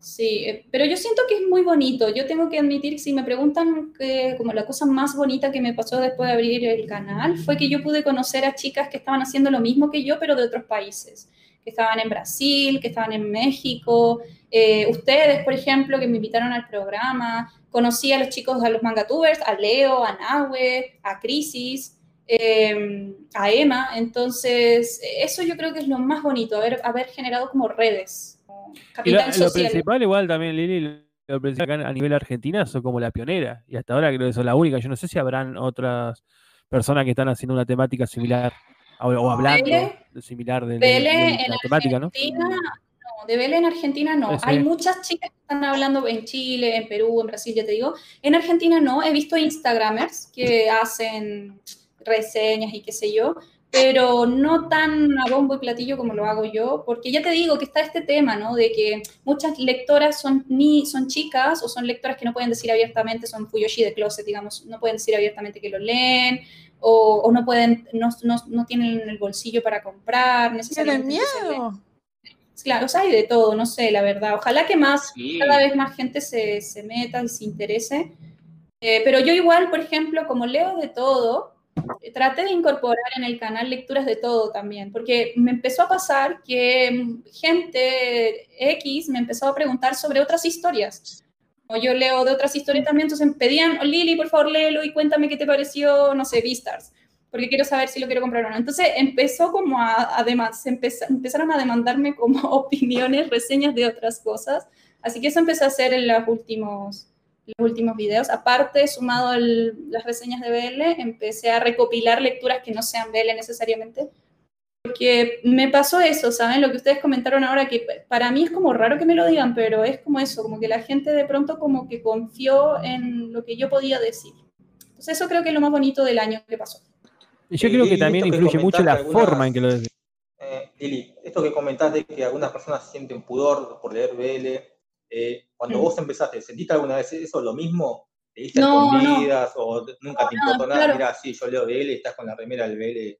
sí, eh, pero yo siento que es muy bonito. Yo tengo que admitir que si me preguntan que como la cosa más bonita que me pasó después de abrir el canal fue que yo pude conocer a chicas que estaban haciendo lo mismo que yo, pero de otros países, que estaban en Brasil, que estaban en México. Eh, ustedes, por ejemplo, que me invitaron al programa, conocí a los chicos, a los mangatubers, a Leo, a Nahue, a Crisis. eh, a Emma. Entonces, eso yo creo que es lo más bonito, haber generado como redes, lo, principal, igual también, Lili, lo principal acá a nivel Argentina son como la pionera. Y hasta ahora creo que son la única. Yo no sé si habrán otras personas que están haciendo una temática similar o, o hablando de similar de, de- la temática, ¿no? Argentina, no, de Vélez en Argentina no. Hay muchas chicas que están hablando en Chile, en Perú, en Brasil, ya te digo. En Argentina no. He visto Instagramers que hacen reseñas y qué sé yo, pero no tan a bombo y platillo como lo hago yo, porque ya te digo que está este tema, ¿no? De que muchas lectoras son, ni, son chicas o son lectoras que no pueden decir abiertamente, son fuyoshi de closet, digamos, no pueden decir abiertamente que lo leen, o, o no pueden, no, no, no tienen el bolsillo para comprar, ¿Tienen necesariamente. miedo? Claro, o sea, hay de todo, no sé, la verdad. Ojalá que más, Sí. cada vez más gente se, se meta y se interese. Eh, pero yo igual, por ejemplo, como leo de todo, traté de incorporar en el canal lecturas de todo también, porque me empezó a pasar que mm, gente X me empezó a preguntar sobre otras historias. O yo leo de otras historias también, entonces pedían, "Oh, Lili, por favor, léelo y cuéntame qué te pareció, no sé, Beastars, porque quiero saber si lo quiero comprar o no. Entonces empezó como a, además, se empeza- empezaron a demandarme como opiniones, reseñas de otras cosas. Así que eso empecé a hacer en los últimos, los últimos videos. Aparte, sumado el- las reseñas de BL, empecé a recopilar lecturas que no sean BL necesariamente. Porque me pasó eso, ¿saben? Lo que ustedes comentaron ahora, que para mí es como raro que me lo digan, pero es como eso, como que la gente de pronto como que confió en lo que yo podía decir. Entonces eso creo que es lo más bonito del año que pasó. Y yo creo que también que influye mucho la algunas- forma en que lo decís. Eh, Lili, esto que comentaste que algunas personas sienten pudor por leer BL, eh, cuando Mm. vos empezaste, ¿sentiste alguna vez eso lo mismo? ¿Leíste No, no. escondidas o nunca te No, importó nada? claro. Mira, sí, yo leo BL, estás con la remera del BL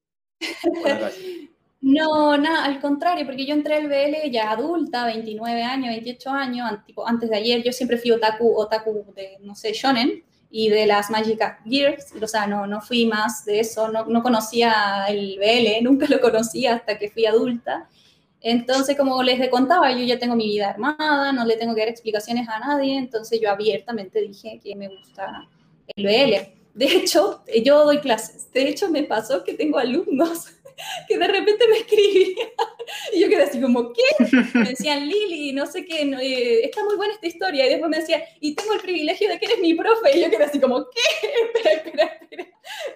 por la calle. No, nada, al contrario, porque yo entré al BL ya adulta, 29 años, 28 años, antes de ayer, yo siempre fui otaku, otaku de, no sé, shonen y de las Magic Gears, o sea, no, no fui más de eso, no, no conocía el BL, nunca lo conocía hasta que fui adulta. Entonces, como les contaba, yo ya tengo mi vida armada, no le tengo que dar explicaciones a nadie, entonces yo abiertamente dije que me gusta el BL. De hecho, yo doy clases. De hecho, me pasó que tengo alumnos que de repente me escribían y yo quedé así como, ¿qué? Me decían, Lili, no sé qué, no, eh, está muy buena esta historia. Y después me decían, y tengo el privilegio de que eres mi profe. Y yo quedé así como, ¿qué? Espera, espera, espera.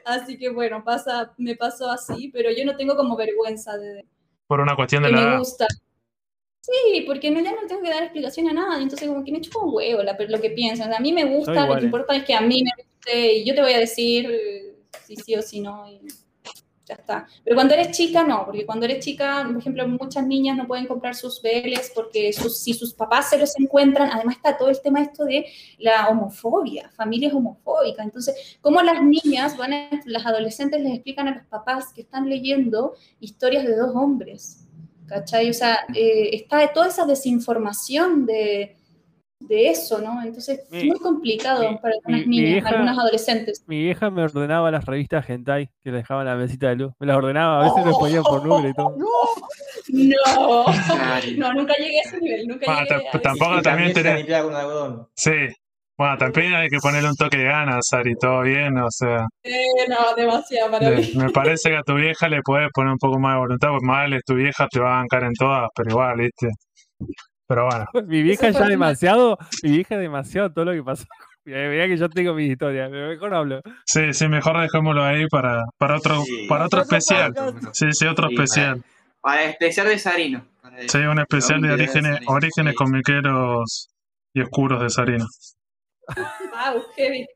Así que bueno, pasa, me pasó así, pero yo no tengo como vergüenza de, Por una cuestión de que la me gusta. Sí, porque no, ya no tengo que dar explicación a nadie, entonces como que me chupa un huevo la- lo que piensan. O sea, a mí me gusta, lo igual, que eh. importa es que a mí me guste y yo te voy a decir eh, si sí o si no y ya está. Pero cuando eres chica, no, porque cuando eres chica, por ejemplo, muchas niñas no pueden comprar sus BLs porque sus, si sus papás se los encuentran, además está todo el tema esto de la homofobia, familias homofóbicas. Entonces, ¿cómo las niñas, van a- las adolescentes les explican a los papás que están leyendo historias de dos hombres? ¿Cachai? O sea, eh, está toda esa desinformación de, de eso, ¿no? Entonces, es Mi- muy complicado mi- para algunas mi- mi niñas, vieja- algunas adolescentes. Mi vieja me ordenaba las revistas hentai que le dejaban la mesita de luz. Me las ordenaba, a veces me ponían por número y todo. No, no, nunca llegué a ese nivel, nunca Bueno, llegué a ese tampoco también tenés-. Sí. Bueno, también hay que ponerle un toque de ganas, Sari, todo bien, o sea. Eh, no, demasiado para mí. me parece que a tu vieja le puedes poner un poco más de voluntad, porque más vale tu vieja te va a bancar en todas, pero igual, ¿viste? Pero bueno, Mi vieja ya demasiado, mi vieja demasiado todo lo que pasó. Mirá que yo tengo mis historias, pero mejor hablo. sí, sí, mejor dejémoslo ahí para, para otro, Sí. para otro especial. podcast. Sí, sí, otro Sí, especial. Para especial de Sarino. Para Sí, un especial de orígenes, Sarino, orígenes sí. comiqueros y oscuros de Sarino. Wow, heavy.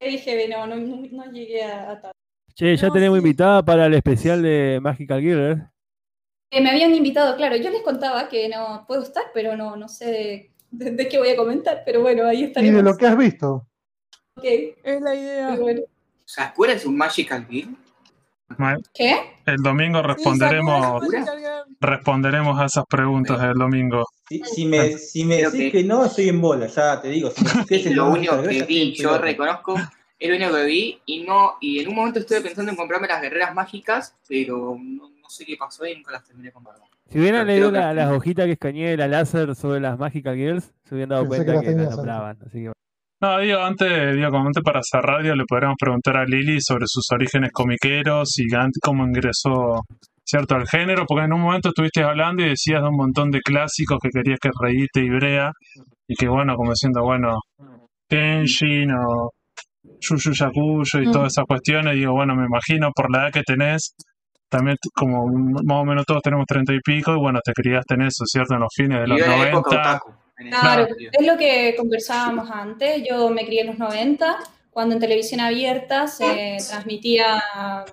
Heavy, heavy, no, no, no, llegué a, a tal. Che, ya No, tenemos sí. invitada para el especial de Magical Girl. Me habían invitado, claro, yo les contaba que no puedo estar, pero no, no sé de, qué voy a comentar, pero bueno, ahí Y estaremos. de lo que has visto. Ok, Es la idea. bueno. ¿Sakura es un Magical Girl? ¿Qué? El domingo responderemos, Sí, responderemos a esas preguntas el domingo. Si, si me, si me decís que- que no, estoy en bola, ya te digo. Si me es lo Magical único que vi, yo reconozco, es lo único que vi y no, y en un momento estuve pensando en comprarme las guerreras mágicas, pero no sé qué pasó y nunca las terminé. Si hubieran leído la- las hojitas que escaneé de la láser sobre las Magical Girls, se hubieran dado Pensé cuenta que que, las nombraban. Así que No, digo, antes, digo, como antes para cerrar, digo, le podríamos preguntar a Lili sobre sus orígenes comiqueros y cómo ingresó, ¿cierto?, al género, porque en un momento estuviste hablando y decías de un montón de clásicos que querías que reíte y brea, y que bueno, como diciendo, bueno, Kenshin o Yu Yu Yakuyo y Mm. todas esas cuestiones, digo, bueno, me imagino por la edad que tenés, también como más o menos todos tenemos treinta y pico, y bueno, te criaste en eso, ¿cierto?, en los fines de los Vivió en la época 90. otaku. en ese Claro, es lo que conversábamos antes. Yo me crié en los 90, cuando en televisión abierta se transmitía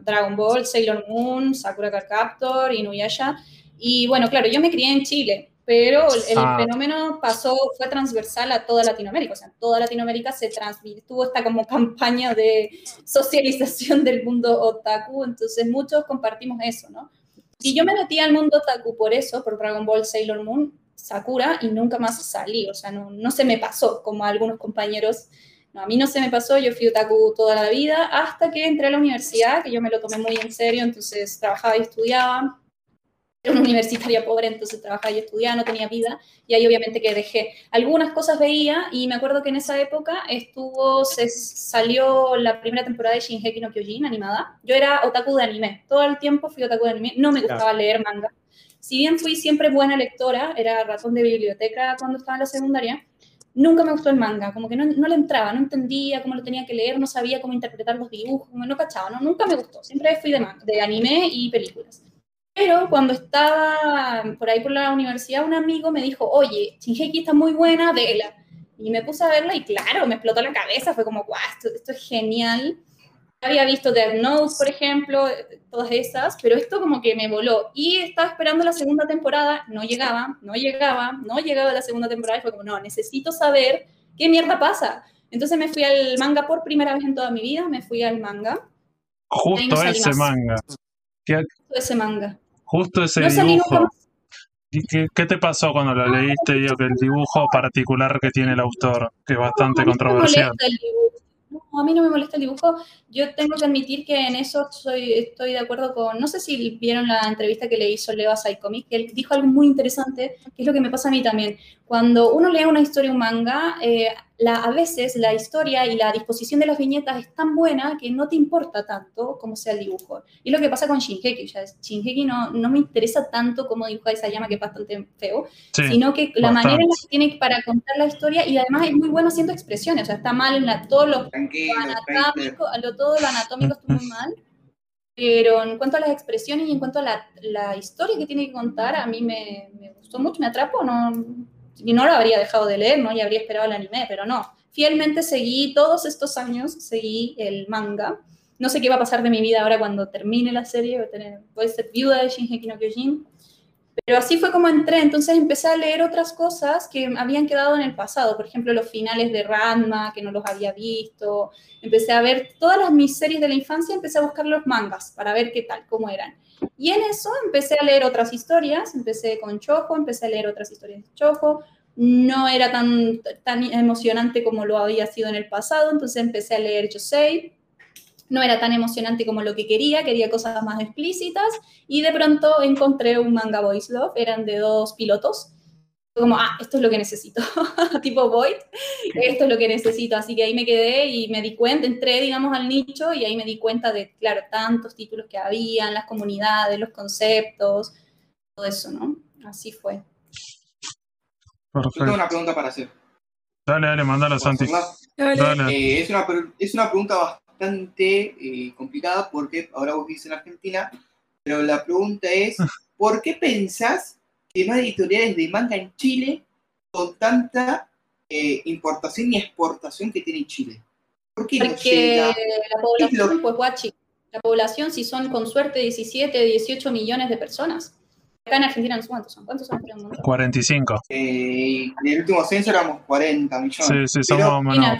Dragon Ball, Sailor Moon, Sakura Card Captor, Inuyasha. Y bueno, claro, yo me crié en Chile, pero el, Ah. fenómeno pasó, fue transversal a toda Latinoamérica. O sea, en toda Latinoamérica se tuvo esta como campaña de socialización del mundo otaku, entonces muchos compartimos eso, ¿no? Y yo me metí al mundo otaku por eso, por Dragon Ball, Sailor Moon, Sakura, y nunca más salí, o sea, no, no se me pasó, como a algunos compañeros. No, a mí no se me pasó, yo fui otaku toda la vida, hasta que entré a la universidad, que yo me lo tomé muy en serio, entonces trabajaba y estudiaba. Era una universitaria pobre, entonces trabajaba y estudiaba, no tenía vida, y ahí obviamente que dejé. Algunas cosas veía, y me acuerdo que en esa época estuvo, se salió la primera temporada de Shingeki no Kyojin animada. Yo era otaku de anime, todo el tiempo fui otaku de anime, no me gustaba leer manga. Si bien fui siempre buena lectora, era ratón de biblioteca cuando estaba en la secundaria, nunca me gustó el manga, como que no, no le entraba, no entendía cómo lo tenía que leer, no sabía cómo interpretar los dibujos, no cachaba, no, nunca me gustó, siempre fui de, manga, de anime y películas. Pero cuando estaba por ahí por la universidad, un amigo me dijo, oye, Shingeki está muy buena, vela. Y me puse a verla y claro, me explotó la cabeza, fue como, guau, esto, esto es genial. Había visto Death Note, por ejemplo, todas esas, pero esto como que me voló. Y estaba esperando la segunda temporada, no llegaba, no llegaba, no llegaba la segunda temporada y fue como, no, necesito saber qué mierda pasa. Entonces me fui al manga por primera vez en toda mi vida, me fui al manga, Justo ese manga. ¿Qué- todo ese manga. Justo ese No dibujo. más. ¿Y qué, qué te pasó cuando lo leíste? Digo que el dibujo particular que tiene el autor, que es bastante no controversial. molesta el dibujo. A mí no me molesta el dibujo. Yo tengo que admitir que en eso soy, estoy de acuerdo con. No sé si vieron la entrevista que le hizo Leo a Psycomic, que él dijo algo muy interesante, que es lo que me pasa a mí también. Cuando uno lee una historia, un manga, eh, la, a veces la historia y la disposición de las viñetas es tan buena que no te importa tanto como sea el dibujo. Y es lo que pasa con Shingeki. Ya, Shingeki no, no me interesa tanto cómo dibuja esa llama, que es bastante feo Sí, sino que la bastante. manera en la que tiene para contar la historia y además es muy bueno haciendo expresiones, o sea, está mal en la, todo lo Tranquilo, anatómico, lo, todo lo anatómico está muy mal, pero en cuanto a las expresiones y en cuanto a la, la historia que tiene que contar, a mí me, me gustó mucho, me atrapó, no, y no lo habría dejado de leer, ¿no? Y habría esperado el anime, pero no. Fielmente seguí todos estos años, seguí el manga. No sé qué va a pasar de mi vida ahora cuando termine la serie, voy a, tener, voy a ser viuda de Shingeki no Kyojin. Pero así fue como entré, entonces empecé a leer otras cosas que habían quedado en el pasado, por ejemplo, los finales de Ranma, que no los había visto, empecé a ver todas las mis de la infancia, empecé a buscar los mangas para ver qué tal, cómo eran. Y en eso empecé a leer otras historias, empecé con Chojo, empecé a leer otras historias de Chojo, no era tan, tan emocionante como lo había sido en el pasado, entonces empecé a leer Yosei, no era tan emocionante como lo que quería, quería cosas más explícitas, y de pronto encontré un manga Boys Love, eran de dos pilotos, como, ah, esto es lo que necesito, tipo Void, esto es lo que necesito, así que ahí me quedé y me di cuenta, entré, digamos, al nicho y ahí me di cuenta de, claro, tantos títulos que habían, las comunidades, los conceptos, todo eso, ¿no? Así fue. Yo tengo Perfecto. una pregunta para hacer. Dale, dale, mandala, ¿Puedo Santi. Dale. Eh, es, una, es una pregunta bastante eh, complicada porque ahora vos vivís en Argentina, pero la pregunta es, ¿por qué pensás que no hay editoriales de manga en Chile con tanta eh, importación y exportación que tiene Chile? ¿Por qué no Porque llega? la población, lo- pues guachi, la población si son con suerte 17, 18 millones de personas. Acá en Argentina no cuántos son, ¿cuántos son? Creo un montón. 45. Eh, en el último censo éramos 40 millones. Sí, sí, Pero- somos menos.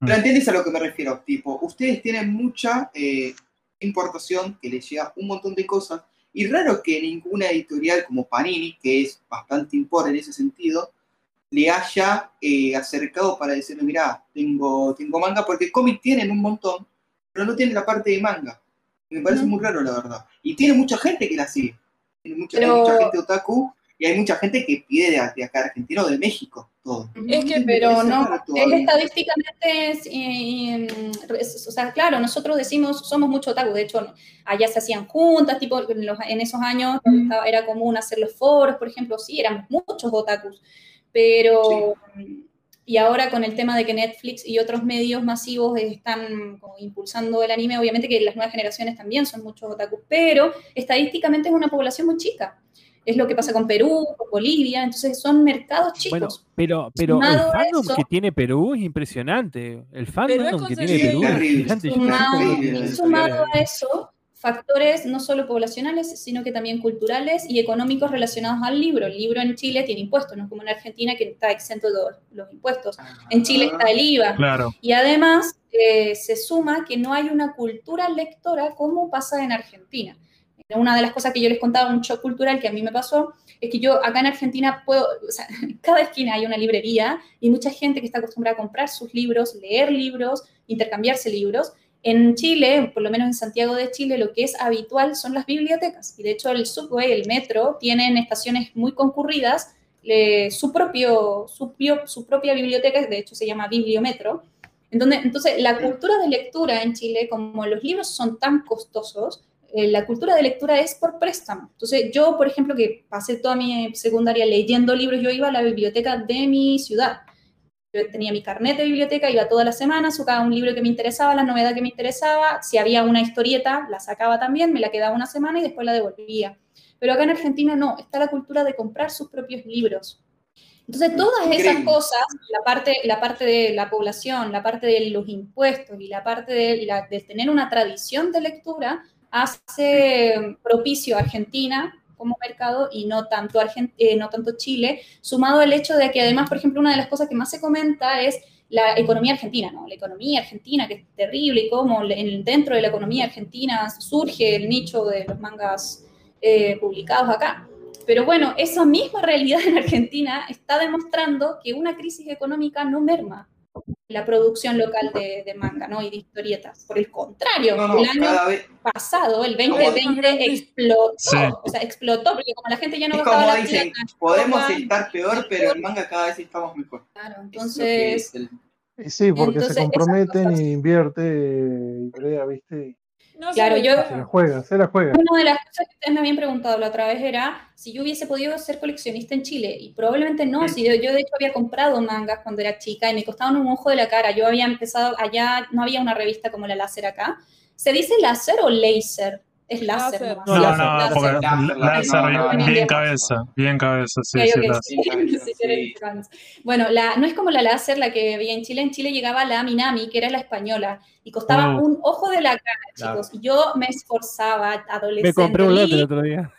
Imagínate. Pero entiendes a lo que me refiero, tipo, ustedes tienen mucha eh, importación que les llega un montón de cosas y raro que ninguna editorial como Panini, que es bastante impor en ese sentido, le haya eh, acercado para decirle, mira, tengo, tengo manga, porque cómic tienen un montón, pero no tienen la parte de manga. Me parece muy raro, la verdad. Y tiene mucha gente que la sigue. Tiene mucha, Pero- mucha gente otaku Y hay mucha gente que pide de, de acá de Argentina o de México todo. Es que, pero no, es estadísticamente, es, eh, es- o sea, claro, nosotros decimos, somos mucho otaku, de hecho, allá se hacían juntas, tipo, en, los- en esos años estaba- era común hacer los foros, por ejemplo, sí, éramos muchos otakus, pero, y ahora con el tema de que Netflix y otros medios masivos están como impulsando el anime, obviamente que las nuevas generaciones también son muchos otakus, pero estadísticamente es una población muy chica. Es lo que pasa con Perú, con Bolivia, entonces son mercados chicos. Bueno, pero, pero el Sumado fandom eso- que tiene Perú es impresionante. El fandom que tiene. Perú es. Yo Sumado, sumado a eso, factores no solo poblacionales, sino que también culturales y económicos relacionados al libro. El libro en Chile tiene impuestos, no es como en Argentina que está exento de los- los impuestos. En Chile está el IVA. Claro. Y además eh, se suma que no hay una cultura lectora como pasa en Argentina. Una de las cosas que yo les contaba, un shock cultural que a mí me pasó, es que yo acá en Argentina puedo, o sea, en cada esquina hay una librería y mucha gente que está acostumbrada a comprar sus libros, leer libros, intercambiarse libros. En Chile, por lo menos en Santiago de Chile, lo que es habitual son las bibliotecas. Y de hecho el subway, el metro, tienen estaciones muy concurridas, eh, su, propio, su, su propia biblioteca, de hecho se llama Bibliometro. En donde- entonces, la cultura de lectura en Chile, como los libros son tan costosos, eh, la cultura de lectura es por préstamo. Entonces, yo, por ejemplo, que pasé toda mi secundaria leyendo libros, yo iba a la biblioteca de mi ciudad. Yo tenía mi carnet de biblioteca, iba todas las semanas, sacaba un libro que me interesaba, la novedad que me interesaba, si había una historieta, la sacaba también, me la quedaba una semana y después la devolvía. Pero acá en Argentina no, está la cultura de comprar sus propios libros. Entonces, todas esas Increíble. cosas, la parte, la parte de la población, la parte de los impuestos y la parte de, la- de tener una tradición de lectura, hace propicio a Argentina como mercado y no tanto, eh, no tanto Chile, sumado al hecho de que además, por ejemplo, una de las cosas que más se comenta es la economía argentina, ¿no? La economía argentina, que es terrible, y cómo en- dentro de la economía argentina surge el nicho de los mangas eh, publicados acá. Pero bueno, esa misma realidad en Argentina está demostrando que una crisis económica no merma la producción local de, de manga ¿no? y de historietas. Por el contrario, No, no, el año vez. pasado, el Como- 2020, explotó. Sí. O sea, explotó, porque como la gente ya no Es como la dicen, podemos estar peor, pero en manga cada vez estamos mejor. Claro, entonces, el- sí, porque Entonces, se comprometen y invierte y crea, ¿viste? No Claro, se yo- Se la juega, se la juega. Una de las cosas que ustedes me habían preguntado la otra vez era si yo hubiese podido ser coleccionista en Chile. Y probablemente no. Si yo, yo de hecho había comprado mangas cuando era chica y me costaban un ojo de la cara. Yo había empezado allá, no había una revista como la Láser acá. ¿Se dice láser o laser? Es láser. No, láser, no, láser. porque láser, láser, no, bien, cabeza, bien cabeza, sí, sí, sí, sí. Bueno, la, no es como la láser, la que había en Chile. En Chile llegaba la Minami, que era la española, y costaba Oh. un ojo de la cara, chicos. Y yo me esforzaba, adolescente. Me compré un lote el y- otro día.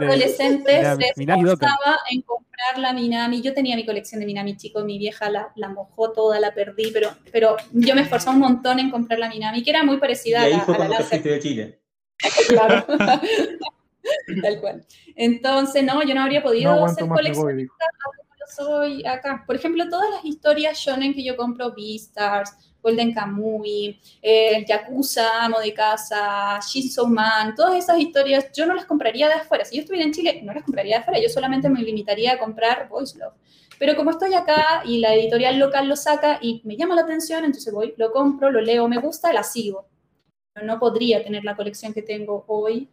de adolescentes Minami, se esforzaba en comprar la Minami. Yo tenía mi colección de Minami, chicos, mi vieja la, la mojó toda, la perdí, pero, pero yo me esforzaba un montón en comprar la Minami, que era muy Y parecida a ahí la, fue a la láser. de Chile. Claro. Tal cual. Entonces, no, yo no habría No podido aguanto ser coleccionista soy acá. Por ejemplo, todas las historias shonen que yo compro, Beastars, Golden Kamuy, eh, Yakuza, Amo de Casa, Shinso Man, todas esas historias, yo no las compraría de afuera. Si yo estuviera en Chile, no las compraría de afuera, yo solamente me limitaría a comprar Voice Love. Pero como estoy acá y la editorial local lo saca y me llama la atención, entonces voy, lo compro, lo leo, me gusta, la sigo. No podría tener la colección que tengo hoy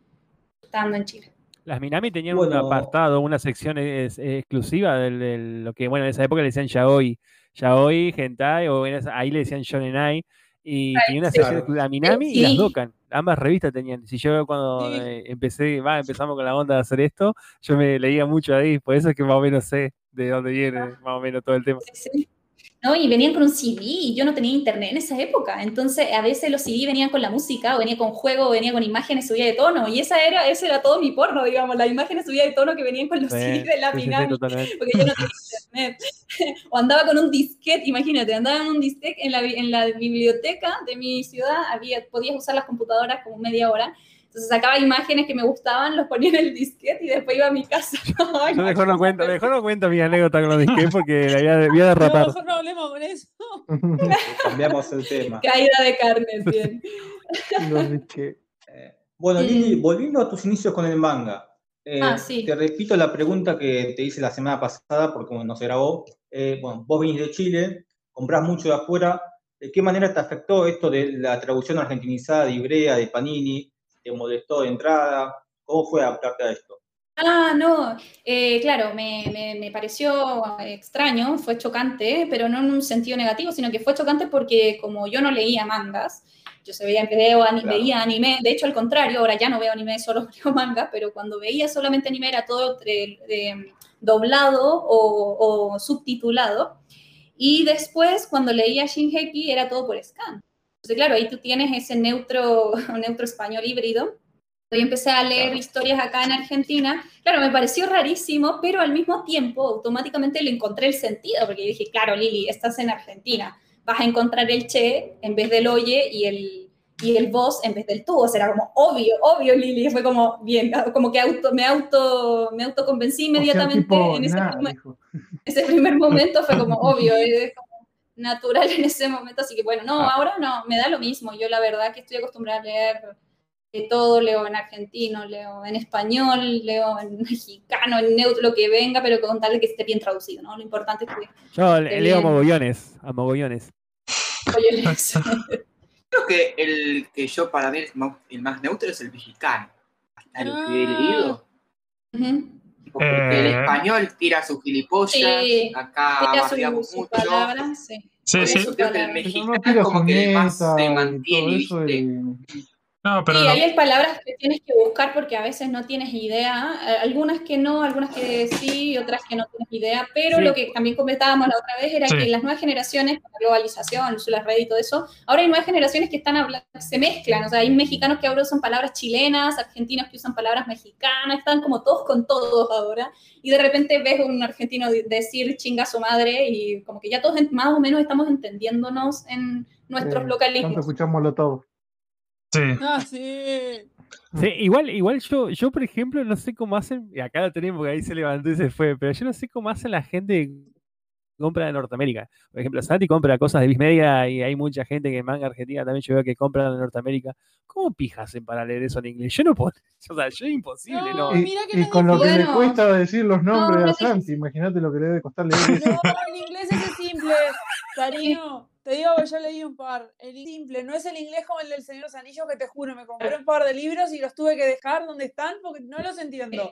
estando en Chile. Las Minami tenían un Bueno. apartado, una sección es- eh, exclusiva de lo que, bueno, en esa época le decían yaoi. Yaoi, hentai, o en esa- ahí le decían shonen ai. Y tenía una sí. sección Claro. de la Minami y las. Dokkan. Ambas revistas tenían. Si yo cuando Sí. eh, empecé, va, empezamos con la onda de hacer esto, yo me leía mucho ahí, por eso es que más o menos sé de dónde viene más o menos todo el tema. Sí. ¿No? Y venían con un CD y yo no tenía internet en esa época. Entonces, a veces los CD venían con la música, o venía con juego, o venía con imágenes subida de tono. Y esa era, ese era todo mi porno, digamos, las imágenes subida de tono que venían con los Sí, CD de la sí, porque yo no tenía internet. o andaba con un disquete, imagínate, andaba en un disquete en la, en la biblioteca de mi ciudad, había, podías usar las computadoras como media hora. Entonces sacaba imágenes que me gustaban, los ponía en el disquete y después iba a mi casa. Ay, Yo mejor no cuento, mejor no cuento mi anécdota con los disquetes porque la voy a, voy a No, derrotar. mejor no hablemos con eso. Cambiamos el tema. Caída de carne, bien. Los Eh, bueno, Mm. Lili, volviendo a tus inicios con el manga, Eh, Ah, sí. Te repito la pregunta que te hice la semana pasada, porque no se grabó. Eh, bueno, vos venís de Chile, comprás mucho de afuera. ¿De qué manera te afectó esto de la traducción argentinizada de Ibrea, de Panini? ¿Te molestó de entrada? ¿Cómo fue adaptarte a esto? Ah, no, eh, claro, me, me- me pareció extraño, fue chocante, pero no en un sentido negativo, sino que fue chocante porque como yo no leía mangas, yo se veía, veo, Claro. veía anime, de hecho al contrario, ahora ya no veo anime, solo veo manga, pero cuando veía solamente anime era todo eh, eh, doblado o, o subtitulado, y después cuando leía Shinheki era todo por scan. Entonces, claro, ahí tú tienes ese neutro, neutro español híbrido. Yo empecé a leer Claro. historias acá en Argentina. Claro, me pareció rarísimo, pero al mismo tiempo automáticamente le encontré el sentido, porque yo dije, claro, Lili, estás en Argentina, vas a encontrar el che en vez del oye y el, y el vos en vez del tú. O sea, era como obvio, obvio, Lili. Fue como, bien, como que auto, me, auto, me autoconvencí O sea, inmediatamente tipo, en ese primer- ese primer momento fue como obvio, es como natural en ese momento, así que bueno, no, Ah. ahora no, me da lo mismo, yo la verdad que estoy acostumbrada a leer de todo, leo en argentino, leo en español, leo en mexicano, en neutro, lo que venga, pero con tal de que esté bien traducido, ¿no? Lo importante es que Yo leo a bien. mogollones, a mogollones. Creo que el que yo para mí el más, el más neutro es el mexicano. Hasta lo que he Ah. leído. Ujú. Porque el Eh. español tira sus gilipollas, Sí, acá su mucho. palabra, sí. Sí, Por sí. eso creo que el mexicano no como que el más se mantiene. ¿viste? y- No, pero sí, lo- ahí hay palabras que tienes que buscar porque a veces no tienes idea, algunas que no, algunas que sí, y otras que no tienes idea, pero Sí. lo que también comentábamos la otra vez era Sí. que las nuevas generaciones, con la globalización, las redes y todo eso, ahora hay nuevas generaciones que están hablando, se mezclan, o sea, hay mexicanos que ahora usan palabras chilenas, argentinos que usan palabras mexicanas, están como todos con todos ahora, y de repente ves a un argentino de- decir chinga a su madre y como que ya todos más o menos estamos entendiéndonos en nuestros eh, localismos. Eh, escuchámoslo todo. Sí. Ah, sí. Sí, igual, igual yo, yo, por ejemplo, no sé cómo hacen, y acá lo tenemos porque ahí se levantó y se fue, pero yo no sé cómo hacen la gente que compra de Norteamérica. Por ejemplo, Santi compra cosas de Viz Media y hay mucha gente que en manga argentina también yo veo que compra de Norteamérica. ¿Cómo pijas hacen para leer eso en inglés? Yo no puedo, o sea, yo es imposible, No, ¿no? Y, con lo que le cuesta decir los nombres no a. Santi, imagínate lo que le debe costar leer eso. No, el inglés es simple, cariño. Te digo que yo leí un par. El simple, no es el inglés como el del Señor de los Anillos, que te juro, me compré un par de libros y los tuve que dejar donde están porque no los entiendo.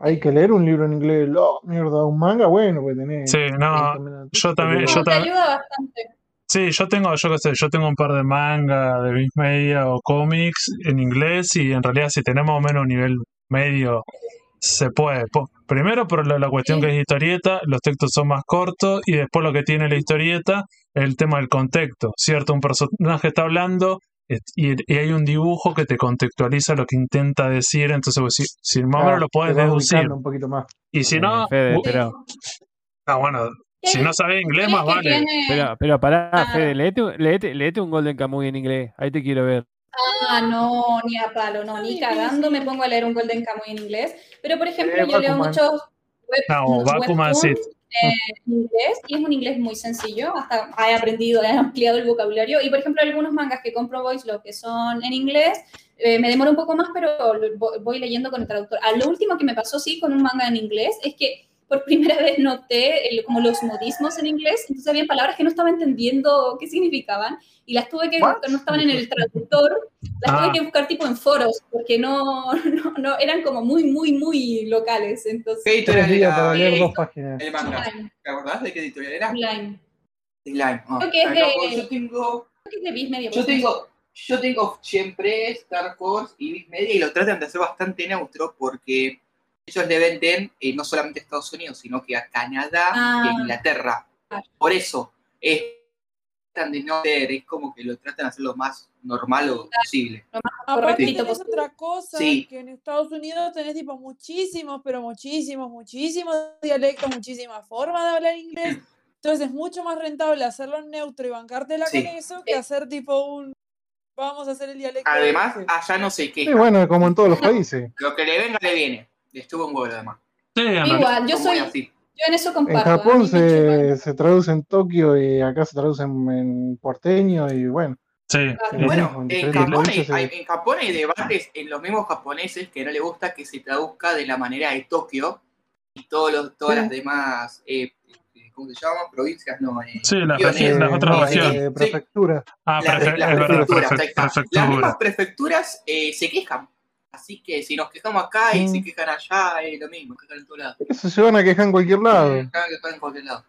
Hay que leer un libro en inglés. Oh, mierda, un manga, bueno, pues tenés. Sí, no, 20 minutos, yo también- yo te ayuda bastante. Sí, yo tengo, yo qué sé, yo tengo un par de manga, de Viz Media o cómics en inglés y en realidad si tenemos más o menos un nivel medio, se puede. Po- Primero por la, la cuestión Sí. que es historieta, los textos son más cortos y después lo que tiene la historieta el tema del contexto, ¿cierto? Un personaje está hablando es- y, y hay un dibujo que te contextualiza lo que intenta decir, entonces pues, si, si más o menos lo puedes deducir. ubicando un poquito más. Y si no, Eh, Fede, bu- pero, ah, bueno, si no sabes inglés más vale. tiene- pero, pero pará, Ah. Fede, leete, un- leete, leete un Golden Kamuy en inglés, ahí te quiero ver. Ah, no, ni a palo, no, ni cagando me pongo a leer un Golden Kamuy en inglés. Pero, por ejemplo, Eh, yo leo muchos web, No, Bakuman sí. Webtoons en inglés y es un inglés muy sencillo. Hasta he aprendido, he ampliado el vocabulario. Y, por ejemplo, algunos mangas que compro Voice, lo que son en inglés, eh, me demoro un poco más, pero voy leyendo con el traductor. A lo último que me pasó, sí, con un manga en inglés, es que por primera vez noté el- como los modismos en inglés, entonces había palabras que no estaba entendiendo qué significaban y las tuve que What? buscar, no estaban en el traductor, las Ah. tuve que buscar tipo en foros, porque no, no, no eran como muy, muy, muy locales, entonces... ¿Qué editorial era para leer dos páginas. el manga? ¿Te acordás de qué editorial era? Slime. Slime. Ah, Creo que es de- Yo tengo, Creo que es de Viz Media. yo tengo, yo tengo siempre Star Wars y Big Media y lo tratan de hacer bastante neutro porque ellos le venden eh, no solamente a Estados Unidos, sino que a Canadá y Ah. a Inglaterra. Claro. Por eso es tratan de no ser, es como que lo tratan de hacer lo más normal o posible. Aparte Correctito, tenés otra cosa, Sí. que en Estados Unidos tenés tipo muchísimos, pero muchísimos, muchísimos dialectos, muchísimas formas de hablar inglés. Entonces es mucho más rentable hacerlo en neutro y bancártela Sí. con eso que hacer tipo un vamos a hacer el dialecto. Además, allá no queja. Sí, bueno, como en todos los países. Lo que le venga le viene. Le estuvo un huevo además. Sí, en. Igual, yo soy, así. yo en eso En comparto. a Japón se, se traduce en Tokio y acá se traduce en, en porteño y bueno, Sí. Claro. y- Bueno, en en Japón, hay, hay- eh. en Japón hay debates en los mismos japoneses que no les gusta que se traduzca de la manera de Tokio y todos los, todas Sí. las demás, eh, ¿cómo se llaman? Provincias, no. eh, Sí, las, otras eh, Sí. prefectura. Ah, Las- prefe- las prefecturas, mismas prefecturas eh, se quejan. Así que si nos quejamos acá y Mm. se quejan allá, es lo mismo, quejan en todos lados. Eso se van a quejar en cualquier lado. Se quejan en cualquier lado.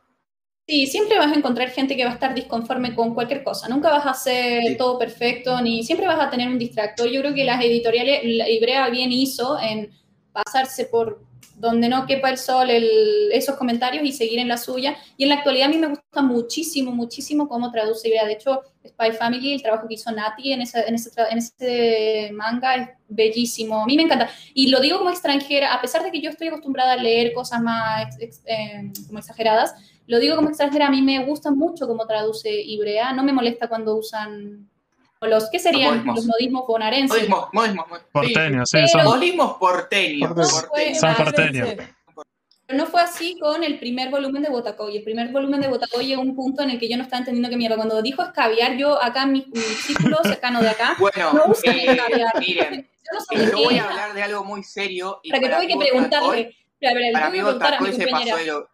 Sí, siempre vas a encontrar gente que va a estar disconforme con cualquier cosa. Nunca vas a hacer Sí. todo perfecto, ni siempre vas a tener un distractor. Yo creo que las editoriales, la Ibrea bien hizo en pasarse por donde no quepa el sol esos comentarios y seguir en la suya. Y en la actualidad a mí me gusta muchísimo, muchísimo cómo traduce Ibrea. De hecho, Spy Family, el trabajo que hizo Nati en, ese, en ese manga es bellísimo. A mí me encanta. Y lo digo como extranjera, a pesar de que yo estoy acostumbrada a leer cosas más eh, como exageradas, lo digo como extranjera, a mí me gusta mucho cómo traduce Ibrea, no me molesta cuando usan los, ¿qué serían? modismos. Los modismos bonaerenses. Modismos, modismos, modismos. Porteño, sí, Pero- son, Modismos porteños. Porteños. porteños. Son porteños. Pero no fue así con el primer volumen de Botacoy. El primer volumen de Botacoy a un punto en el que yo no estaba entendiendo qué mierda. Cuando dijo escabiar, yo acá en mi, mi círculo cercano de acá, Bueno, no usan eh, escabiar. miren, Yo no sé yo de qué voy a hablar de algo muy serio. Y Para que tuve que preguntarle. Para, para, Para mí que preguntar a mi Botacoy se pasó compañera. de lo-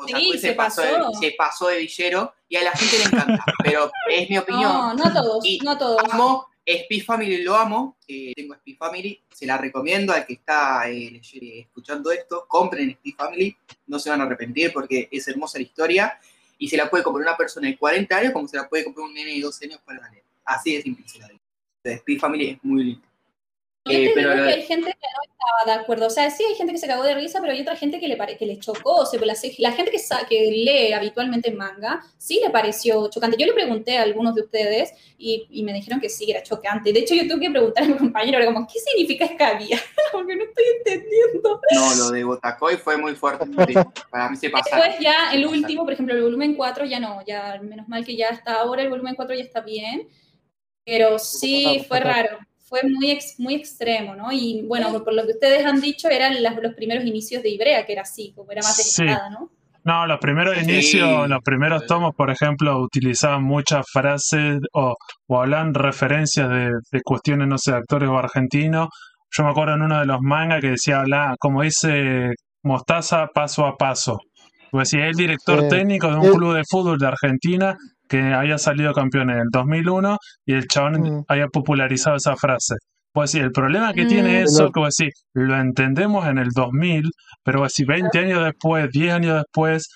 Botacoy Sí, se, pasó, pasó. de, se pasó de villero y a la gente le encanta. pero es mi opinión. No, no todos, Y no todos. Amo Spy Family, lo amo. eh, tengo Spy Family, se la recomiendo al que está eh, escuchando esto. Compren Spy Family, no se van a arrepentir porque es hermosa la historia y se la puede comprar una persona de 40 años como se la puede comprar un nene de 12 años para leer. Así de simple la. Spy Family es muy lindo. Yo Eh, te pero digo que hay gente que no estaba de acuerdo. O sea, sí hay gente que se cagó de risa, pero hay otra gente que le, pare- que le chocó. O sea, la, la gente que, sa- que lee habitualmente manga, sí le pareció chocante. Yo le pregunté a algunos de ustedes y, y me dijeron que sí, que era chocante. De hecho, yo tuve que preguntar a mi compañero, era como, ¿qué significa escabia? Porque no estoy entendiendo. No, lo de Botacoy fue muy fuerte. Para mí se pasaron. Después ya el último, por ejemplo, el volumen 4 ya no, ya menos mal que ya está ahora, el volumen 4 ya está bien, pero sí fue raro, fue muy, ex- muy extremo, ¿no? Y bueno, por lo que ustedes han dicho, eran las- los primeros inicios de Ibrea, que era así, como era más Sí. descarada, ¿no? No, los primeros Sí. inicios, los primeros tomos, por ejemplo, utilizaban muchas frases o, o hablaban referencias de, de cuestiones, no sé, de actores o argentinos. Yo me acuerdo en uno de los mangas que decía, habla, como dice Mostaza, paso a paso. Pues decía, el director Sí. técnico de un club de fútbol de Argentina que había salido campeón en el 2001 y el chabón Mm. había popularizado esa frase. Pues sí, el problema que tiene Mm. eso, Lo- que vos decís, lo entendemos en el 2000, pero si 20 años después, 10 años después,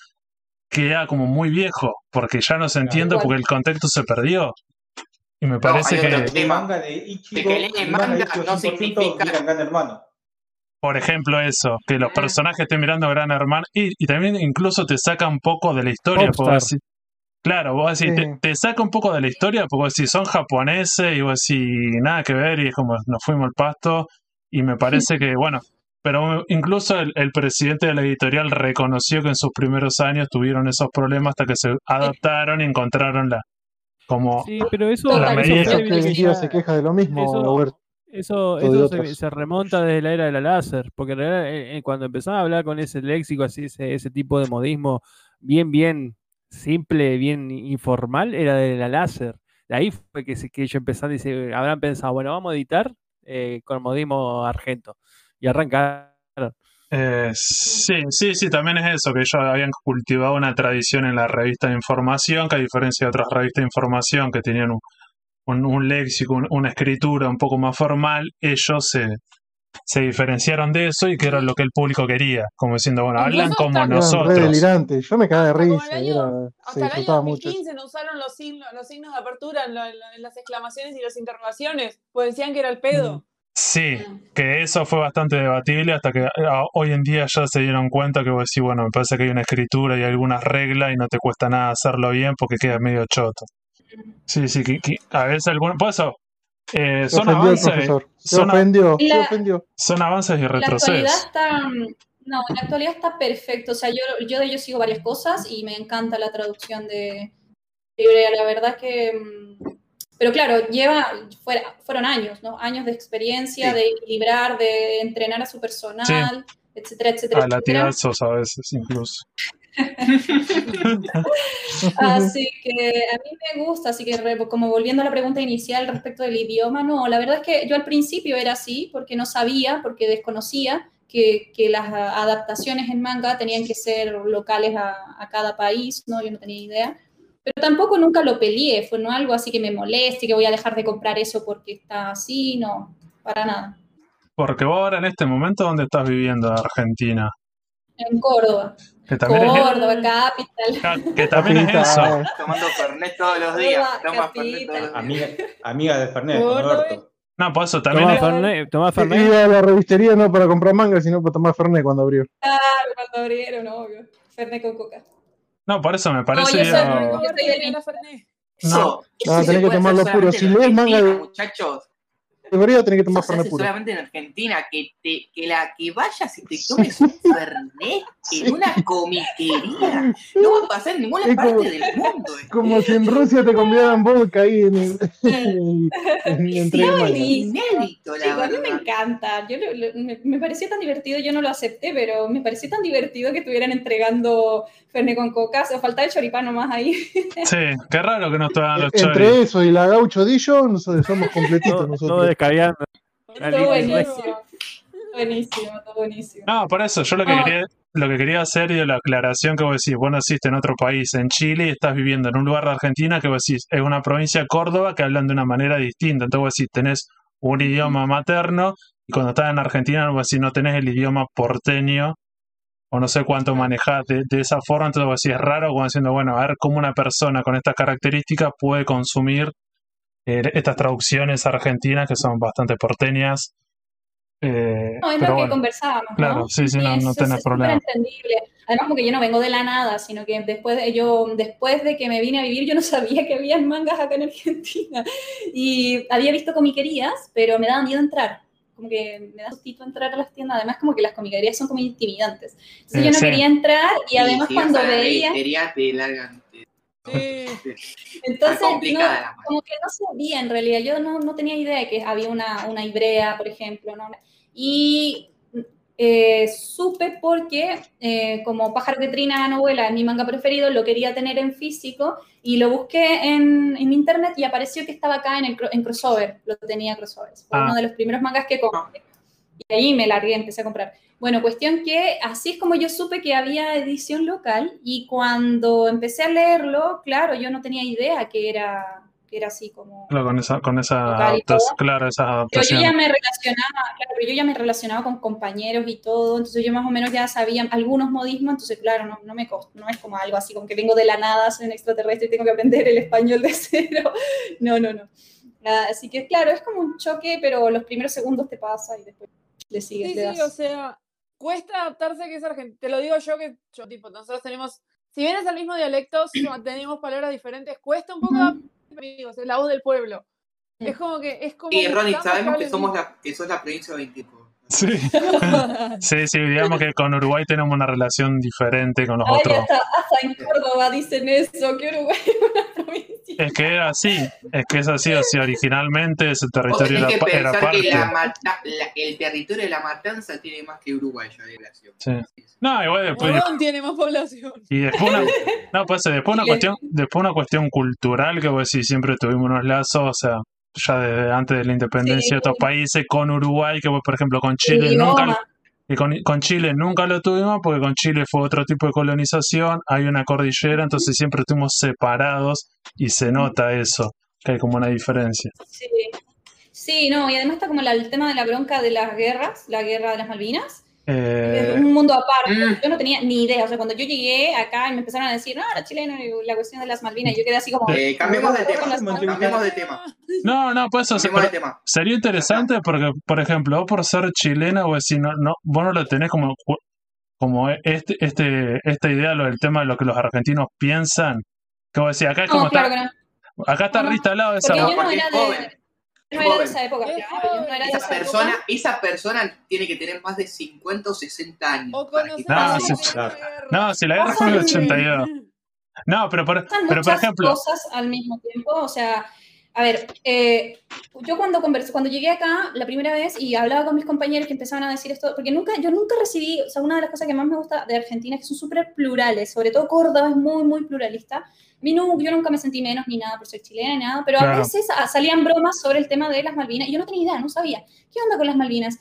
queda como muy viejo, porque ya no se entiende porque el contexto se perdió. Y me parece hay que, El manga de Ichigo, De que lee el manga no 100% significa- Gran Hermano. por ejemplo, eso, que los personajes estén mirando a Gran Hermano, y, y también incluso te saca un poco de la historia. porque Popstar. decís- claro, vos decís, Sí. te, te saca un poco de la historia, porque vos decís, son japoneses, y vos decís, nada que ver, y es como, nos fuimos al pasto, y me parece que, bueno, pero incluso el, el presidente de la editorial reconoció que en sus primeros años tuvieron esos problemas hasta que se adaptaron y encontraron la, como, Sí, pero eso, La eso medida Eso que ya- se queja de lo mismo, eso- Roberto. Eso, se, remonta desde la era de la láser, porque en realidad, eh, eh, cuando empezaban a hablar con ese léxico, así, ese, ese tipo de modismo bien, bien simple, bien informal, era de la láser. De ahí fue que, que ellos empezaron y se habrán pensado, bueno, vamos a editar eh, con modismo argento. Y arrancaron. Eh, sí, sí, sí, también es eso, que ellos habían cultivado una tradición en la revista de información, que a diferencia de otras revistas de información que tenían un, un- léxico, un- una escritura un poco más formal, ellos se, se diferenciaron de eso y que era lo que el público quería, como diciendo, bueno, hablan como hasta- nosotros. delirantes. Yo me cagaba de Hasta como risa. el y año- era- se Hasta el año disfrutaba mucho. 2015 no usaron los signos, los signos de apertura en, la- en la- en las exclamaciones y las interrogaciones, pues decían que era el pedo. Sí, que eso fue bastante debatible hasta que ah, hoy en día ya se dieron cuenta que vos decís, bueno, me parece que hay una escritura y algunas reglas y no te cuesta nada hacerlo bien porque queda medio choto. Sí, sí, que, que a veces algunos... Por eso, eh, son avances, son ofendió. La- ofendió. son avances y La actualidad retrocesos. está. No, en la actualidad está perfecto. O sea, yo, yo de ello sigo varias cosas y me encanta la traducción de Ibrea. La verdad que. mm, Pero claro, lleva, fuera, fueron años, ¿no? Años de experiencia, Sí. de equilibrar, de entrenar a su personal, etcétera, etcétera, A etcétera. latigazos a veces incluso. Así que a mí me gusta, así que como volviendo a la pregunta inicial respecto del idioma, no, la verdad es que yo al principio era así porque no sabía, porque desconocía que, que las adaptaciones en manga tenían que ser locales a, a cada país, ¿no? Yo no tenía idea. Pero tampoco nunca lo peleé, fue no algo así que me moleste, que voy a dejar de comprar eso porque está así, no, para nada. Porque vos ahora en este momento, ¿dónde estás viviendo? Argentina. En Córdoba, Que también es, Córdoba, capital. que también es eso. Tomando Fernet todos los días. Toma Fernet todos los días. Amiga, amiga de Fernet, Alberto. No, por eso también Tomá es, Fernet, tomá Fernet. Iba a la revistería no para comprar manga, sino para tomar Fernet cuando abrió. Claro, cuando abrieron, obvio. Fernet con coca. No, por eso me parece. yo soy muy- Roberto soy del- No, se tenés que tomarlo puro. Si lees manga de- muchachos. Debería tener que tomar Fernet puro. solamente en Argentina, que, te, que la que vayas y te tomes un Fernet Sí. en una comiquería. No va a pasar en ninguna Es parte como- del mundo. esto. Como si en Rusia te convidaran vodka ahí en, el- en, en Sí, inédito, la Chicos, a mí me encanta. Yo lo- lo- me, me pareció tan divertido, yo no lo acepté, pero me pareció tan divertido que estuvieran entregando Fernet con coca. O faltaba el choripán nomás ahí. Sí, qué raro que no hagan los Entre choris. eso y la gaucho Dillo, nosotros somos completitos nosotros. Lindo, buenísimo. Buenísimo, todo buenísimo. No, por eso, yo lo que Ah. quería, lo que quería hacer y la aclaración que vos decís, vos naciste en otro país, en Chile, y estás viviendo en un lugar de Argentina que vos decís, es una provincia de Córdoba que hablan de una manera distinta. Entonces vos decís, tenés un idioma materno, y cuando estás en Argentina, vos decís, no tenés el idioma porteño, o no sé cuánto manejás de, de esa forma, entonces vos decís, es raro como diciendo, bueno, a ver cómo una persona con estas características puede consumir eh, estas traducciones argentinas que son bastante porteñas. Eh, No, es lo que bueno. conversábamos, ¿no? Claro, sí, sí, no- no es- tenés es problema. entendible. Además, porque yo no vengo de la nada, sino que después de, yo, después de que me vine a vivir, yo no sabía que había mangas acá en Argentina. Y había visto comiquerías, pero me daba miedo entrar. Como que me da sustito entrar a las tiendas. Además, como que las comiquerías son como intimidantes. Entonces, Eh, yo no sí. quería entrar y además si cuando vas a la veía... te largan. Sí. Entonces, no, como que no sabía en realidad, yo no, no tenía idea de que había una, una Ibrea, por ejemplo, ¿no? Y eh, supe porque, eh, como Pájaro que trina novela es mi manga preferido, lo quería tener en físico y lo busqué en, en internet y apareció que estaba acá en, el, cro- en crossover, lo tenía crossover, fue Ah. uno de los primeros mangas que compré. Y ahí me largué, empecé a comprar. Bueno, cuestión que así es como yo supe que había edición local y cuando empecé a leerlo, claro, yo no tenía idea que era, que era así como... Claro, con esa, con esa claro, esas Pero yo adaptaciones. ya me relacionaba, claro, pero yo ya me relacionaba con compañeros y todo, entonces yo más o menos ya sabía algunos modismos, entonces claro, no, no me costó, no es como algo así, como que vengo de la nada, soy un extraterrestre y tengo que aprender el español de cero. No, no, no. Ah, Así que claro, es como un choque, pero los primeros segundos te pasa y después le sigues, Sí, le sí, das. o sea, cuesta adaptarse que es argentino. Te lo digo yo que yo, tipo, nosotros tenemos, si bien es el mismo dialecto, sí, tenemos palabras diferentes, cuesta un poco adaptarse, amigos, es la voz del pueblo. Mm. Es como que, es como Sí, que Ronnie, sabemos que somos la, que sos la provincia 24. Sí. sí, sí, digamos que con Uruguay tenemos una relación diferente con los Ay, otros. hasta, hasta en Córdoba dicen eso, que Uruguay es una provincia. Es que era así, es que es así, o sea, originalmente ese territorio era, que era que parte. la la- el territorio de la matanza tiene más que Uruguay ya de población. Sí. No, igual después, Morón tiene más población. y después una, no, pues, después una cuestión, después una cuestión cultural que vos decís, siempre tuvimos unos lazos, o sea, ya desde antes de la independencia Sí. de estos países con Uruguay, que vos, por ejemplo, con Chile nunca. Y con, con Chile nunca lo tuvimos porque con Chile fue otro tipo de colonización, hay una cordillera, entonces siempre estuvimos separados y se nota eso, que hay como una diferencia. Sí. Sí, no, y además está como la- el tema de la bronca de las guerras, la guerra de las Malvinas. Es Eh, un mundo aparte. Mm. Yo no tenía ni idea. O sea, cuando yo llegué acá y me empezaron a decir, no, la chilena y la cuestión de las Malvinas, yo quedé así como. Eh, cambiemos de tema. Cambiemos de tema. no, no, pues eso se- Cambiemos de pero tema. sería interesante porque, por ejemplo, vos por ser chilena, vos decís, no, no, vos no lo tenés como, como este, este, esta idea lo del tema de lo que los argentinos piensan. Vos decís, acá es como No, claro está, que no. acá está reinstalado esa yo no era de. No era de esa época, claro. No era de Esa esa persona, época. esa persona tiene que tener más de 50 o 60 años. O para que conocer No, guerra. No, si la guerra fue en el Pasan- 82. No, pero por, pero por ejemplo, cosas al mismo tiempo. O sea, A ver, eh, yo cuando conversé, cuando llegué acá la primera vez y hablaba con mis compañeros que empezaban a decir esto, porque nunca, yo nunca recibí, o sea, una de las cosas que más me gusta de Argentina es que son súper plurales, sobre todo Córdoba es muy, muy pluralista. A mí no, yo nunca me sentí menos ni nada por ser chilena ni nada, pero a Claro. veces ah, salían bromas sobre el tema de las Malvinas y yo no tenía idea, no sabía. ¿Qué onda con las Malvinas?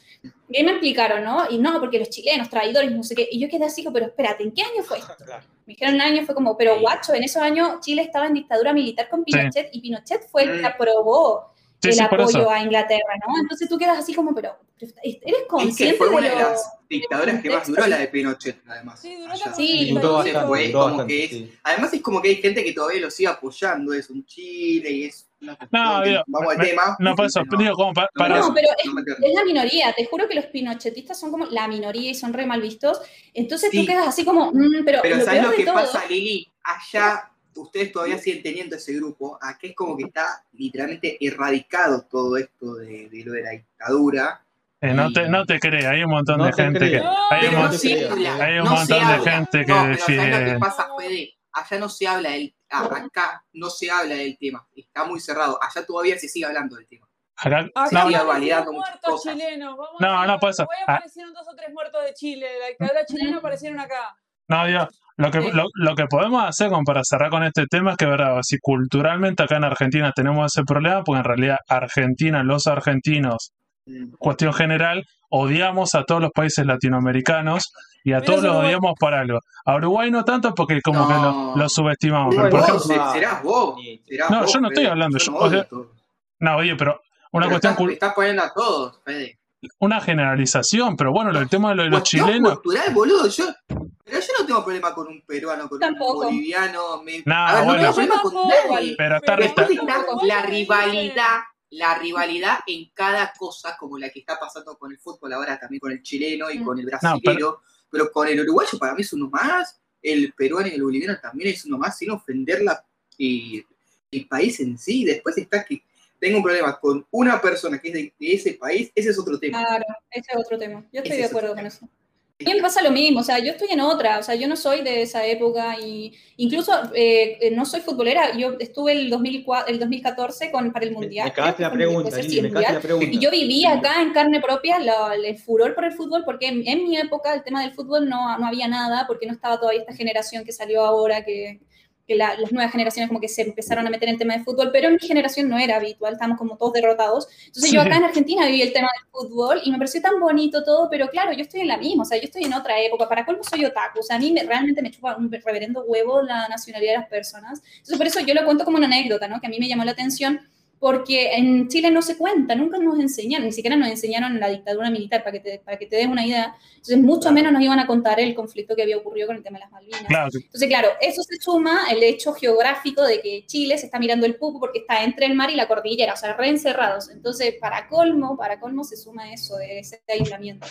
Y me explicaron, ¿no? Y no, porque los chilenos, traidores, no sé qué. Y yo quedé así, pero espérate, ¿en qué año fue esto? Me dijeron un año, fue como, pero guacho, en esos años Chile estaba en dictadura militar con Pinochet y Pinochet fue el que aprobó Sí, el sí, apoyo a Inglaterra, ¿no? Entonces tú quedas así como, pero pero eres Es que consciente fue de una de lo- las dictaduras que más duró la de Pinochet, además. Sí, duró hasta Sí, el duró 95. bastante, fue como bastante, que es- sí. Además es como que hay gente que todavía lo sigue apoyando, es un Chile y es No, digo, vamos al tema. no, eso, no, digo, como para, meterse, No, pero es-. Es la minoría, te juro que los pinochetistas son como la minoría y son re mal vistos. Entonces Sí. tú quedas así como, mm, pero, Pero lo ¿sabes lo que todo, pasa, Lili? Allá ustedes todavía siguen teniendo ese grupo. Acá es como que está literalmente erradicado todo esto de, de lo de la dictadura. eh, no, te, no te creas, hay un montón No de te gente que. Hay Pero un no hay un no montón de gente que No, pero ¿sabes lo que pasa, Fede? Allá no se habla del. Ah, acá no se habla del tema. Está muy cerrado. Allá todavía se sigue hablando del tema. Acá- Acá no, sigue aparecieron validando muchas muertos cosas. chilenos. Vamos No, a no, por eso. Hoy Ah. aparecieron dos o tres muertos de Chile. La dictadura chilena aparecieron acá. No, digo, lo que, lo, lo que podemos hacer como para cerrar con este tema es que, verdad, si culturalmente acá en Argentina tenemos ese problema, porque en realidad Argentina, los argentinos. Cuestión general, odiamos a todos los países latinoamericanos y a Menos todos los Uruguay. odiamos por algo. A Uruguay no tanto porque como que lo, No. lo subestimamos. Pero por Vos, ejemplo, ejemplo- se- serás vos. serás No, vos, yo no estoy hablando, Yo yo- no odio no, oye, pero una Pero cuestión, estás, cul- estás poniendo a todos, Fede. una generalización, pero bueno, lo- el tema de lo de los Cuestión chilenos, cultural, boludo. Yo, pero yo no tengo problema con un peruano, con Tampoco. un boliviano. Me, Nah, a ver, no bueno. tengo problema con nadie. pero está Pero está la rivalidad, la rivalidad en cada cosa, como la que está pasando con el fútbol ahora también con el chileno y Mm. con el brasilero. pero... con el uruguayo para mí es uno más, el peruano y el boliviano también es uno más, sin ofender la, y el país en sí. Después está que tengo un problema con una persona que es de, de ese país, ese es otro tema. Claro, ese es otro tema. Yo estoy Ese de acuerdo con eso. A mí me pasa lo mismo, o sea, yo estoy en otra, o sea, yo no soy de esa época y incluso eh, no soy futbolera, yo estuve el, 2004, el 2014 con, para el Mundial. me cagaste la pregunta, el me Mundial. la pregunta. Y yo viví acá en carne propia la- el furor por el fútbol, porque en, en mi época el tema del fútbol no, no había nada, porque no estaba todavía esta generación que salió ahora, que, que la- las nuevas generaciones como que se empezaron a meter en el tema del fútbol, pero en mi generación no era habitual, estábamos como todos derrotados. Entonces yo Sí. acá en Argentina viví el tema del fútbol y me pareció tan bonito todo, pero claro, yo estoy en la misma, o sea, yo estoy en otra época, para colmo soy otaku, o sea, a mí me- realmente me chupa un reverendo huevo la nacionalidad de las personas. Entonces por eso yo lo cuento como una anécdota, ¿no? Que a mí me llamó la atención porque en Chile no se cuenta, nunca nos enseñaron, ni siquiera nos enseñaron la dictadura militar, para que te, para que te des una idea. Entonces, mucho menos nos iban a contar el conflicto que había ocurrido con el tema de las Malvinas. claro, Entonces, claro, eso se suma el hecho geográfico de que Chile se está mirando el pupo porque está entre el mar y la cordillera, o sea, reencerrados. Entonces, para colmo, para colmo se suma eso, de ese aislamiento.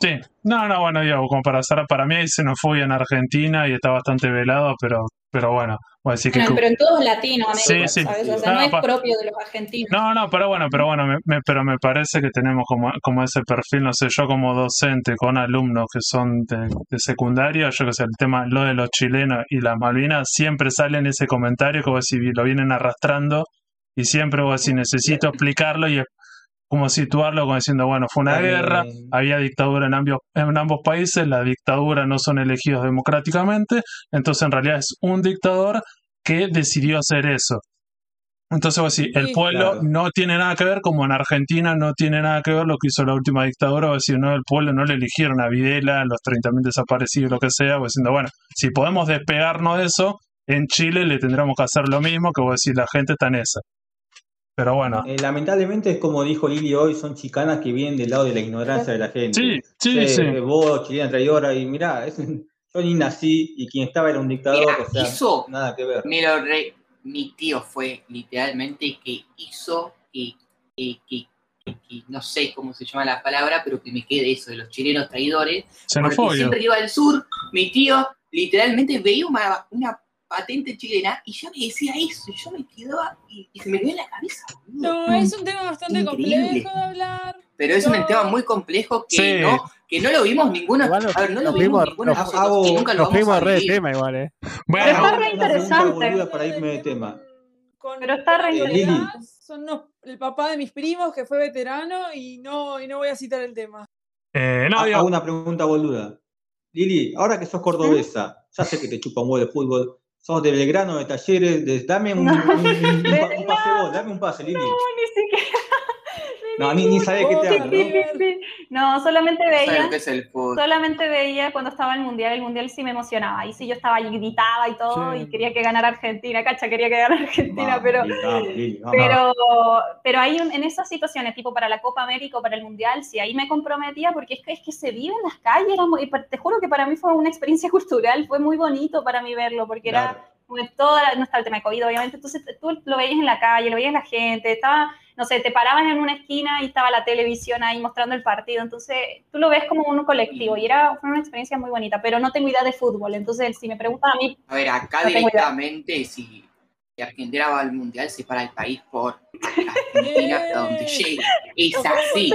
Sí, no, no, bueno, digo, como para hacer, para mí hay xenofobia en Argentina y está bastante velado, pero, pero bueno, voy a decir que... Bueno, pero en todos Latinoamérica, Sí, sí. ¿sabes? O sea, No, no, es pa- propio de los argentinos. No, no, pero bueno, pero bueno, me, me- pero me parece que tenemos como, como ese perfil, no sé, yo como docente con alumnos que son de, de secundaria, yo que sé, el tema, lo de los chilenos y las Malvinas, siempre sale en ese comentario como si lo vienen arrastrando y siempre vos si necesito explicarlo y como situarlo como diciendo, bueno, fue una guerra, había dictadura en ambos, en ambos países, las dictaduras no son elegidos democráticamente, entonces en realidad es un dictador que decidió hacer eso. Entonces, vos decís, el Sí. pueblo Claro. no tiene nada que ver, como en Argentina no tiene nada que ver lo que hizo la última dictadura, vos decís, no, el pueblo no le eligieron a Videla, los 30.000 desaparecidos, lo que sea, vos diciendo, bueno, si podemos despegarnos de eso, en Chile le tendremos que hacer lo mismo, que vos decís, la gente está en esa. Pero bueno, Eh, lamentablemente es como dijo Lili hoy, son chicanas que vienen del lado de la ignorancia de la gente. sí, sí, sí. Vos, chilena traidora, y mirá, es yo ni nací y quien estaba era un dictador, Mira, o sea, hizo- nada que ver. Me lo re- mi tío fue literalmente que hizo que, que- que- que- que no sé cómo se llama la palabra, pero que me quede eso de los chilenos traidores. Porque Xenofobia. siempre que iba al sur, mi tío literalmente veía una, una patente chilena y yo me decía eso, y yo me quedaba y, y se me quedó en la cabeza. boludo. No, es un tema bastante Increíble. complejo de hablar. Pero es un tema muy complejo que, Sí. no, que no lo vimos ninguno. Igual a ver, no lo vimos ninguno de nos- nosotros hago- y nunca lo Nos vamos fuimos a re tema igual, eh. Bueno, Pero está re Una pregunta interesante. boluda para irme de tema. con Pero está re edad, son unos- el papá de mis primos que fue veterano y no, y no voy a citar el tema. Eh, no, Hago una pregunta boluda. Lili, ahora que sos cordobesa, ya sé que te chupa un huevo de fútbol, sos de Belgrano, de Talleres, de- dame un, un- un pase vos, dame un pase, Lili. No, ni siquiera. No, ni, ni sabés qué te hablo, Sí, ¿no? sí, sí. No, solamente ¿Sabes veía, que solamente veía cuando estaba el mundial, el mundial sí me emocionaba. Ahí sí yo estaba y gritaba y todo, Sí. y quería que ganara Argentina, cacha, quería que ganara Argentina, pero, pero, pero ahí en esas situaciones, tipo para la Copa América o para el Mundial, sí, ahí me comprometía porque es que, es que se vive en las calles, era muy- te juro que para mí fue una experiencia cultural, fue muy bonito para mí verlo, porque era Claro. como toda la- no está el tema de COVID, obviamente, entonces tú lo veías en la calle, lo veías en la gente, estaba, no sé, te paraban en una esquina y estaba la televisión ahí mostrando el partido, entonces tú lo ves como un colectivo y era fue una experiencia muy bonita, pero no tengo idea de fútbol, entonces si me preguntan a mí, A ver, acá No directamente, si, si Argentina va al mundial, se para el país por Argentina hasta donde llegue. Es O sea, así.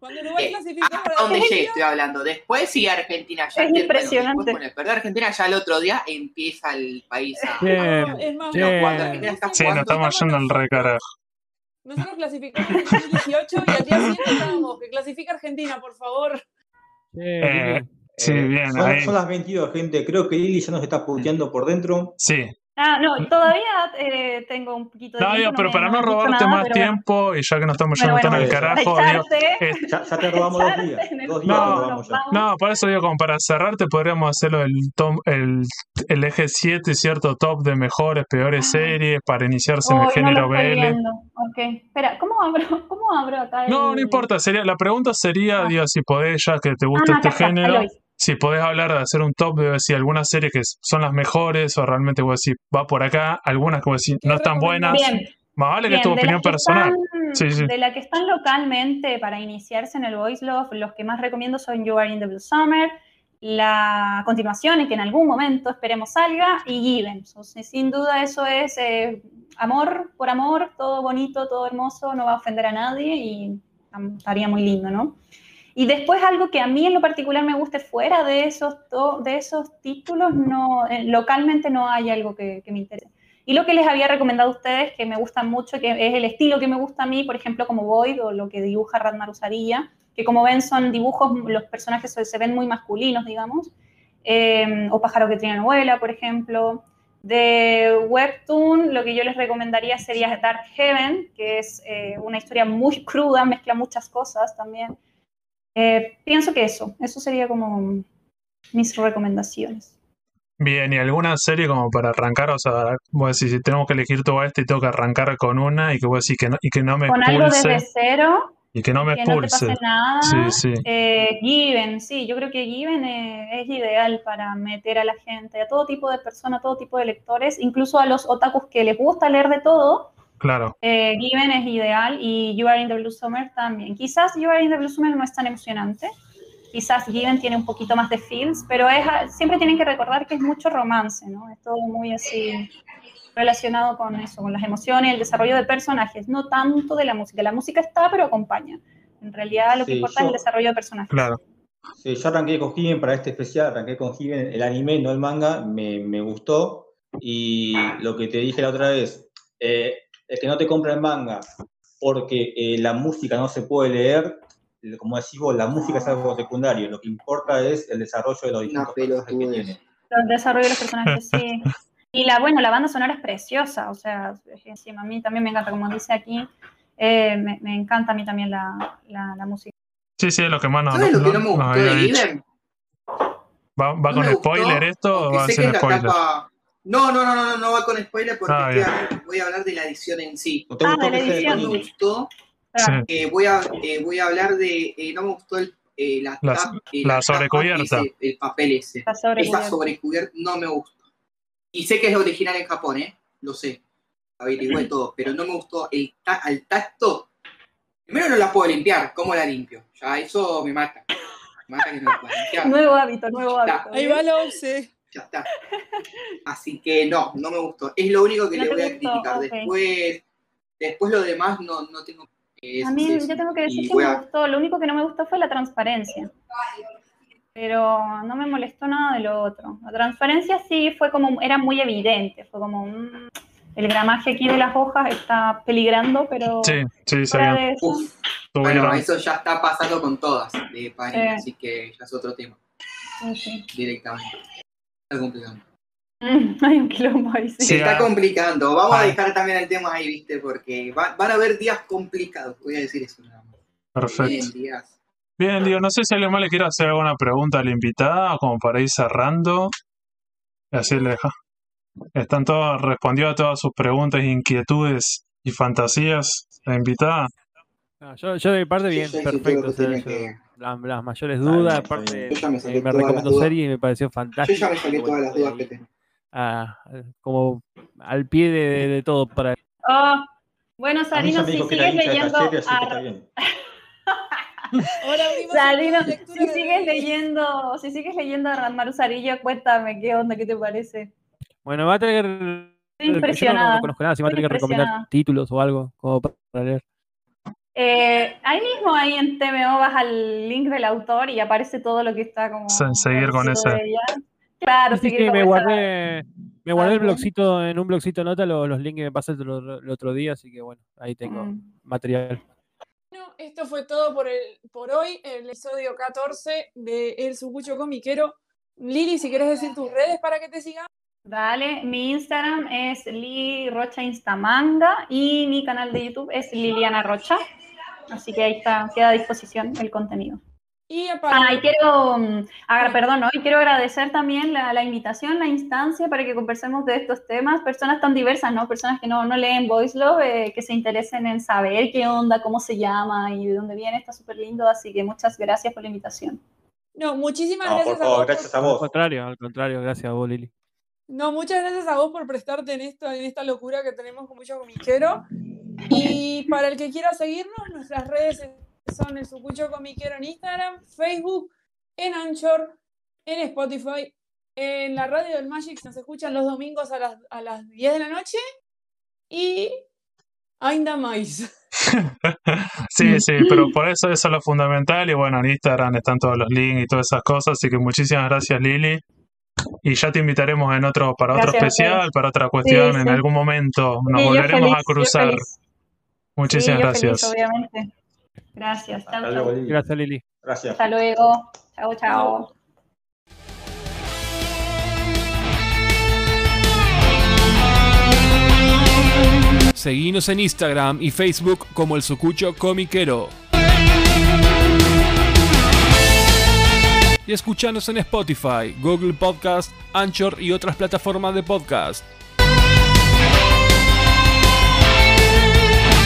Cuando Uruguay, Eh, clasificó para donde estoy hablando. Después, si Argentina ya Es impresionante. Bueno, después con el perder Argentina, ya el otro día empieza el país a. Bien. no, es más, Bien. no, Cuando Argentina está sí, nos estamos yendo al re carajo. Nosotros clasificamos en el 2018 y al día siguiente estábamos, que clasifica Argentina, por favor. Eh, sí, Eh, bien, son, ahí. son las 22, gente. Creo que Lili ya nos está puteando por dentro. Sí. Ah, no, todavía eh, tengo un poquito de No, tiempo, no pero para no robarte nada, más bueno. tiempo y ya que nos estamos yendo Bueno, tan al carajo, digo, Ya, ya te robamos dos días. el Dos días No. No, por eso digo, como para cerrar, te podríamos hacerlo el, tom, el, el eje 7, cierto top de mejores, peores series para iniciarse en el no género lo estoy BL. viendo. Ok, espera, ¿cómo abro, cómo abro acá? No, no el- importa, sería, la pregunta sería, Ah. digo, si podés, ya que te Ah, gusta no, este ahí género. Si podés hablar de hacer un top de si algunas series que son las mejores o realmente vos decís, va por acá, algunas que vos decís, no están buenas, Bien, más vale que bien, tu de opinión que personal. están- Sí, sí. De las que están localmente para iniciarse en el Voice Love, los que más recomiendo son You Are in the Blue Summer, la continuación, y que en algún momento esperemos salga, y Given. O sea, sin duda eso es eh, amor por amor, todo bonito, todo hermoso, no va a ofender a nadie y estaría muy lindo, ¿no? Y después algo que a mí en lo particular me guste fuera de esos, de esos títulos, no, eh, localmente no hay algo que, me interese. Y lo que les había recomendado a ustedes, que me gusta mucho, que es el estilo que me gusta a mí, por ejemplo, como Void o lo que dibuja Radmar Usadilla, que como ven son dibujos, los personajes se, ven muy masculinos, digamos, eh, o Pájaro que tiene abuela, por ejemplo. De Webtoon, lo que yo les recomendaría sería Dark Heaven, que es eh, una historia muy cruda, mezcla muchas cosas también. Eh, pienso que eso, eso sería como mis recomendaciones. Bien, ¿y alguna serie como para arrancar? O sea, vos decís, si tenemos que elegir todo esto y tengo que arrancar con una y que vos decís que no, y que no me Con algo expulse, desde cero, y que no me que no te expulse. pase nada. Sí, sí. Eh, Given, sí, yo creo que Given eh, es ideal para meter a la gente, a todo tipo de personas, a todo tipo de lectores, incluso a los otakus que les gusta leer de todo. Claro. eh, Given es ideal y You Are in the Blue Summer también. Quizás You Are in the Blue Summer no es tan emocionante, quizás Given tiene un poquito más de feels, pero es, siempre tienen que recordar que es mucho romance, ¿no? Es todo muy así relacionado con eso, con las emociones, el desarrollo de personajes, no tanto de la música. La música está, pero acompaña. En realidad lo que Sí, importa es yo- el desarrollo de personajes. Claro. Sí, yo arranqué con Given para este especial, arranqué con Given, el anime, no el manga, me, me gustó. Y lo que te dije la otra vez, eh, el que no te compra el manga porque eh, la música no se puede leer, como decís vos, la música es algo secundario, lo que importa es el desarrollo de los distintos personajes que tiene. El desarrollo de los personajes, sí. Y la, bueno, la banda sonora es preciosa, o sea, encima a mí también me encanta, como dice aquí, eh, me, me encanta a mí también la, la, la música. Sí, sí, es lo que más nos, ¿Sabes lo que no nos- me gustó de? ¿Va, va No con gustó, spoiler esto o va a ser spoiler? No, no, no, no, no, no va con spoiler porque Ah, estoy voy a hablar de la edición en sí. ¿No Ah, de la edición. No me gustó. Sí. eh, voy, a, eh, voy a hablar de. eh, no me gustó el, eh, la, La- tap- la sobrecubierta. ese, el papel ese. Está sobre Esa sobrecubierta no me gustó. Y sé que es original en Japón, ¿eh? Lo sé. Averigüé todo, pero no me gustó el ta- al tacto. Primero no la puedo limpiar. ¿Cómo la limpio? Ya eso me mata. Me mata que no la pueda limpiar. Nuevo hábito, nuevo hábito. Ahí va la OCE. Ya está. Así que no, no me gustó. Es lo único que No le voy a gustó, criticar. Después, después lo demás no, no tengo. eh, A mí, yo tengo que decir Y que me a- gustó, lo único que no me gustó fue la transparencia. Pero no me molestó nada de lo otro. La transparencia sí fue como, era muy evidente, fue como, mm, el gramaje aquí de las hojas está peligrando, pero Sí, sí, fuera sería. de eso, Uf, tuvieron- bueno, eso ya está pasando con todas de Eh. así que ya es otro tema sí, sí. directamente. Está complicando. Hay un quilombo ahí, sí. Se está complicando. Vamos a dejar también el tema ahí, viste, porque va- van a haber días complicados. Voy a decir eso nada más. Perfecto. Vienen días. Bien, digo, no sé si alguien más le quiere hacer alguna pregunta a la invitada, como para ir cerrando. Y así le deja. Están todos, respondió a todas sus preguntas, inquietudes y fantasías. La invitada. No, yo, yo de mi parte, bien, yo perfecto. o que sea, tenía yo- que- la- las mayores dudas, aparte. Yo me eh, me serie y me pareció Yo fantástico. ya me saqué todas las dudas que tengo. ah, como al pie de, de- de todo para Ah, bueno, Sarino, si que sigues leyendo serie, que a- Sarino, si de- sigues leyendo, si sigues leyendo a Ranmaru Sarilla, cuéntame qué onda, qué te parece. Bueno, va a tener. Estoy Yo no, conozco nada, si va a Estoy tener que recomendar títulos o algo como para leer. Eh, ahí mismo, ahí en TMO, vas al link del autor y aparece todo lo que está como. Se- seguir con ella. Claro, Sí, que me guardé, me guardé el blogcito en un blogcito de nota los, los links que me pasaste el, otro- el otro día, así que bueno, ahí tengo Mm. material. Bueno, esto fue todo por, el, por hoy, el episodio 14 de El Sucucho Comiquero. Lili, si quieres decir tus redes para que te sigan. Dale, mi Instagram es Li Rocha Instamanga y mi canal de YouTube es Liliana Rocha. Así que ahí está, queda a disposición el contenido. Y aparte, Ah, y quiero, mm, agra- perdón, ¿no? y quiero agradecer también la, la invitación, la instancia para que conversemos de estos temas. Personas tan diversas, ¿no? Personas que no, no leen Voice Love, eh, que se interesen en saber qué onda, cómo se llama y de dónde viene, está súper lindo. Así que muchas gracias por la invitación. no, muchísimas No, por gracias a favor, vos. gracias a Al vos. contrario, al contrario, gracias a vos, Lili. No, muchas gracias a vos por prestarte en esto, en esta locura que tenemos con mucho comiquero. Y para el que quiera seguirnos, nuestras redes son el Sucucho Comiquero en Instagram, Facebook, en Anchor, en Spotify, en la radio del Magic nos escuchan los domingos a las, a las 10 de la noche. Y ainda más. Sí, sí, pero por eso eso es lo fundamental. Y bueno, en Instagram están todos los links y todas esas cosas. Así que muchísimas gracias, Lili. Y ya te invitaremos en otro, para otro Gracias especial, para otra cuestión. Sí, En algún momento nos Sí, volveremos feliz, a yo cruzar. Muchísimas Sí, gracias. feliz, obviamente. Gracias. Chao, Hasta chao. luego, Lili. Gracias, Lili. Gracias. Hasta luego. Chao, chao. Seguinos en Instagram y Facebook como el Sucucho Comiquero. Y escuchanos en Spotify, Google Podcast, Anchor y otras plataformas de podcast.